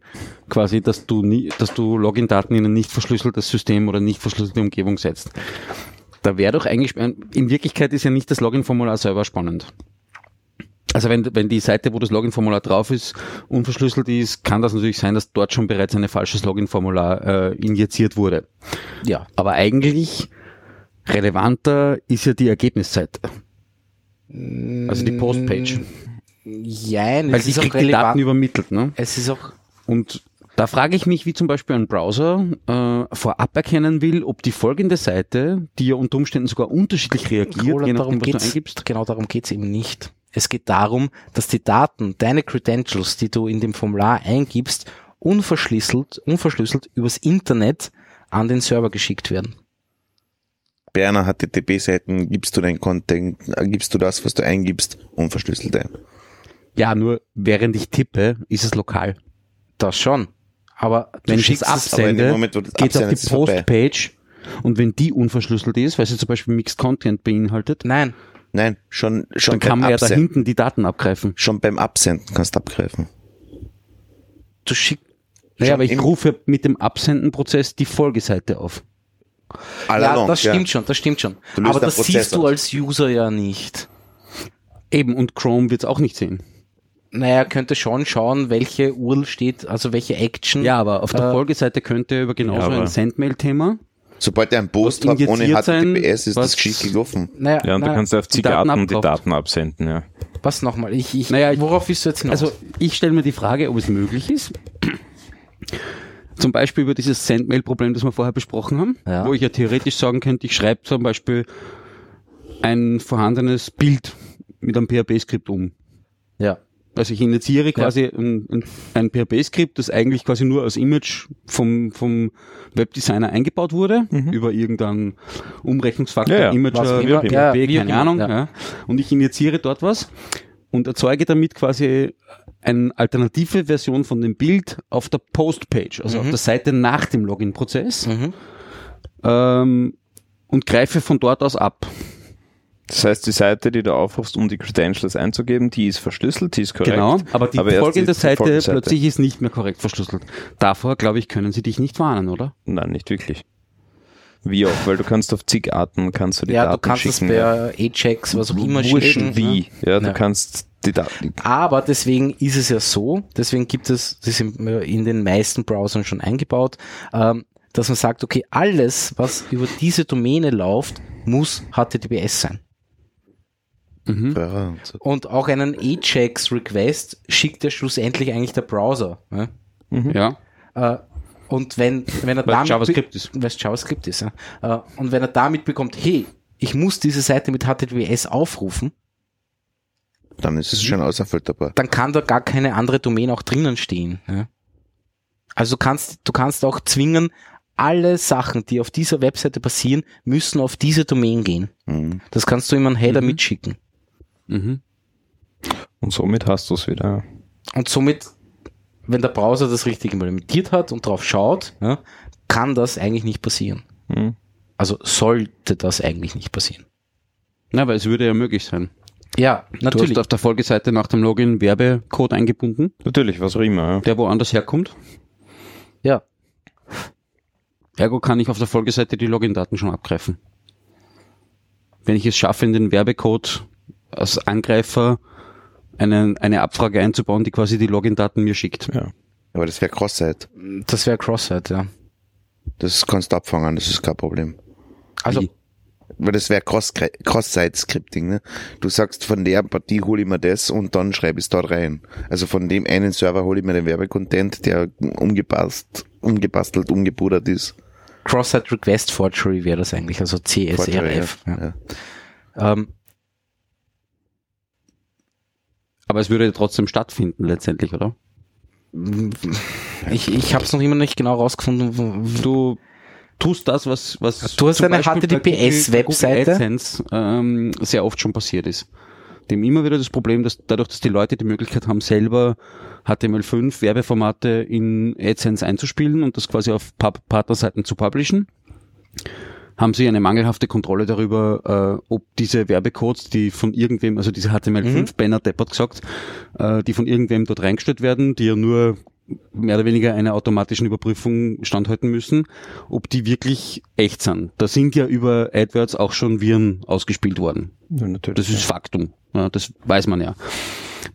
quasi, dass du nie, dass du Login-Daten in ein nicht verschlüsseltes System oder nicht verschlüsselte Umgebung setzt. Da wäre doch eigentlich, in Wirklichkeit ist ja nicht das Login-Formular selber spannend. Also wenn, wenn die Seite, wo das Login-Formular drauf ist, unverschlüsselt ist, kann das natürlich sein, dass dort schon bereits ein falsches Login-Formular äh, injiziert wurde. Ja. Aber eigentlich relevanter ist ja die Ergebnisseite. Also die Postpage. Jein, Weil es die ist auch die Daten relevant. übermittelt. Ne? Es ist auch Und da frage ich mich, wie zum Beispiel ein Browser äh, vorab erkennen will, ob die folgende Seite, die ja unter Umständen sogar unterschiedlich reagiert, Roland, je darum nachdem, was du eingibst. Genau darum geht's eben nicht. Es geht darum, dass die Daten, deine Credentials, die du in dem Formular eingibst, unverschlüsselt, unverschlüsselt übers Internet an den Server geschickt werden. Bei einer HTTP-Seiten gibst du dein Content, äh, gibst du das, was du eingibst, unverschlüsselt ein. Ja, nur während ich tippe, ist es lokal. Das schon. Aber du Wenn ich es absende, Moment, geht es auf die. Postpage und wenn die unverschlüsselt ist, weil sie zum Beispiel Mixed Content beinhaltet, nein, Nein, schon, schon dann kann beim man ja da Absenden. hinten die Daten abgreifen. Schon beim Absenden kannst du abgreifen. du schickst, Naja, aber ich rufe mit dem Absendenprozess die Folgeseite auf. All ja, along, das stimmt schon, das stimmt schon. Aber das Prozess siehst du als User ja nicht. Eben, und Chrome wird es auch nicht sehen. Naja, könnte schon schauen, welche URL steht, also welche Action. Ja, aber auf der Äh, Folgeseite könnte über genauso ja, ein Sendmail-Thema Sobald er einen Post hat ohne injiziert sein, HTTPS, ist was- das Geschick gelaufen. Naja, Ja, und du naja, kannst auf die Daten Zigaten die. Daten absenden, ja. was nochmal? Ich, ich, Naja, ich- worauf willst du jetzt hinaus? Also ich stelle mir die Frage, ob es möglich ist, Zum Beispiel über dieses Sendmail-Problem, das wir vorher besprochen haben, Ja. wo ich ja theoretisch sagen könnte, ich schreibe zum Beispiel ein vorhandenes Bild mit einem PHP-Skript um. Ja. Also ich initiiere quasi ein, ein, ein PHP-Skript, das eigentlich quasi nur als Image vom, vom Webdesigner eingebaut wurde, über irgendeinen Umrechnungsfaktor, Ja, ja, Imager. PHP, Ja, auch keine Ahnung. ja. Ja. Und ich initiiere dort was und erzeuge damit quasi eine alternative Version von dem Bild auf der Postpage, also auf der Seite nach dem Login-Prozess Mhm. ähm, und greife von dort aus ab. Das heißt, die Seite, die du aufrufst, um die Credentials einzugeben, die ist verschlüsselt, die ist korrekt. Genau, aber die erst folgende die Seite plötzlich ist nicht mehr korrekt verschlüsselt. Davor, glaube ich, können sie dich nicht warnen, oder? Nein, nicht wirklich. Wie auch, weil du kannst auf zig Arten, kannst du die Ja, du Daten kannst es schicken. per A-Checks, was auch immer Wurscht schicken. wie. Ja, du Ja. kannst die Daten. Aber deswegen ist es ja so, deswegen gibt es, das ist in den meisten Browsern schon eingebaut, ähm, dass man sagt, okay, alles, was über diese Domäne läuft, muss HTTPS sein. Mhm. Ja, und so. Und auch einen Ajax-Request schickt ja schlussendlich eigentlich der Browser. Ja? Ja, Äh, und wenn, wenn er weil damit JavaScript ist. weil es JavaScript ist, ja. Äh, und wenn er damit bekommt, hey, ich muss diese Seite mit HTTPS aufrufen, Dann ist es schon auserfüllbar. dann kann da gar keine andere Domain auch drinnen stehen. Ja? Also du kannst, du kannst auch zwingen, alle Sachen, die auf dieser Webseite passieren, müssen auf diese Domain gehen. Mhm. Das kannst du in einen Header Mhm. mitschicken. Mhm. Und somit hast du es wieder. Und somit, wenn der Browser das richtig implementiert hat und drauf schaut, ja, kann das eigentlich nicht passieren. Hm. Also sollte das eigentlich nicht passieren. Na, weil es würde ja möglich sein. Ja, Du natürlich. hast auf der Folgeseite nach dem Login Werbecode eingebunden, Natürlich, was auch immer. Ja. der woanders herkommt. Ja. Ergo kann ich auf der Folgeseite die Login-Daten schon abgreifen. Wenn ich es schaffe, in den Werbecode als Angreifer eine, eine Abfrage einzubauen, die quasi die Login-Daten mir schickt. Ja. Aber das wäre Cross-Site. Das wäre Cross-Site, ja. Das kannst du abfangen, das ist kein Problem. Also, Wie? Weil das wäre Cross- Cross-Site-Scripting. Ne? Du sagst, von der Partie hole ich mir das und dann schreibe ich es dort rein. Also von dem einen Server hole ich mir den Werbecontent, der umgepasst, umgebastelt, umgebudert ist. Cross-Site Request Forgery wäre das eigentlich, also CSRF. Ja, Ja. ja. Ähm, Aber es würde trotzdem stattfinden letztendlich, oder? ich ich habe es noch immer nicht genau rausgefunden. Du tust das, was, was Du hast eine HTTPS-Webseite. Ähm, sehr oft schon passiert ist. Dem immer wieder das Problem, dass dadurch, dass die Leute die Möglichkeit haben, selber HTML5 Werbeformate in AdSense einzuspielen und das quasi auf Partnerseiten zu publishen, haben sie eine mangelhafte Kontrolle darüber, äh, ob diese Werbecodes, die von irgendwem, also diese HTML5-Banner, Deppert gesagt, äh, die von irgendwem dort reingestellt werden, die ja nur mehr oder weniger einer automatischen Überprüfung standhalten müssen, ob die wirklich echt sind. Da sind ja über AdWords auch schon Viren ausgespielt worden. ja, natürlich. Das ist Faktum. Ja, das weiß man ja.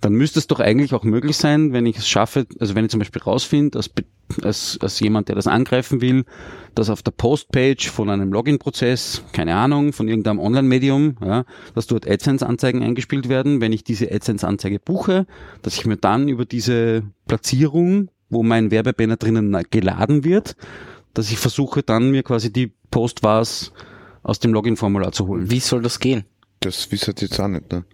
Dann müsste es doch eigentlich auch möglich sein, wenn ich es schaffe, also wenn ich zum Beispiel rausfinde, Be- als, als jemand, der das angreifen will, dass auf der Postpage von einem Login-Prozess, keine Ahnung, von irgendeinem Online-Medium, ja, dass dort AdSense-Anzeigen eingespielt werden, wenn ich diese AdSense-Anzeige buche, dass ich mir dann über diese Platzierung, wo mein Werbebanner drinnen geladen wird, dass ich versuche dann mir quasi die Postvars aus dem Login-Formular zu holen. Wie soll das gehen? Das wisst ihr jetzt auch nicht, ne?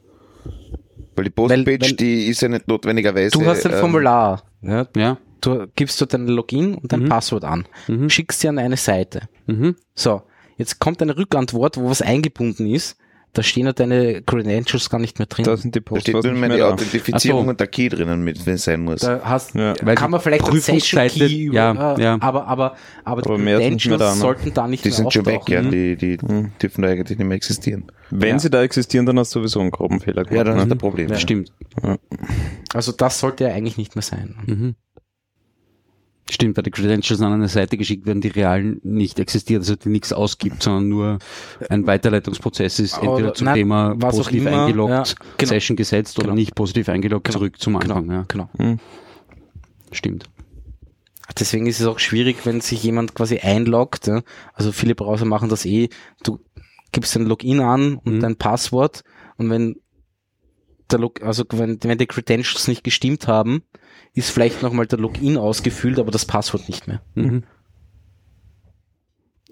Weil die Weil- Postpage, weil- die ist ja nicht notwendigerweise. Du hast ein ähm, Formular. Ja, Ja. Du gibst dort dein Login und dein Mhm. Passwort an, Mhm. schickst sie an eine Seite. Mhm. So, jetzt kommt eine Rückantwort, wo was eingebunden ist. Da stehen ja deine Credentials gar nicht mehr drin. da sind die Da steht nur mehr die da. Authentifizierung so. und der Key drinnen, mit, wenn es sein muss. da hast, Ja. Weil kann die man vielleicht einen Session Key, ja, äh, ja. aber, aber, aber, Aber die Credentials da, ne? sollten da nicht die mehr sind schon weg, ja. Die, die Mhm. dürfen da eigentlich nicht mehr existieren. Wenn Ja. sie da existieren, dann hast du sowieso einen groben Fehler gemacht. Ja, dann ne? ist der Problem. Ja. Stimmt. Also das sollte ja eigentlich nicht mehr sein. Mhm. Stimmt, weil die Credentials an eine Seite geschickt werden, die real nicht existiert, also die nichts ausgibt, sondern nur ein Weiterleitungsprozess ist, Oder- entweder zum nein, Thema positiv immer, eingeloggt, ja, genau. Session gesetzt oder Genau. nicht positiv eingeloggt, Genau. zurück zum Genau, Anfang. Ja. genau. Stimmt. Deswegen ist es auch schwierig, wenn sich jemand quasi einloggt. Ja? Also viele Browser machen das eh. Du gibst dein Login an und Mhm. dein Passwort und wenn der Log also wenn, wenn die Credentials nicht gestimmt haben, ist vielleicht nochmal der Login ausgefüllt, aber das Passwort nicht mehr. Mhm.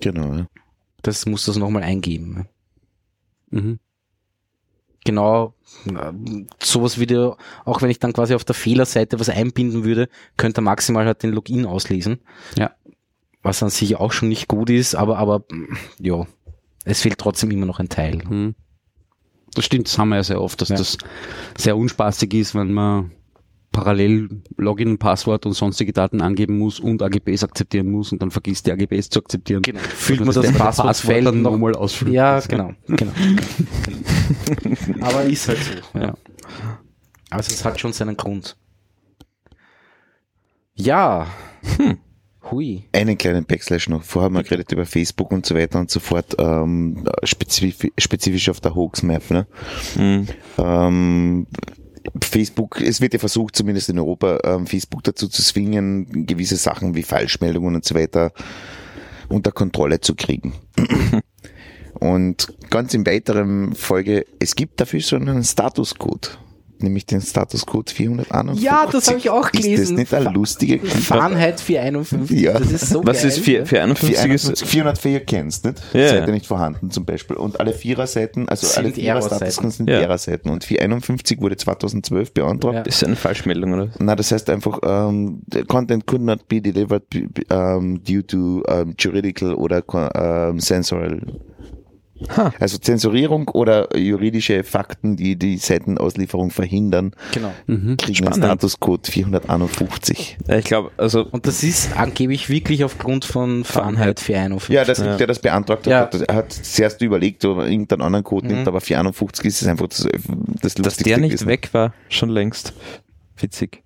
Genau, ja. Das muss das nochmal eingeben. Mhm. Genau, sowas wieder, auch wenn ich dann quasi auf der Fehlerseite was einbinden würde, könnte er maximal halt den Login auslesen. Ja. Was an sich auch schon nicht gut ist, aber, aber, ja, es fehlt trotzdem immer noch ein Teil. Mhm. Das stimmt, das haben wir ja sehr oft, dass Ja. das sehr unspaßig ist, wenn man parallel Login, Passwort und sonstige Daten angeben muss und AGBs akzeptieren muss und dann vergisst die AGBs zu akzeptieren. Genau. Füllt man Und das dann Passwortfeld dann noch nochmal ausfüllen. Ja, genau, genau. genau. Aber ist halt so. Ja. Also es hat schon seinen Grund. Ja. Hui. einen kleinen Backslash noch. Vorher haben wir geredet über Facebook und so weiter und so fort, ähm, spezifisch, spezifisch auf der Hoax-Map. Ne? Mhm. Ähm, Facebook, es wird ja versucht, zumindest in Europa, ähm, Facebook dazu zu zwingen, gewisse Sachen wie Falschmeldungen und so weiter unter Kontrolle zu kriegen. Und ganz in weiteren Folge, es gibt dafür schon einen Statuscode, nämlich den Statuscode 451. Ja, das habe ich auch Ist das gelesen. nicht eine lustige Fahrenheit 451. Ja. Das ist so Was geil. ist 4, 451 ist? 451, 404 kennst, nicht? Ja, Seite nicht vorhanden zum Beispiel. Und alle Viererseiten, also Sind alle Vierer-Statuscodes sind Ja. Errorseiten. Und 451 wurde 2012 beantragt. Ja. Ist eine Falschmeldung, oder? Na, das heißt einfach, ähm, the content could not be delivered um, due to um, juridical oder um, sensorial. Ha. Also Zensurierung oder juridische Fakten, die die Seitenauslieferung verhindern, Genau. kriegen einen Spannend. Statuscode 451. Ja, ich glaube, also Und das ist angeblich wirklich aufgrund von Fahrenheit 451. Ja, das, Ja. der das beantragt hat, Ja. hat, er hat zuerst überlegt, ob er irgendeinen anderen Code nimmt, aber 451 ist es einfach das, das dass Lustigste der nicht gewesen. weg war, schon längst. Witzig.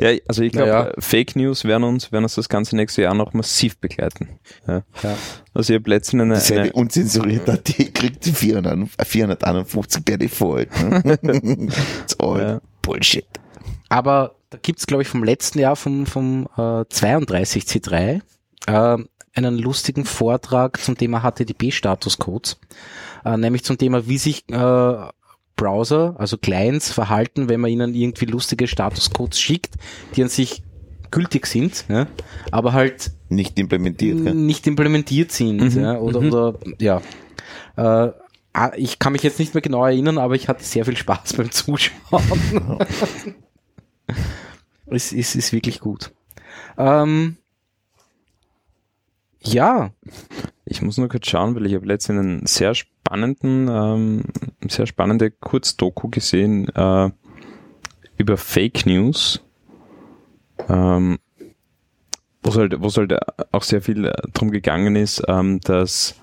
Ja, also ich glaube, Naja. Fake News werden uns, werden uns das ganze nächste Jahr noch massiv begleiten. Ja. Ja. Also ich habe letztens eine, Die Seite eine unzensuriert.at kriegt die 400, 451 per Default. Ne? It's all Ja. Bullshit. Aber da gibt's glaube ich, vom letzten Jahr, vom, vom äh, 32C3, äh, einen lustigen Vortrag zum Thema HTTP-Statuscodes, äh, nämlich zum Thema, wie sich äh, Browser, also Clients, verhalten, wenn man ihnen irgendwie lustige Statuscodes schickt, die an sich gültig sind, ja, aber halt Nicht implementiert. Ja. nicht implementiert sind. Mhm. Ja, oder, oder ja. Äh, ah, ich kann mich jetzt nicht mehr genau erinnern, aber ich hatte sehr viel Spaß beim Zuschauen. es, es ist wirklich gut. Ähm, ja, Ich muss nur kurz schauen, weil ich habe letztens einen sehr spannenden, ähm, sehr spannende Kurzdoku gesehen äh, über Fake News, ähm, wo es halt, halt auch sehr viel äh, drum gegangen ist, ähm, dass,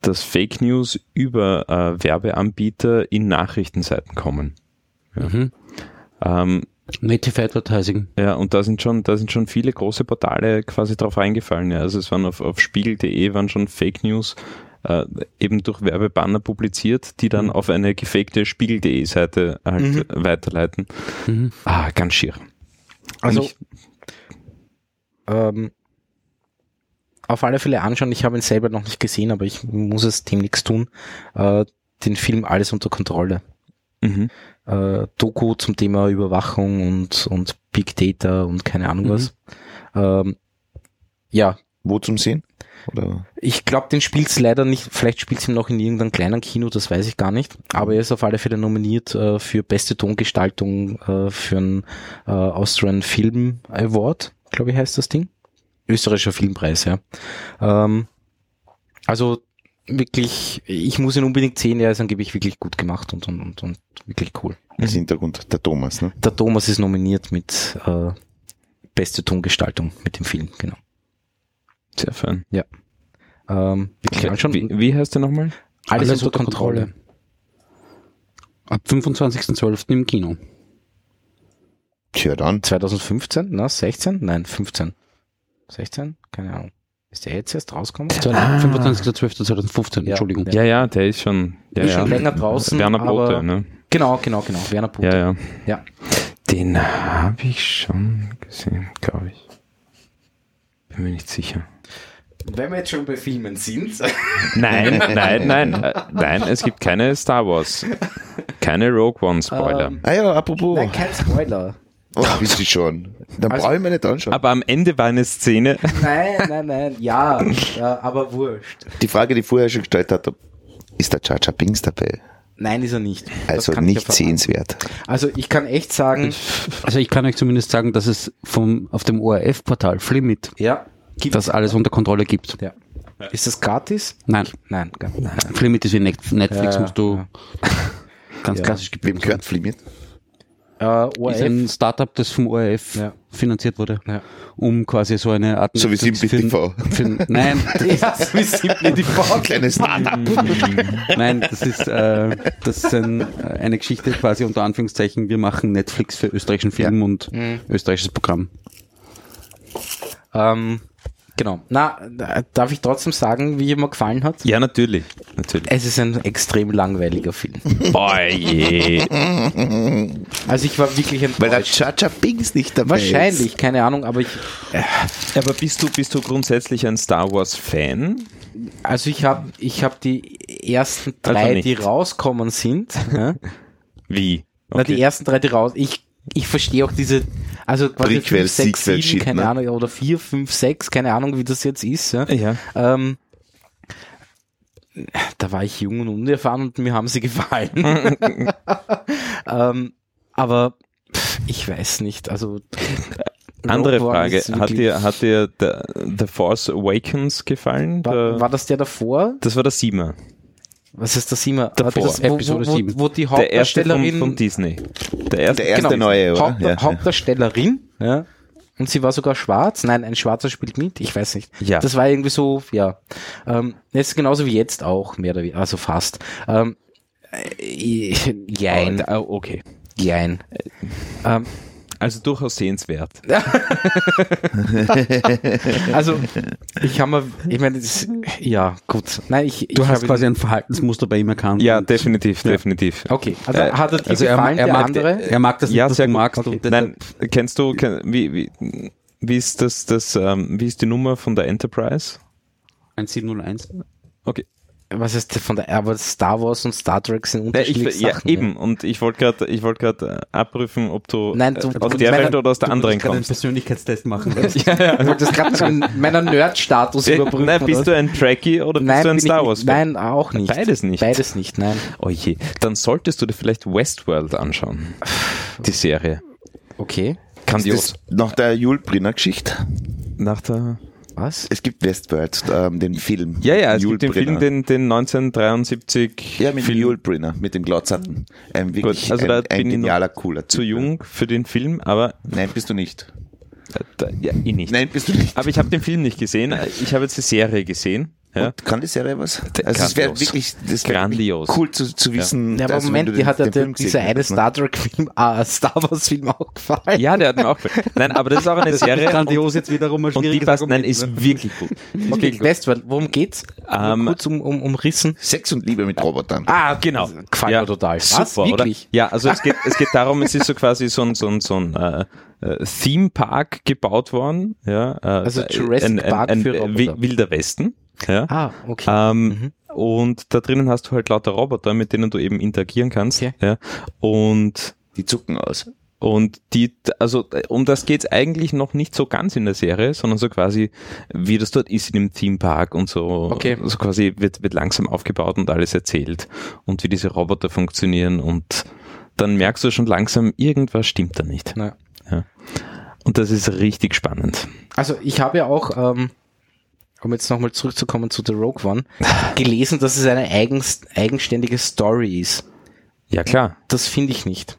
dass Fake News über äh, Werbeanbieter in Nachrichtenseiten kommen. Mhm. Ähm, Native Advertising. ja, und da sind schon, da sind schon viele große Portale quasi drauf eingefallen. Ja. Also es waren auf, auf spiegel.de waren schon Fake News äh, eben durch Werbebanner publiziert, die dann Mhm. auf eine gefakte spiegel.de Seite halt Mhm. weiterleiten. Mhm. Ah, ganz schier. also ich- ähm, auf alle Fälle anschauen. Ich habe ihn selber noch nicht gesehen, aber ich muss es demnächst tun. Äh, den Film Alles unter Kontrolle. Mhm. äh, Doku zum Thema Überwachung und, und Big Data und keine Ahnung Mhm. was. Ähm, ja, Wo zum Sehen? Oder? ich glaube, den spielt's leider nicht, vielleicht spielt's ihn noch in irgendeinem kleinen Kino, das weiß ich gar nicht. Aber er ist auf alle Fälle nominiert äh, für beste Tongestaltung äh, für einen äh, Austrian Film Award, glaube ich heißt das Ding. Österreichischer Filmpreis, ja. Ähm, also wirklich, ich muss ihn unbedingt sehen, er ist angeblich wirklich gut gemacht und, und, und, und wirklich cool. Als Hintergrund der Thomas, ne? Der Thomas ist nominiert mit äh, beste Tongestaltung mit dem Film, genau. Sehr fein. Ähm, wirklich anschauen. Wie, wie heißt der nochmal? Alles, unter Kontrolle. Ab 25.12. im Kino. Tja, dann. 2015, na, 16? Nein, 15. 16? Keine Ahnung. Ist der jetzt erst rausgekommen? 25.12.2015, Ja. Entschuldigung. Ja, ja, der ist schon, ja, Ist ja. schon länger draußen, Werner Brote, aber- ne? Genau, genau, genau. Werner Puter. Ja, ja. Ja. Den habe ich schon gesehen, glaube ich. Bin mir nicht sicher. Wenn wir jetzt schon bei Filmen sind. Nein, nein, nein, äh, nein, es gibt keine Star Wars. Keine Rogue One Spoiler. Ähm, Ah ja, apropos. Nein, kein Spoiler. Oh, wisst ihr schon. Dann Also- brauche ich mir nicht anschauen. Aber am Ende war eine Szene, Nein, nein, nein. Ja, ja aber wurscht. Die Frage, die ich vorher schon gestellt hat, ist der Jar Jar Binks dabei? Nein, ist er nicht. Das Also kann ich nicht sehenswert. Also ich kann echt sagen, Also ich kann euch zumindest sagen, dass es vom, auf dem ORF-Portal Flimit ja, gibt das alles unter Kontrolle gibt. Ja. Ist das gratis? Nein, Nein, nicht. Flimit ist wie Net- Netflix, Ja, musst du ganz Ja. klassisch Wem geblieben gehört Flimit? Äh, Ist ORF. ein Startup, das vom ORF Ja. Finanziert wurde, Ja. um quasi so eine Art So wie Simply TV. Nein, ja, so wie Simply TV. Kleines Startup. Nein, das ist, äh, das ist ein, äh, eine Geschichte quasi unter Anführungszeichen. Wir machen Netflix für österreichischen Film und Mhm. österreichisches Programm. Ähm, genau. Na, äh, darf ich trotzdem sagen, wie mir gefallen hat? ja natürlich, natürlich. Es ist ein extrem langweiliger Film. Oje. Also ich war wirklich Weil der Jar Binks nicht dabei Wahrscheinlich, keine Ahnung, aber ich, Aber bist du, bist du grundsätzlich ein Star Wars Fan? also ich habe ich hab die ersten Also drei, nicht. die rauskommen sind. Wie? Na, die ersten drei, die raus. Ich, ich verstehe auch diese, also quasi Prequel, 5, 6, Sequel 7, Shit, keine ne? Ahnung, oder 4, 5, 6, keine Ahnung, wie das jetzt ist. Ja. Ja. Ähm, da war ich jung und unerfahren und mir haben sie gefallen. ähm, aber pff, ich weiß nicht, also Andere Rogue One Frage. Hat dir, hat dir The, The Force Awakens gefallen? war, war das der davor? das war der Siebener. Was ist das immer? Davor. Das, wo, Episode wo, wo, 7. wo die Der erste von, Hauptdarstellerin von Disney. Der erste. Der erste Genau. neue, oder? Haupt, Ja. Hauptdarstellerin, ja. Und sie war sogar schwarz. Nein, ein Schwarzer spielt mit. Ich weiß nicht. Ja. Das war irgendwie so, ja. Ähm, jetzt genauso wie jetzt auch, mehr oder weniger, also fast. Ähm, äh, jein, Oh, okay. jein. Ähm, Also durchaus sehenswert. also, ich habe mir, ich meine, das- ja, gut. Nein, ich, Du ich hast habe- quasi ein Verhaltensmuster bei ihm erkannt. Ja, definitiv, definitiv. Okay, also Äh, hat er dir Also er, gefallen, er, der mag, andere? er mag das nicht, Ja, was sehr du gut. magst. Okay. Nein, kennst du, kenn, wie, wie, wie ist das, das, ähm, wie ist die Nummer von der Enterprise? 1701. Okay. Was ist der von der, aber Star Wars und Star Trek sind Ja, ich, unterschiedliche ja, Sachen. eben. Und ich wollte gerade, ich wollte gerade äh, abprüfen, ob du, Nein, du- äh, du- aus der meiner- Welt oder aus der Du anderen wolltest gerade einen kommst. Persönlichkeitstest machen. weißt du? Ich wollte das gerade so in meiner Nerd-Status überprüfen. Nein, bist oder? du ein Trekkie oder bist Nein, du ein Star Wars? Nein, auch nicht. Beides nicht. Beides nicht, nein. Oh je. Dann solltest du dir vielleicht Westworld anschauen. Die Serie. Okay. Ist Grandios. das nach der Jul Brynner Geschichte? Nach der. Was? Es gibt Westworld, ähm, den Film. Ja, ja, es Yul gibt den Film, den, den 1973 Ja, mit Film. Yul Brynner, mit dem Glatzerten. Ein wirklich also ein, da ein bin ich genialer, cooler Typ. zu jung für den Film, aber Nein, bist du nicht. ja, eh nicht. Nein, bist du nicht. Aber ich habe den Film nicht gesehen. Ich habe jetzt die Serie gesehen. Ja. Und kann die Serie was? Also es wäre wirklich das wär Grandios. cool zu, zu wissen. Ja, aber wenn Moment, die hat ja den Film dieser eine ne? Star Trek-Film, ah, Star Wars-Film auch gefallen. ja, der hat mir auch gefallen. Nein, aber das ist auch eine Das ist Serie. grandios jetzt wiederum ein Und die schwieriges passt, nein, ist ne? wirklich gut. Ist Okay, wirklich gut. Westworld, worum geht's? Ähm, Nur kurz um, um, umrissen. Sex und Liebe mit Robotern. Ah, Genau. Gefällt Ja, mir total. Was? Super, Wirklich? oder? Ja, also es geht, es geht darum, es ist so quasi so ein, so ein, so ein äh, äh, Theme Park gebaut worden. Ja, äh, Also Jurassic Park ein, für äh, Roboter. Wi- Wilder Westen. Ja. Ah, okay. Ähm, Und da drinnen hast du halt lauter Roboter, mit denen du eben interagieren kannst. Okay. Ja. Und Die zucken aus. und die, also um das geht's eigentlich noch nicht so ganz in der Serie, sondern so quasi, wie das dort ist in dem Theme Park und so, Okay. so quasi wird, wird langsam aufgebaut und alles erzählt und wie diese Roboter funktionieren und dann merkst du schon langsam, irgendwas stimmt da nicht. Na. Ja. Und das ist richtig spannend. Also ich habe ja auch, ähm, um jetzt nochmal zurückzukommen zu The Rogue One, gelesen, dass es eine eigens, eigenständige Story ist. Ja klar. Das finde ich nicht.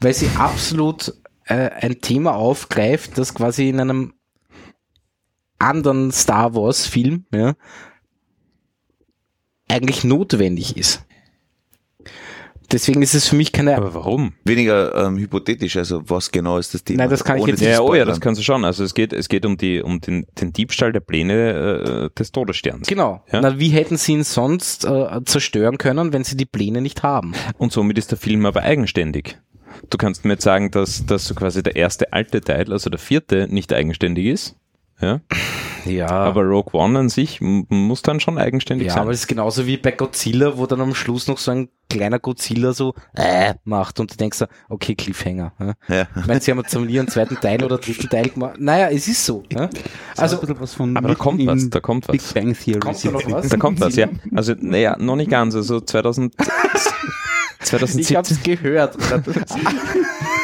Weil sie absolut äh, ein Thema aufgreift, das quasi in einem anderen Star Wars Film ja, eigentlich notwendig ist. Deswegen ist es für mich keine. Aber warum? Weniger ähm, hypothetisch, also was genau ist das Thema? Nein, das kann ich jetzt nicht Ja, oh ja, das kannst du schon. Also es geht, es geht um die, um den, den Diebstahl der Pläne äh, des Todessterns. Genau. Ja. Na, wie hätten sie ihn sonst äh, zerstören können, wenn sie die Pläne nicht haben? Und somit ist der Film aber eigenständig. Du kannst mir jetzt sagen, dass, dass so quasi der erste alte Teil, also der vierte, nicht eigenständig ist. Ja? Ja, Aber Rogue One an sich muss dann schon eigenständig ja, sein. aber es ist genauso wie bei Godzilla, wo dann am Schluss noch so ein kleiner Godzilla so äh, macht und du denkst so, okay, Cliffhanger. Ja. Ja. Ich meine, sie haben jetzt nie einen zweiten Teil oder dritten Teil gemacht. Naja, es ist so. Ja. Also aber da kommt was, da kommt was. Big Bang Theory. kommt da noch was? Da kommt was, ja. Also, naja, noch nicht ganz. Also 2000, Ich 2017. hab's gehört.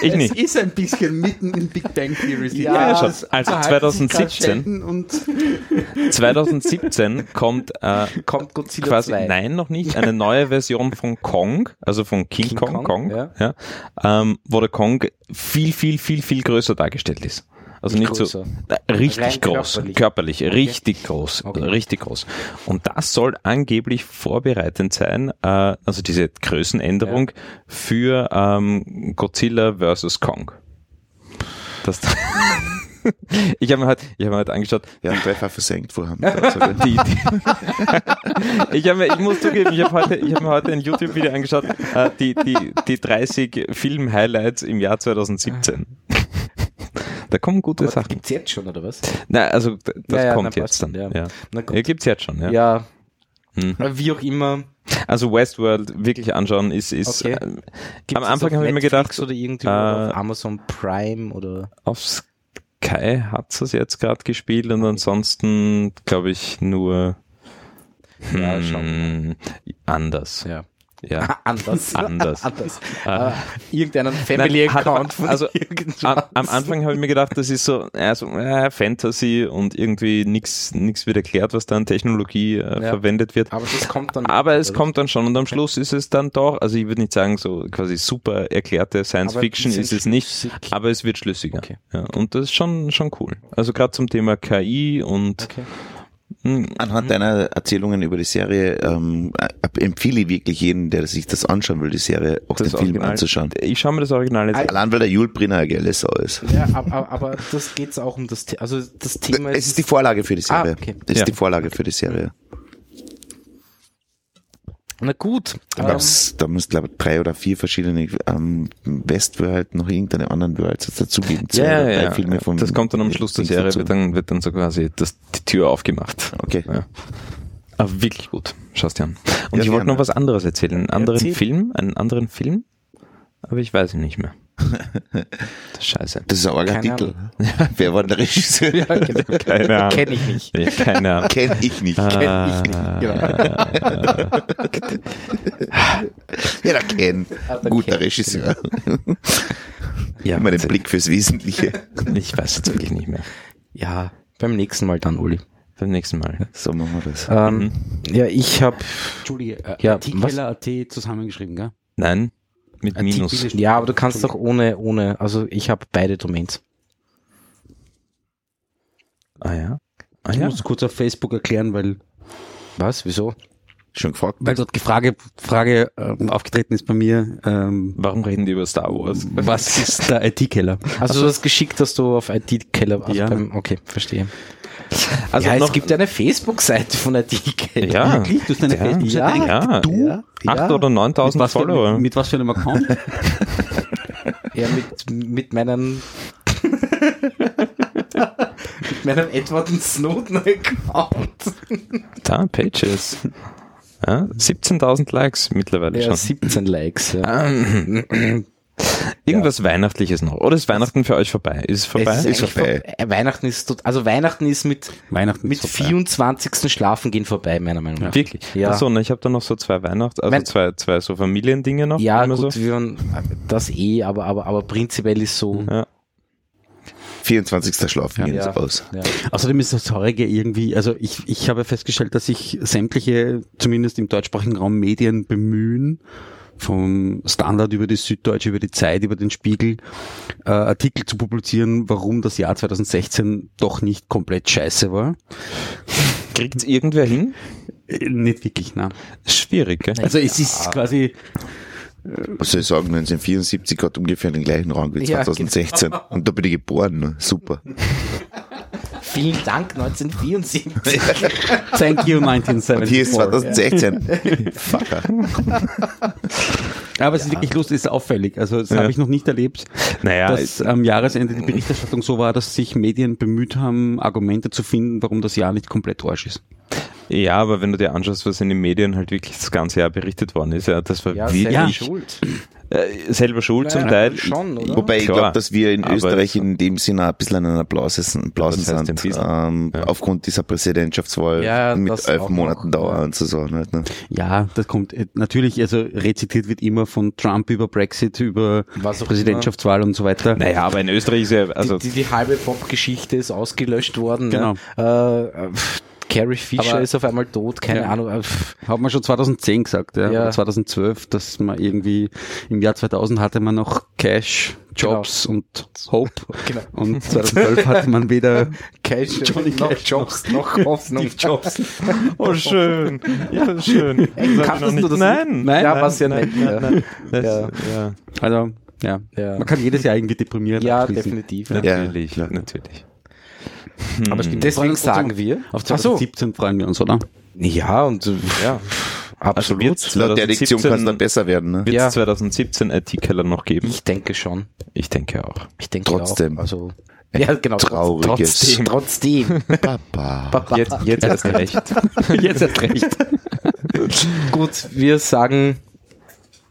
Ich nicht. Es ist ein bisschen mitten in Big Bang Theory. Ja, schon. es Also verhalten sich 2017. Carl Sheldon Und 2017 kommt äh, kommt Godzilla quasi, 2. nein, noch nicht, eine neue Version von Kong, also von King, King Kong, Kong, Kong ja. ja, ähm, wo der Kong viel, viel, viel, viel größer dargestellt ist. Also Nicht nicht, so richtig Rein groß, körperlich. körperlich, richtig groß, Okay. richtig groß. Und das soll angeblich vorbereitend sein, äh, also diese Größenänderung für ähm, Godzilla vs. Kong. Das ich habe mir halt, ich habe mir halt angeschaut, Ja, Treffer versenkt vorhaben. die, die ich, hab mir, ich muss zugeben, ich habe heute, ich habe mir heute ein YouTube-Video angeschaut, äh, die, die, die 30 Film-Highlights im Jahr 2017. Da kommen gute Aber Sachen. gibt's jetzt schon, oder was? Nein, also das Ja, ja, kommt na, jetzt dann. Ja. ja. Na gut. Ja, gibt's jetzt schon, ja. Ja. Hm. Wie auch immer. Also Westworld wirklich anschauen ist, ist Okay. äh, Am Anfang habe ich mir gedacht, oder irgendwie äh, auf Amazon Prime oder auf Sky hat es jetzt gerade gespielt und ansonsten glaube ich nur Ja, hm, anders. ja. Ja. anders. Anders. anders. Äh, Äh, irgendeinen Family Nein, hat- Account von also, irgendwas. Am, Anfang habe ich mir gedacht, das ist so also, äh, Fantasy und irgendwie nichts nix wird erklärt, was da an Technologie äh, Ja. verwendet wird. Aber das kommt dann. Aber es oder? kommt dann schon und am Schluss ist es dann doch, also ich würde nicht sagen so quasi super erklärte Science Aber Fiction die sind ist es nicht, aber es wird schlüssiger. Okay. Ja, und das ist schon, schon cool. Also gerade zum Thema KI und Okay. Mh, Anhand deiner Erzählungen über die Serie ähm, äh, empfehle ich wirklich jeden, der sich das anschauen will, die Serie, auch das den Film Original. anzuschauen. Ich schaue mir das Original jetzt Allein weil der Jule Brinner eine geile Sau ist. Ja, aber, aber, aber das geht's auch um das Thema. Also das Thema Es ist die Vorlage für die Serie. Ah, okay. Es ist Ja. die Vorlage für die Serie. Na gut. Da, Ähm, da muss glaube ich drei oder vier verschiedene ähm, Westworld noch irgendeine anderen Worlds dazugeben. Zwei ja, ja, drei ja, Filme ja. von das kommt dann am Schluss der Serie, dazu. wird dann, wird dann so quasi das, die Tür aufgemacht. Okay. Ja. Aber wirklich gut. Schaust dir an. Und Ja, ich wollte noch was anderes erzählen. Einen anderen Erzähl. Film, einen anderen Film, aber ich weiß ihn nicht mehr. Das ist scheiße. Das ist ein arger Titel. Wer war denn der Regisseur? ja, genau. Keine Ahnung. Kenn ich nicht. Ja, keine Ahnung. Kenn ich nicht. Ah, ich nicht, Ja, der Ken. Der Guter Ken. Regisseur. ja, Immer den. Blick fürs Wesentliche. Ich weiß jetzt wirklich nicht mehr. Ja, beim nächsten Mal dann, Uli. Beim nächsten Mal. So machen wir das. Ähm, Ja, ich habe Entschuldige, äh, Ja, zusammengeschrieben, gell? Nein, mit Ein Minus. Ja, aber du kannst doch ohne, ohne, also ich habe beide Domains. Ah ja. Ah Ich ja. muss kurz auf Facebook erklären, weil, Was? Wieso? Schon gefragt? weil dort die Frage, Frage ähm, aufgetreten ist bei mir, ähm, Warum reden die über Star Wars? was ist der IT-Keller? Also das geschickt, dass du auf IT-Keller, also Ja. beim, okay, verstehe. Also ja, noch, es gibt eine Facebook-Seite von IT-Keller. ja, Wirklich? Du hast eine Ja. Facebook-Seite Ja. ja. Du? Ja. Acht oder Mit neuntausend was, für, Follower. mit, mit was für einem Account? Ja, mit, mit meinem mit meinem Edward Snowden-Account. Da, Pages. Ja, 17.000 Likes mittlerweile Ja, schon. 17 Likes. Ja. Irgendwas Weihnachtliches noch. Oder ist Weihnachten für euch vorbei? Ist es vorbei? Es Ist eigentlich vorbei. vor- äh, Weihnachten ist tot, also Weihnachten ist mit, Weihnachten mit ist vorbei. 24. Schlafen gehen vorbei, meiner Meinung nach. Wirklich? Ja. Achso, ne, ich habe da noch so zwei Weihnachts-, also Mein- zwei, zwei so Familiendinge noch. Ja, immer gut, so. wir waren, das eh, aber, aber, aber prinzipiell ist so. Ja. 24. Schlafen gehen Ja. sie aus. Ja. Außerdem ist das Heurige irgendwie, also ich, ich habe festgestellt, dass sich sämtliche, zumindest im deutschsprachigen Raum, Medien bemühen, vom Standard über die Süddeutsche, über die Zeit, über den Spiegel, äh, Artikel zu publizieren, warum das Jahr 2016 doch nicht komplett scheiße war. Kriegt's irgendwer hin? Äh, nicht wirklich, nein. Schwierig, gell? Also es ist quasi, Was soll ich sagen, 1974 hat ungefähr den gleichen Rang wie Ja, 2016. Und da bin ich geboren. ne? Super. Vielen Dank, 1974. thank you 1974. Und hier ist 2016. Fucker. Aber es ist wirklich lustig, es ist auffällig. Also das habe ich noch nicht erlebt, Naja, dass am Jahresende die Berichterstattung so war, dass sich Medien bemüht haben, Argumente zu finden, warum das Jahr nicht komplett Arsch ist. ja, aber wenn du dir anschaust, was in den Medien halt wirklich das ganze Jahr berichtet worden ist, ja, das war Ja, wirklich Ja. schuld. Äh, selber schuld zum Ja, Teil. Schon, oder? Wobei ich glaube, dass wir in aber Österreich in dem Sinne ein bisschen an einer heißt ein sind, ähm, Ja. aufgrund dieser Präsidentschaftswahl Ja, mit elf Monaten noch, Dauer und so Sachen. Halt, ne? Ja, das kommt äh, natürlich, also rezitiert wird immer von Trump über Brexit, über Präsidentschaftswahl und so weiter. Naja, aber in Österreich ist ja, also die, die, die halbe Pop-Geschichte ist ausgelöscht worden. Genau. Ne? Äh, pff, Carrie Fisher Aber- ist auf einmal tot, keine Ja. Ahnung. äh, pff. Hat man schon 2010 gesagt, ja, Ja. oder 2012, dass man irgendwie im Jahr 2000 hatte man noch Cash, Jobs und Hope Genau. und 2012 hatte man weder Cash, Johnny noch Cash. Jobs, noch Hoffnung. Jobs. Oh, schön. Ja, schön. Kanntest du das Nein. nicht? Nein, ja, nein, was ja nein, nicht. nein, ja. nein. Das, Ja. ja. Also, ja. Ja. Man kann jedes Jahr irgendwie deprimiert Ja, abschließen. definitiv. Ja. Natürlich, klar. natürlich. Aber stimmt, Deswegen sagen wir. Auf Ach so. 2017 freuen wir uns, oder? Ja, und äh, Ja. absolut. wird's Laut der Diktion 2017 kann es dann besser werden. Ne? Wird es Ja. 2017 IT-Keller noch geben? ich denke schon. Ich denke auch. Ich denke Trotzdem. Auch. Also, ja, genau. trauriges- Trotzdem. Trotzdem. Papa. Jetzt, jetzt erst recht. Jetzt erst recht. Gut, wir sagen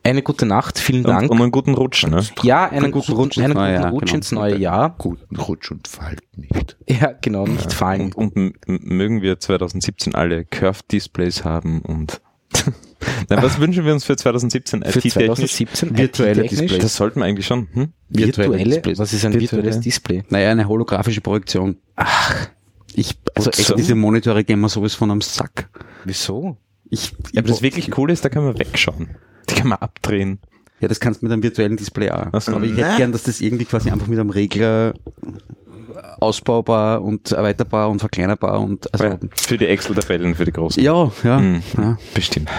eine gute Nacht. Vielen Und, Dank. und einen guten Rutsch, ne? ja, einen guten guten, Rutsch ins einen neue guten Jahr, Rutsch genau. ins neue Jahr. Guten Rutsch und Fallt nicht. Ja, genau, nicht fallen. Und, und mögen wir 2017 alle Curved Displays haben und Nein, was wünschen wir uns für 2017 Für IT-technisch? 2017 Virtuelle? Displays. Das sollten wir eigentlich schon. Hm? Virtuelle? Displays. Was ist ein Virtuelle? virtuelles Display? Naja, eine holographische Projektion. Ach. Ich, also echt, so. diese Monitore gehen mir sowas von am Sack. Wieso? Ich, Ja, aber das wirklich cool ist, da kann man wegschauen. Die kann man abdrehen. Ja, das kannst du mit einem virtuellen Display auch. Ach so. Aber ich hätte gern, dass das irgendwie quasi einfach mit einem Regler ausbaubar und erweiterbar und verkleinerbar und also Für die Excel-Tabellen, für die großen. ja, ja, Hm. ja. Bestimmt.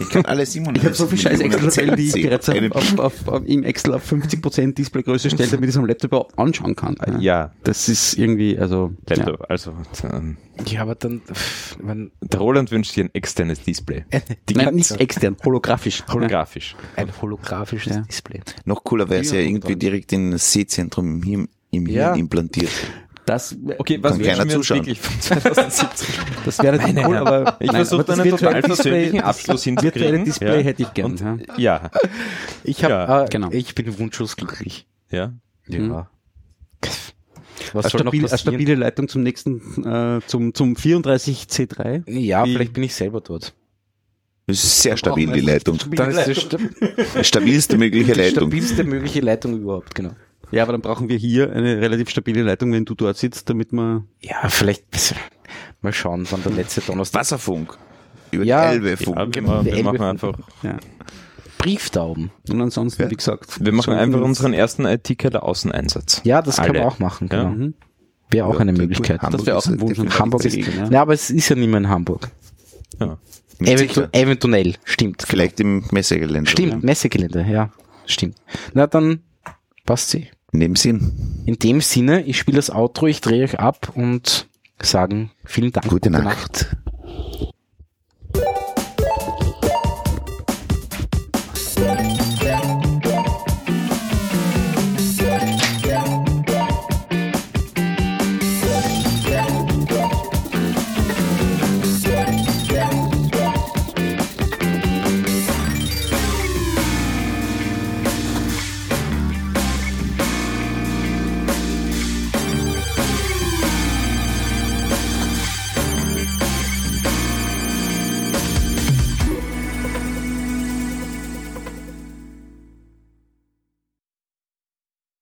Ich kann alle 700. Ich habe so viel scheiß Excel-Tabellen, die ich bereits auf, auf, auf, im Excel auf 50% Displaygröße stelle, damit ich es am Laptop überhaupt anschauen kann. Ja. Ja, Das ist irgendwie, also ja. Laptop. Also, ähm, Ja, aber dann, man, der Roland wünscht dir ein externes Display. Die Nein, nicht extern, holographisch. holographisch. ein holographisches Ja. Display. Noch cooler wäre es ja irgendwie direkt in das Sehzentrum im Hirn, im Hirn Ja. implantiert. Das, Okay, was wünschen wir uns wirklich von 2017? das wäre cool, aber Ich versuche einen total virtuelle persönlichen Display- Abschluss das Virtuelle hinzukriegen. Display Ja. hätte ich gern. Und, ja. ja, Ich habe, Ja, äh, genau. ich bin wunschlos glücklich. ja. Ja. Was Eine, soll noch stabil, eine stabile Leitung zum nächsten, äh, zum, zum 34C3. Ja, Wie- vielleicht bin ich selber dort. Das ist sehr stabil, die Leitung. Dann ist das sta Die stabilste mögliche die Leitung. stabilste mögliche Leitung überhaupt, genau. Ja, aber dann brauchen wir hier eine relativ stabile Leitung, wenn du dort sitzt, damit man. Ja, vielleicht mal schauen, wann der letzte Donnerstag. Wasserfunk. Über Ja. die Elbe Funk. ja wir, genau. machen- wir machen einfach, Ja. Brieftauben. Und ansonsten, wie gesagt. wir machen einfach ein- unseren ersten IT-Keller Außeneinsatz. Ja, das kann Alle. man auch machen, genau. Ja. Mhm. Wäre auch Ja, eine Möglichkeit. Hamburg Das wäre auch ein ist Wunsch. Hamburg ist, ja. ja, aber es ist ja nicht mehr in Hamburg. Ja. Eventu Sicher. eventuell, stimmt. Vielleicht im Messegelände. Stimmt, Messegelände, ja, stimmt. Na dann passt sie. In dem Sinn. In dem Sinne, ich spiele das Outro, ich drehe euch ab und sagen vielen Dank. Gute, gute Nacht. Nacht.